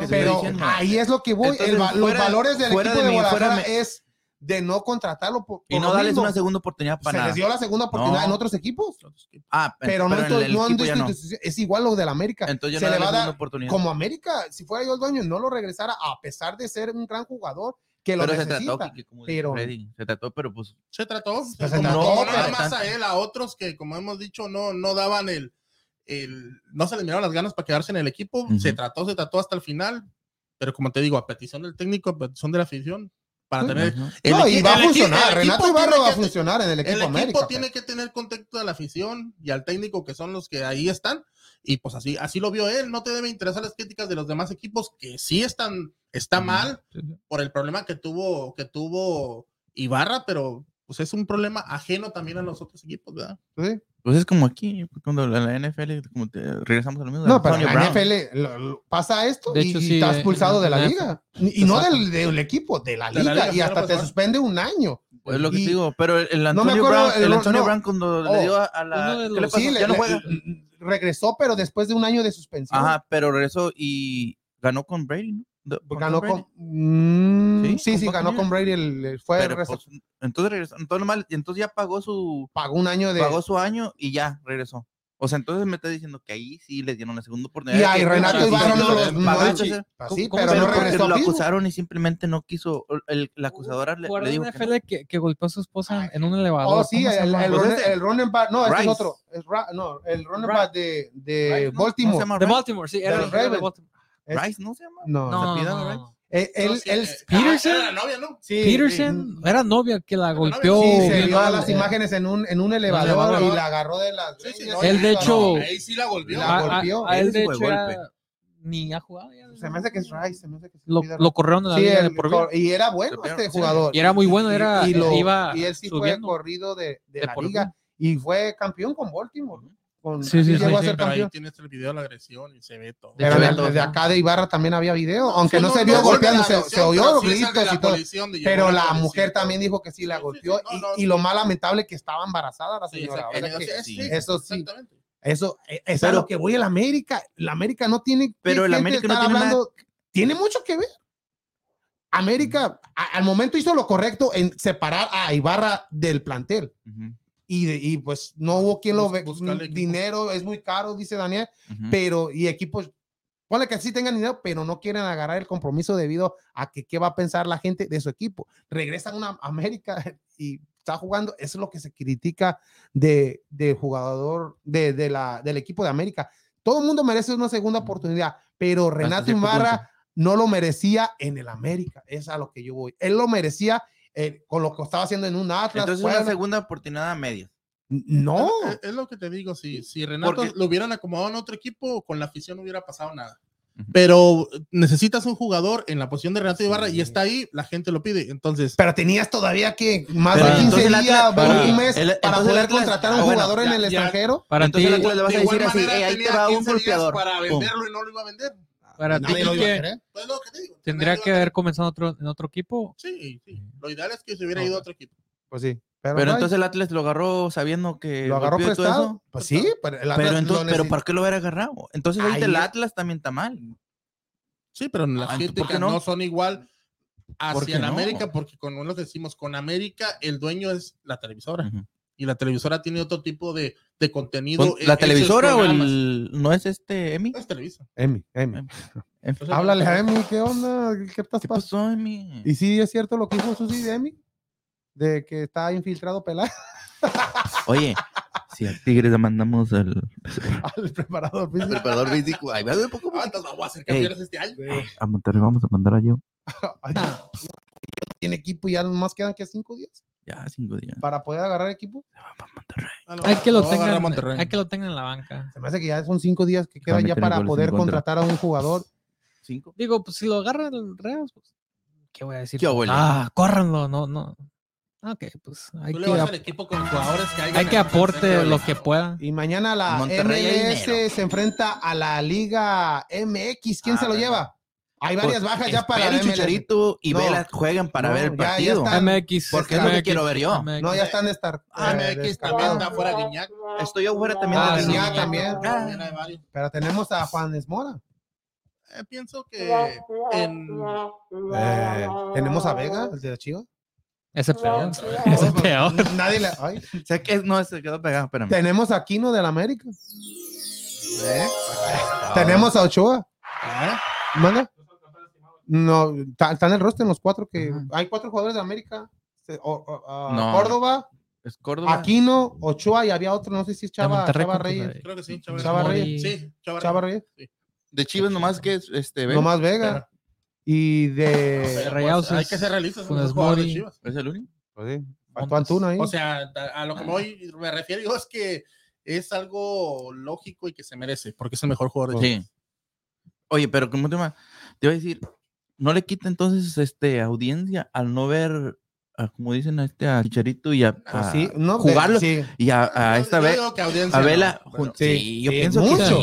pero ahí es lo que voy los valores del equipo de, Guadalajara es de no contratarlo. Por,
y no darles una segunda oportunidad para
Se les dio la segunda oportunidad en otros equipos.
Ah,
pero, no, no, es igual lo del América.
Entonces se le va a dar
como América, si fuera yo el dueño, no lo regresara a pesar de ser un gran jugador que lo pero necesita. Se trató, pero,
se trató, pero pues...
Se trató. Pues se no, nada más a él, a otros que, como hemos dicho, no, no daban el, el... No se les miraron las ganas para quedarse en el equipo. Se trató, se trató hasta el final. Pero como te digo, a petición del técnico, a petición de la afición, para tener.
no, y va a funcionar. Renato Ibarra va a funcionar en el equipo.
El equipo tiene que tener contacto de la afición y al técnico, que son los que ahí están. Y pues así, así lo vio él. No te debe interesar las críticas de los demás equipos que sí están, está mal por el problema que tuvo, que tuvo Ibarra, pero pues es un problema ajeno también a los otros equipos, ¿verdad?
Sí. Pues es como aquí, cuando la NFL, como te, regresamos a lo mismo.
No, pero la NFL pasa esto y, está estás eh, expulsado de la liga. Y, no del, del, equipo, de la, liga, y hasta te suspende un año.
Pues lo que te digo, pero el Antonio, Brown, el, Antonio Brown cuando le dio a, la...
¿qué le pasó? ya no juega. regresó, pero después de un año de suspensión.
Ajá, pero regresó y ganó con Brady, ¿no?
Ganó con. Mm, sí, sí, ganó con Brady. El, fue
pues, entonces regresó. Entonces, entonces ya pagó su.
Pagó un año de.
Pagó su año y ya regresó. O sea, entonces me está diciendo que ahí sí le dieron la segunda oportunidad.
Y ahí Renato Ibarra no lo
Sí, pero no regresó. Lo acusaron y simplemente no quiso. El, la acusadora le, le dijo.
Que, que, que, golpeó a su esposa en un elevador.
Oh, sí, el, el, el, running back. No, este es otro. Es no, el running back de, de Baltimore.
De Baltimore, sí. Era de
Baltimore. Rice, ¿no se llama?
No,
no, no,
Él, él, él,
Peterson.
Era novia, ¿no?
Sí, Peterson era novia que la golpeó.
Sí, se vio las imágenes en un, en un elevador y la agarró de las. Sí,
sí, él, de hecho.
Ahí sí la golpeó.
La golpeó.
A, él, de hecho, era, ni ha jugado. Ya,
se me hace que es Rice. Se me hace que
lo, lo corrieron de la liga de por
vida. Y era bueno este jugador.
Y era muy bueno. Era,
y, lo,
iba
y él sí fue corrido de, de, de la liga. Y fue campeón con Baltimore
sí, sí,
llegó sí, a ser campeón. Ahí tienes el video de la agresión y se ve todo.
Pero desde acá de Ibarra también había video, aunque no, se vio golpeando, se, oyó los gritos y todo. Pero la mujer también dijo que sí la golpeó y, lo más lamentable que estaba embarazada la señora. Eso sí. Eso e, es a lo que voy a la América. La América no tiene.
Pero el América no tiene hablando,
tiene mucho que ver. América al momento hizo lo correcto en separar a Ibarra del plantel y, y pues no hubo quien lo ve. Dinero es muy caro, dice Daniel, pero y equipos, ponle que sí tengan dinero, pero no quieren agarrar el compromiso debido a que qué va a pensar la gente de su equipo. Regresan a una América y está jugando, eso es lo que se critica de, de jugador de, de, la, del equipo de América. Todo el mundo merece una segunda oportunidad, pero Renato Ibarra no lo merecía en el América, es a lo que yo voy. Él lo merecía eh, con lo que estaba haciendo en un Atlas.
Entonces, una segunda oportunidad a medias.
No.
Es, lo que te digo, si, si Renato lo hubieran acomodado en otro equipo, con la afición no hubiera pasado nada. Pero necesitas un jugador en la posición de Renato Ibarra y está ahí, la gente lo pide. Entonces.
Pero tenías todavía que más de 15 días, un mes para poder contratar a un ah, jugador en el extranjero.
Para entonces ti, le vas a decir así, ahí te va un golpeador.
Para venderlo y no lo iba a vender.
Para ti, que, pues ¿tendría que haber comenzado otro, en otro equipo?
Sí, sí. Lo ideal es que se hubiera ido a otro equipo.
Pues sí.
Pero, entonces el Atlas lo agarró sabiendo que.
Lo agarró prestado. Pues sí,
pero, pero, entonces, pero ¿para qué lo hubiera agarrado? Entonces ahorita el Atlas también está mal.
Sí, pero las ah, críticas no? no? son igual hacia en América, porque con que decimos, con América el dueño es la televisora. Y la televisora tiene otro tipo de, de contenido.
¿La televisora o el, no es este Emi?
Es Televisa.
Emi, Emi. Háblale a Emi, ¿qué onda? ¿Qué, estás
¿Qué pasó, Emi?
¿Y si es cierto lo que hizo Susi de Emi? De que está infiltrado pelado.
Oye, si al Tigre le mandamos al,
al preparador físico.
Al preparador físico. Ay,
me poco. Ah, entonces vamos a hacer campeones este año.
A Monterrey vamos a mandar a yo.
tiene equipo y ya más quedan que cinco días.
Ya, cinco días.
Para poder agarrar equipo.
Ah, hay, que lo tengan, hay que lo tengan en la banca.
Se me hace que ya son cinco días que quedan ya para poder contratar a un jugador.
¿Cinco? Digo, pues si lo agarran el Real, pues, ¿qué voy a decir? ah, córranlo, no, no. Ok, pues hay que,
equipo con jugadores que
hay que aporte lo que pueda.
Y mañana la MLS se enfrenta a la Liga MX. ¿Quién se lo ah, lleva? Hay varias pues, bajas ya para
el Chicharito y Vela juegan para ver el partido.
Ya, MX.
Porque es lo que quiero ver yo.
No, ya están de estar.
Ah, MX también está fuera Guiñac.
Estoy afuera también
ah, de Guiñac también. Pero tenemos a Juan Esmora.
Eh, pienso que en...
Eh, tenemos a Vega, el de Chivas.
Ese es peor. Ese es peor.
Nadie le. Ay.
Sé que no se quedó pegado, espérame.
Tenemos a Quino del América. ¿Eh? Tenemos a Ochoa. ¿Eh? ¿Manda? No, están en el roster los cuatro que. Hay cuatro jugadores de América. Córdoba.
Es Córdoba.
Aquino, Ochoa y había otro, no sé si es Chava, Chava Reyes.
Creo que sí,
Chava, Reyes.
Sí,
Chava, Reyes.
De Chivas nomás que es este
Vega. Nomás Vega. Y de
Rayados. Hay que ser realistas.
Con
Mori.
¿Es el único?
Pues sí. Antuna ahí.
O sea, a lo que voy, me refiero es que es algo lógico y que se merece, porque es el mejor jugador
de Sí. Oye, pero como te, te voy a decir, ¿no le quita entonces este audiencia al no ver como dicen a este a Chicharito y a,
sí, no,
jugarlo y a, esta vez a Vela
sí, yo pienso mucho.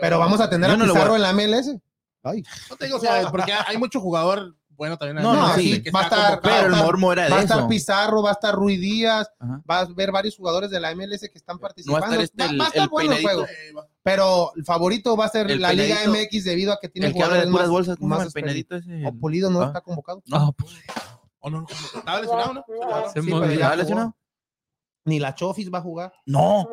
pero vamos a tener a Pizarro en la MLS
Ay. no te digo o sea porque hay mucho jugador bueno, también
no, no, sí, va a estar,
pero el mormo era de
Va a estar Pizarro, va a estar Rui Díaz, va a ver varios jugadores de la MLS que están participando.
va a estar, este, va, a estar bueno el juego.
Pero el favorito va a ser la Liga MX debido a que tiene
jugadores de más, bolsas, más el peinadito
ese. O Pulido no ah. está convocado.
No,
pues. ¿O no, ¿Estaba lesionado, no?
Sí, pero ya lesionado. Ni la Chofis va a jugar.
No.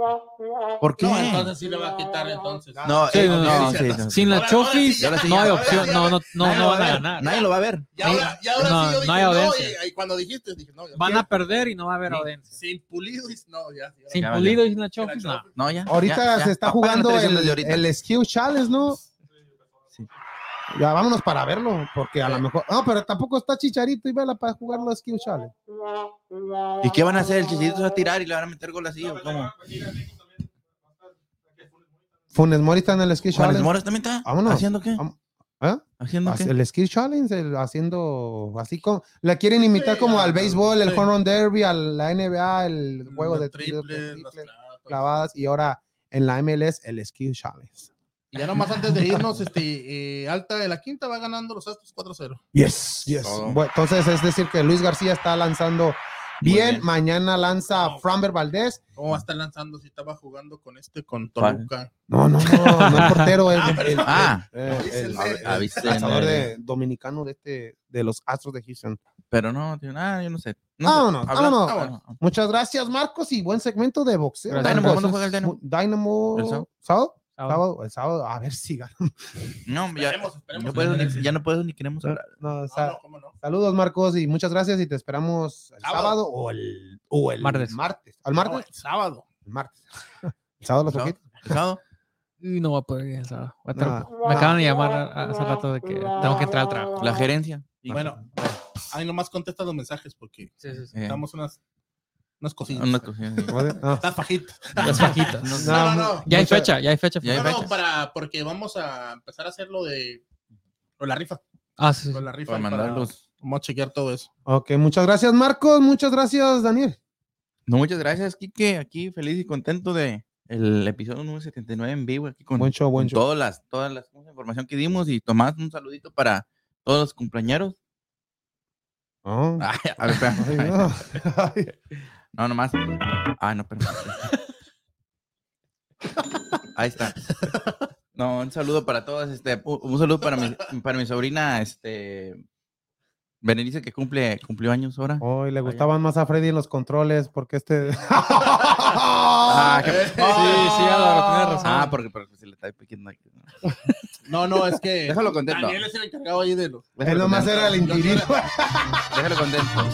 ¿Por qué? No,
entonces sí le va a quitar entonces.
No, sí, no, no,
sí, Sin la Chofis no hay opción. No, no, no, no van a ganar.
Nadie lo va a ver.
Y ahora, y ahora sí yo dije, no, hay audiencia. y, cuando dijiste, dije, no.
Van a perder y no va a haber audiencia.
Sin pulido y no, ya.
Sin pulido y sin la Chofis, no.
No, ya.
Ahorita se está jugando el Skill Challenge, ¿no? Ya vámonos para verlo, porque a lo mejor. No, pero tampoco está Chicharito y Vela para jugar los Skill Challenge.
¿Y qué van a hacer? ¿El Chicharito se va a tirar y le van a meter gol así o cómo?
Funes Mori está en el Skill Challenge.
¿Funes Mori también está?
Vámonos.
¿Haciendo qué?
¿Eh?
¿Haciendo qué?
El Skill Challenge, haciendo así como. La quieren imitar como al béisbol, el Home Run Derby, a la NBA, el juego de triples, clavadas, y ahora en la MLS, el Skill Challenge.
Y ya nomás antes de irnos, este, eh, Alta de la Quinta va ganando los Astros 4-0.
Yes, yes. Bueno, entonces es decir que Luis García está lanzando bien. Mañana lanza no. Framber Valdés.
¿Cómo va a estar lanzando si estaba jugando con este, con Toluca?
No, no, no, no el portero, el,
ah,
el, lanzador de, dominicano de este, de los Astros de Houston.
Pero no, tío, nada, yo no sé.
No, no, no, no, no. Muchas gracias, Marcos, y buen segmento de boxeo.
Dynamo, ¿cuándo juega el
Dynamo? Dynamo, ¿sábado? Sábado, el sábado, a ver si ganamos.
No, ya, esperemos, esperemos, no puedo, ni, ya no puedo ni queremos hablar.
No, no, no, no, Saludos, Marcos, y muchas gracias. Y te esperamos el sábado, sábado o el, o el
martes.
martes. ¿Al martes?
No, el sábado.
El martes. ¿El sábado los ojitos?
¿El sábado?
Y no va a poder ir el sábado. Me acaban de llamar hace rato de que tengo que entrar al trabajo.
La gerencia.
Y bueno, ahí nomás contesta los mensajes porque sí, sí, sí. damos unas unas cositas.
Unas cositas.
No. Las fajitas.
Las fajitas. No, no, no, Ya hay fecha, ya hay fecha.
Ya
hay
fecha. No, para, porque vamos a empezar a hacer lo de de la rifa.
Ah, sí.
De la rifa.
Para mandarlos.
Vamos a chequear todo eso.
Ok, muchas gracias, Marcos. Muchas gracias, Daniel.
No, muchas gracias, Kike. Aquí feliz y contento de el episodio número 79 en vivo. Aquí con,
buen show, buen
con show. Todas las, todas las información que dimos. Y Tomás, un saludito para todos los compañeros.
Oh.
Ay, a ver, Ay, no. No, nomás. Ah, no, perdón. Ahí está. No, un saludo para todos. Este, un saludo para mi, para mi sobrina, este. Berenice, que cumple, cumplió años ahora.
Hoy le gustaban más a Freddy los controles, porque este. ah,
que... Sí, sí, Álvaro, tienes razón.
Ah, porque, porque se le está pidiendo aquí.
No, no, es que.
Déjalo contento.
Daniel es el encargado ahí de los.
Él nomás era el inquilino.
Déjalo contento.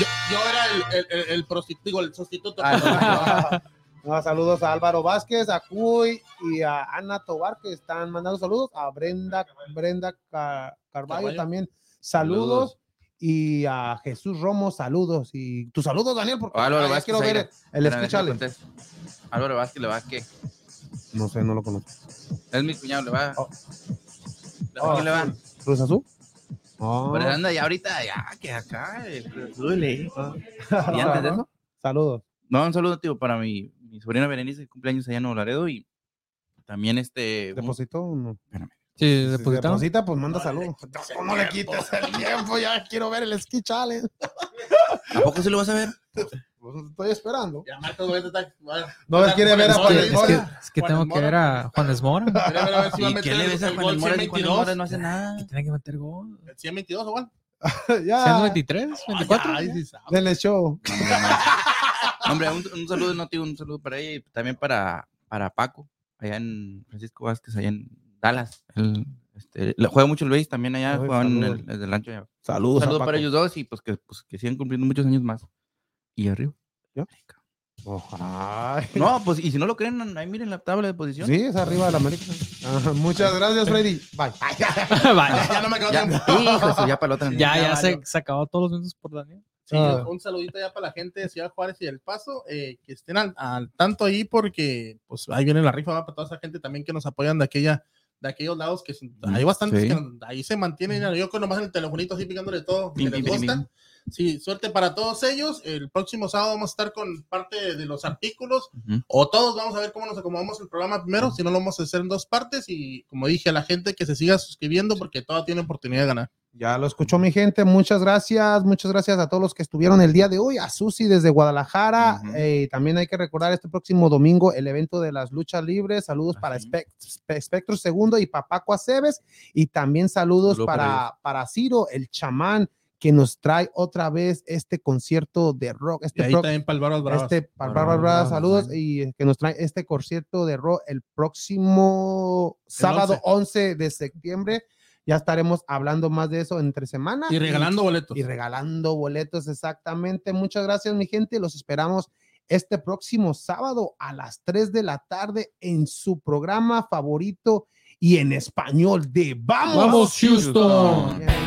Yo, yo era el, el, el, prostituto, el sustituto.
Ah, no. no, saludos a Álvaro Vázquez, a Cuy y a Ana Tobar que están mandando saludos. A Brenda, Brenda Car Carballo también. Saludos. saludos. Y a Jesús Romo, saludos. Y tus saludos, Daniel, porque
Álvaro Vázquez,
quiero ver el, el escuchale.
Álvaro Vázquez le va a qué?
No sé, no lo conozco.
Es mi cuñado, le va. Oh. oh, le va?
¿Cruz Azul?
Oh. Pero anda ya ahorita, ya que acá, el duele. Oh. ¿Y antes de eso?
Saludos.
No, un saludo, tío, para mi, mi sobrina Berenice, que cumpleaños allá en Nuevo Laredo y también este.
¿Depositó o no?
Espérame.
Sí, depositó.
Si deposita, pues manda saludos. No, no le quites el tiempo, ya quiero ver el ski challenge.
¿A poco se lo vas a ver?
Pues estoy esperando.
Ya, Marcos, no,
no quiere ver a Juan
Es que, es que tengo que ver a Juan Desmora.
¿Y qué le ves a Juan Desmora si Juan Desmora no hace nada?
Que tiene que meter gol.
¿El 122 o Juan?
ya.
¿123? ¿24?
Denle show.
Hombre, un, un saludo, no, tío, un saludo para ella y también para, para Paco, allá en Francisco Vázquez, allá en Dallas. El, Este, juega mucho el base también allá, juegan en el, el, rancho allá.
Saludos.
Saludos para ellos dos y pues que, pues que sigan cumpliendo muchos años más. Y arriba. ¿Ya? No, pues y si no lo creen, ahí miren la tabla de posición.
Sí, es arriba de la América. muchas gracias, Freddy. Bye.
Bye.
ya no me quedo ya,
hijo, ya para la otra.
Ya, ya, se, se, acabó todos los minutos por Daniel.
Sí, ah. un saludito ya para la gente de Ciudad Juárez y El Paso, eh, que estén al, tanto ahí porque pues ahí viene la rifa ¿va? para toda esa gente también que nos apoyan de aquella de aquellos lados que hay bastantes que ahí se mantienen. Yo con nomás el telefonito así picándole todo, que les gusta. Sí, suerte para todos ellos. El próximo sábado vamos a estar con parte de los artículos o todos vamos a ver cómo nos acomodamos el programa primero, si no lo vamos a hacer en dos partes y como dije a la gente que se siga suscribiendo porque toda tiene oportunidad de ganar.
Ya lo escuchó mi gente, muchas gracias, muchas gracias a todos los que estuvieron el día de hoy, a Susi desde Guadalajara, eh, también hay que recordar este próximo domingo el evento de las luchas libres, saludos para Espectro Segundo y Papaco Aceves, y también saludos para, para Ciro, el chamán, que nos trae otra vez este concierto de rock. Este
y ahí también Bravas.
Este, para saludos, y que nos trae este concierto de rock el próximo sábado 11. de septiembre. Ya estaremos hablando más de eso entre semana.
Y regalando boletos.
Y regalando boletos, exactamente. Muchas gracias, mi gente. Los esperamos este próximo sábado a las 3 de la tarde en su programa favorito y en español de Vamos,
Vamos Houston.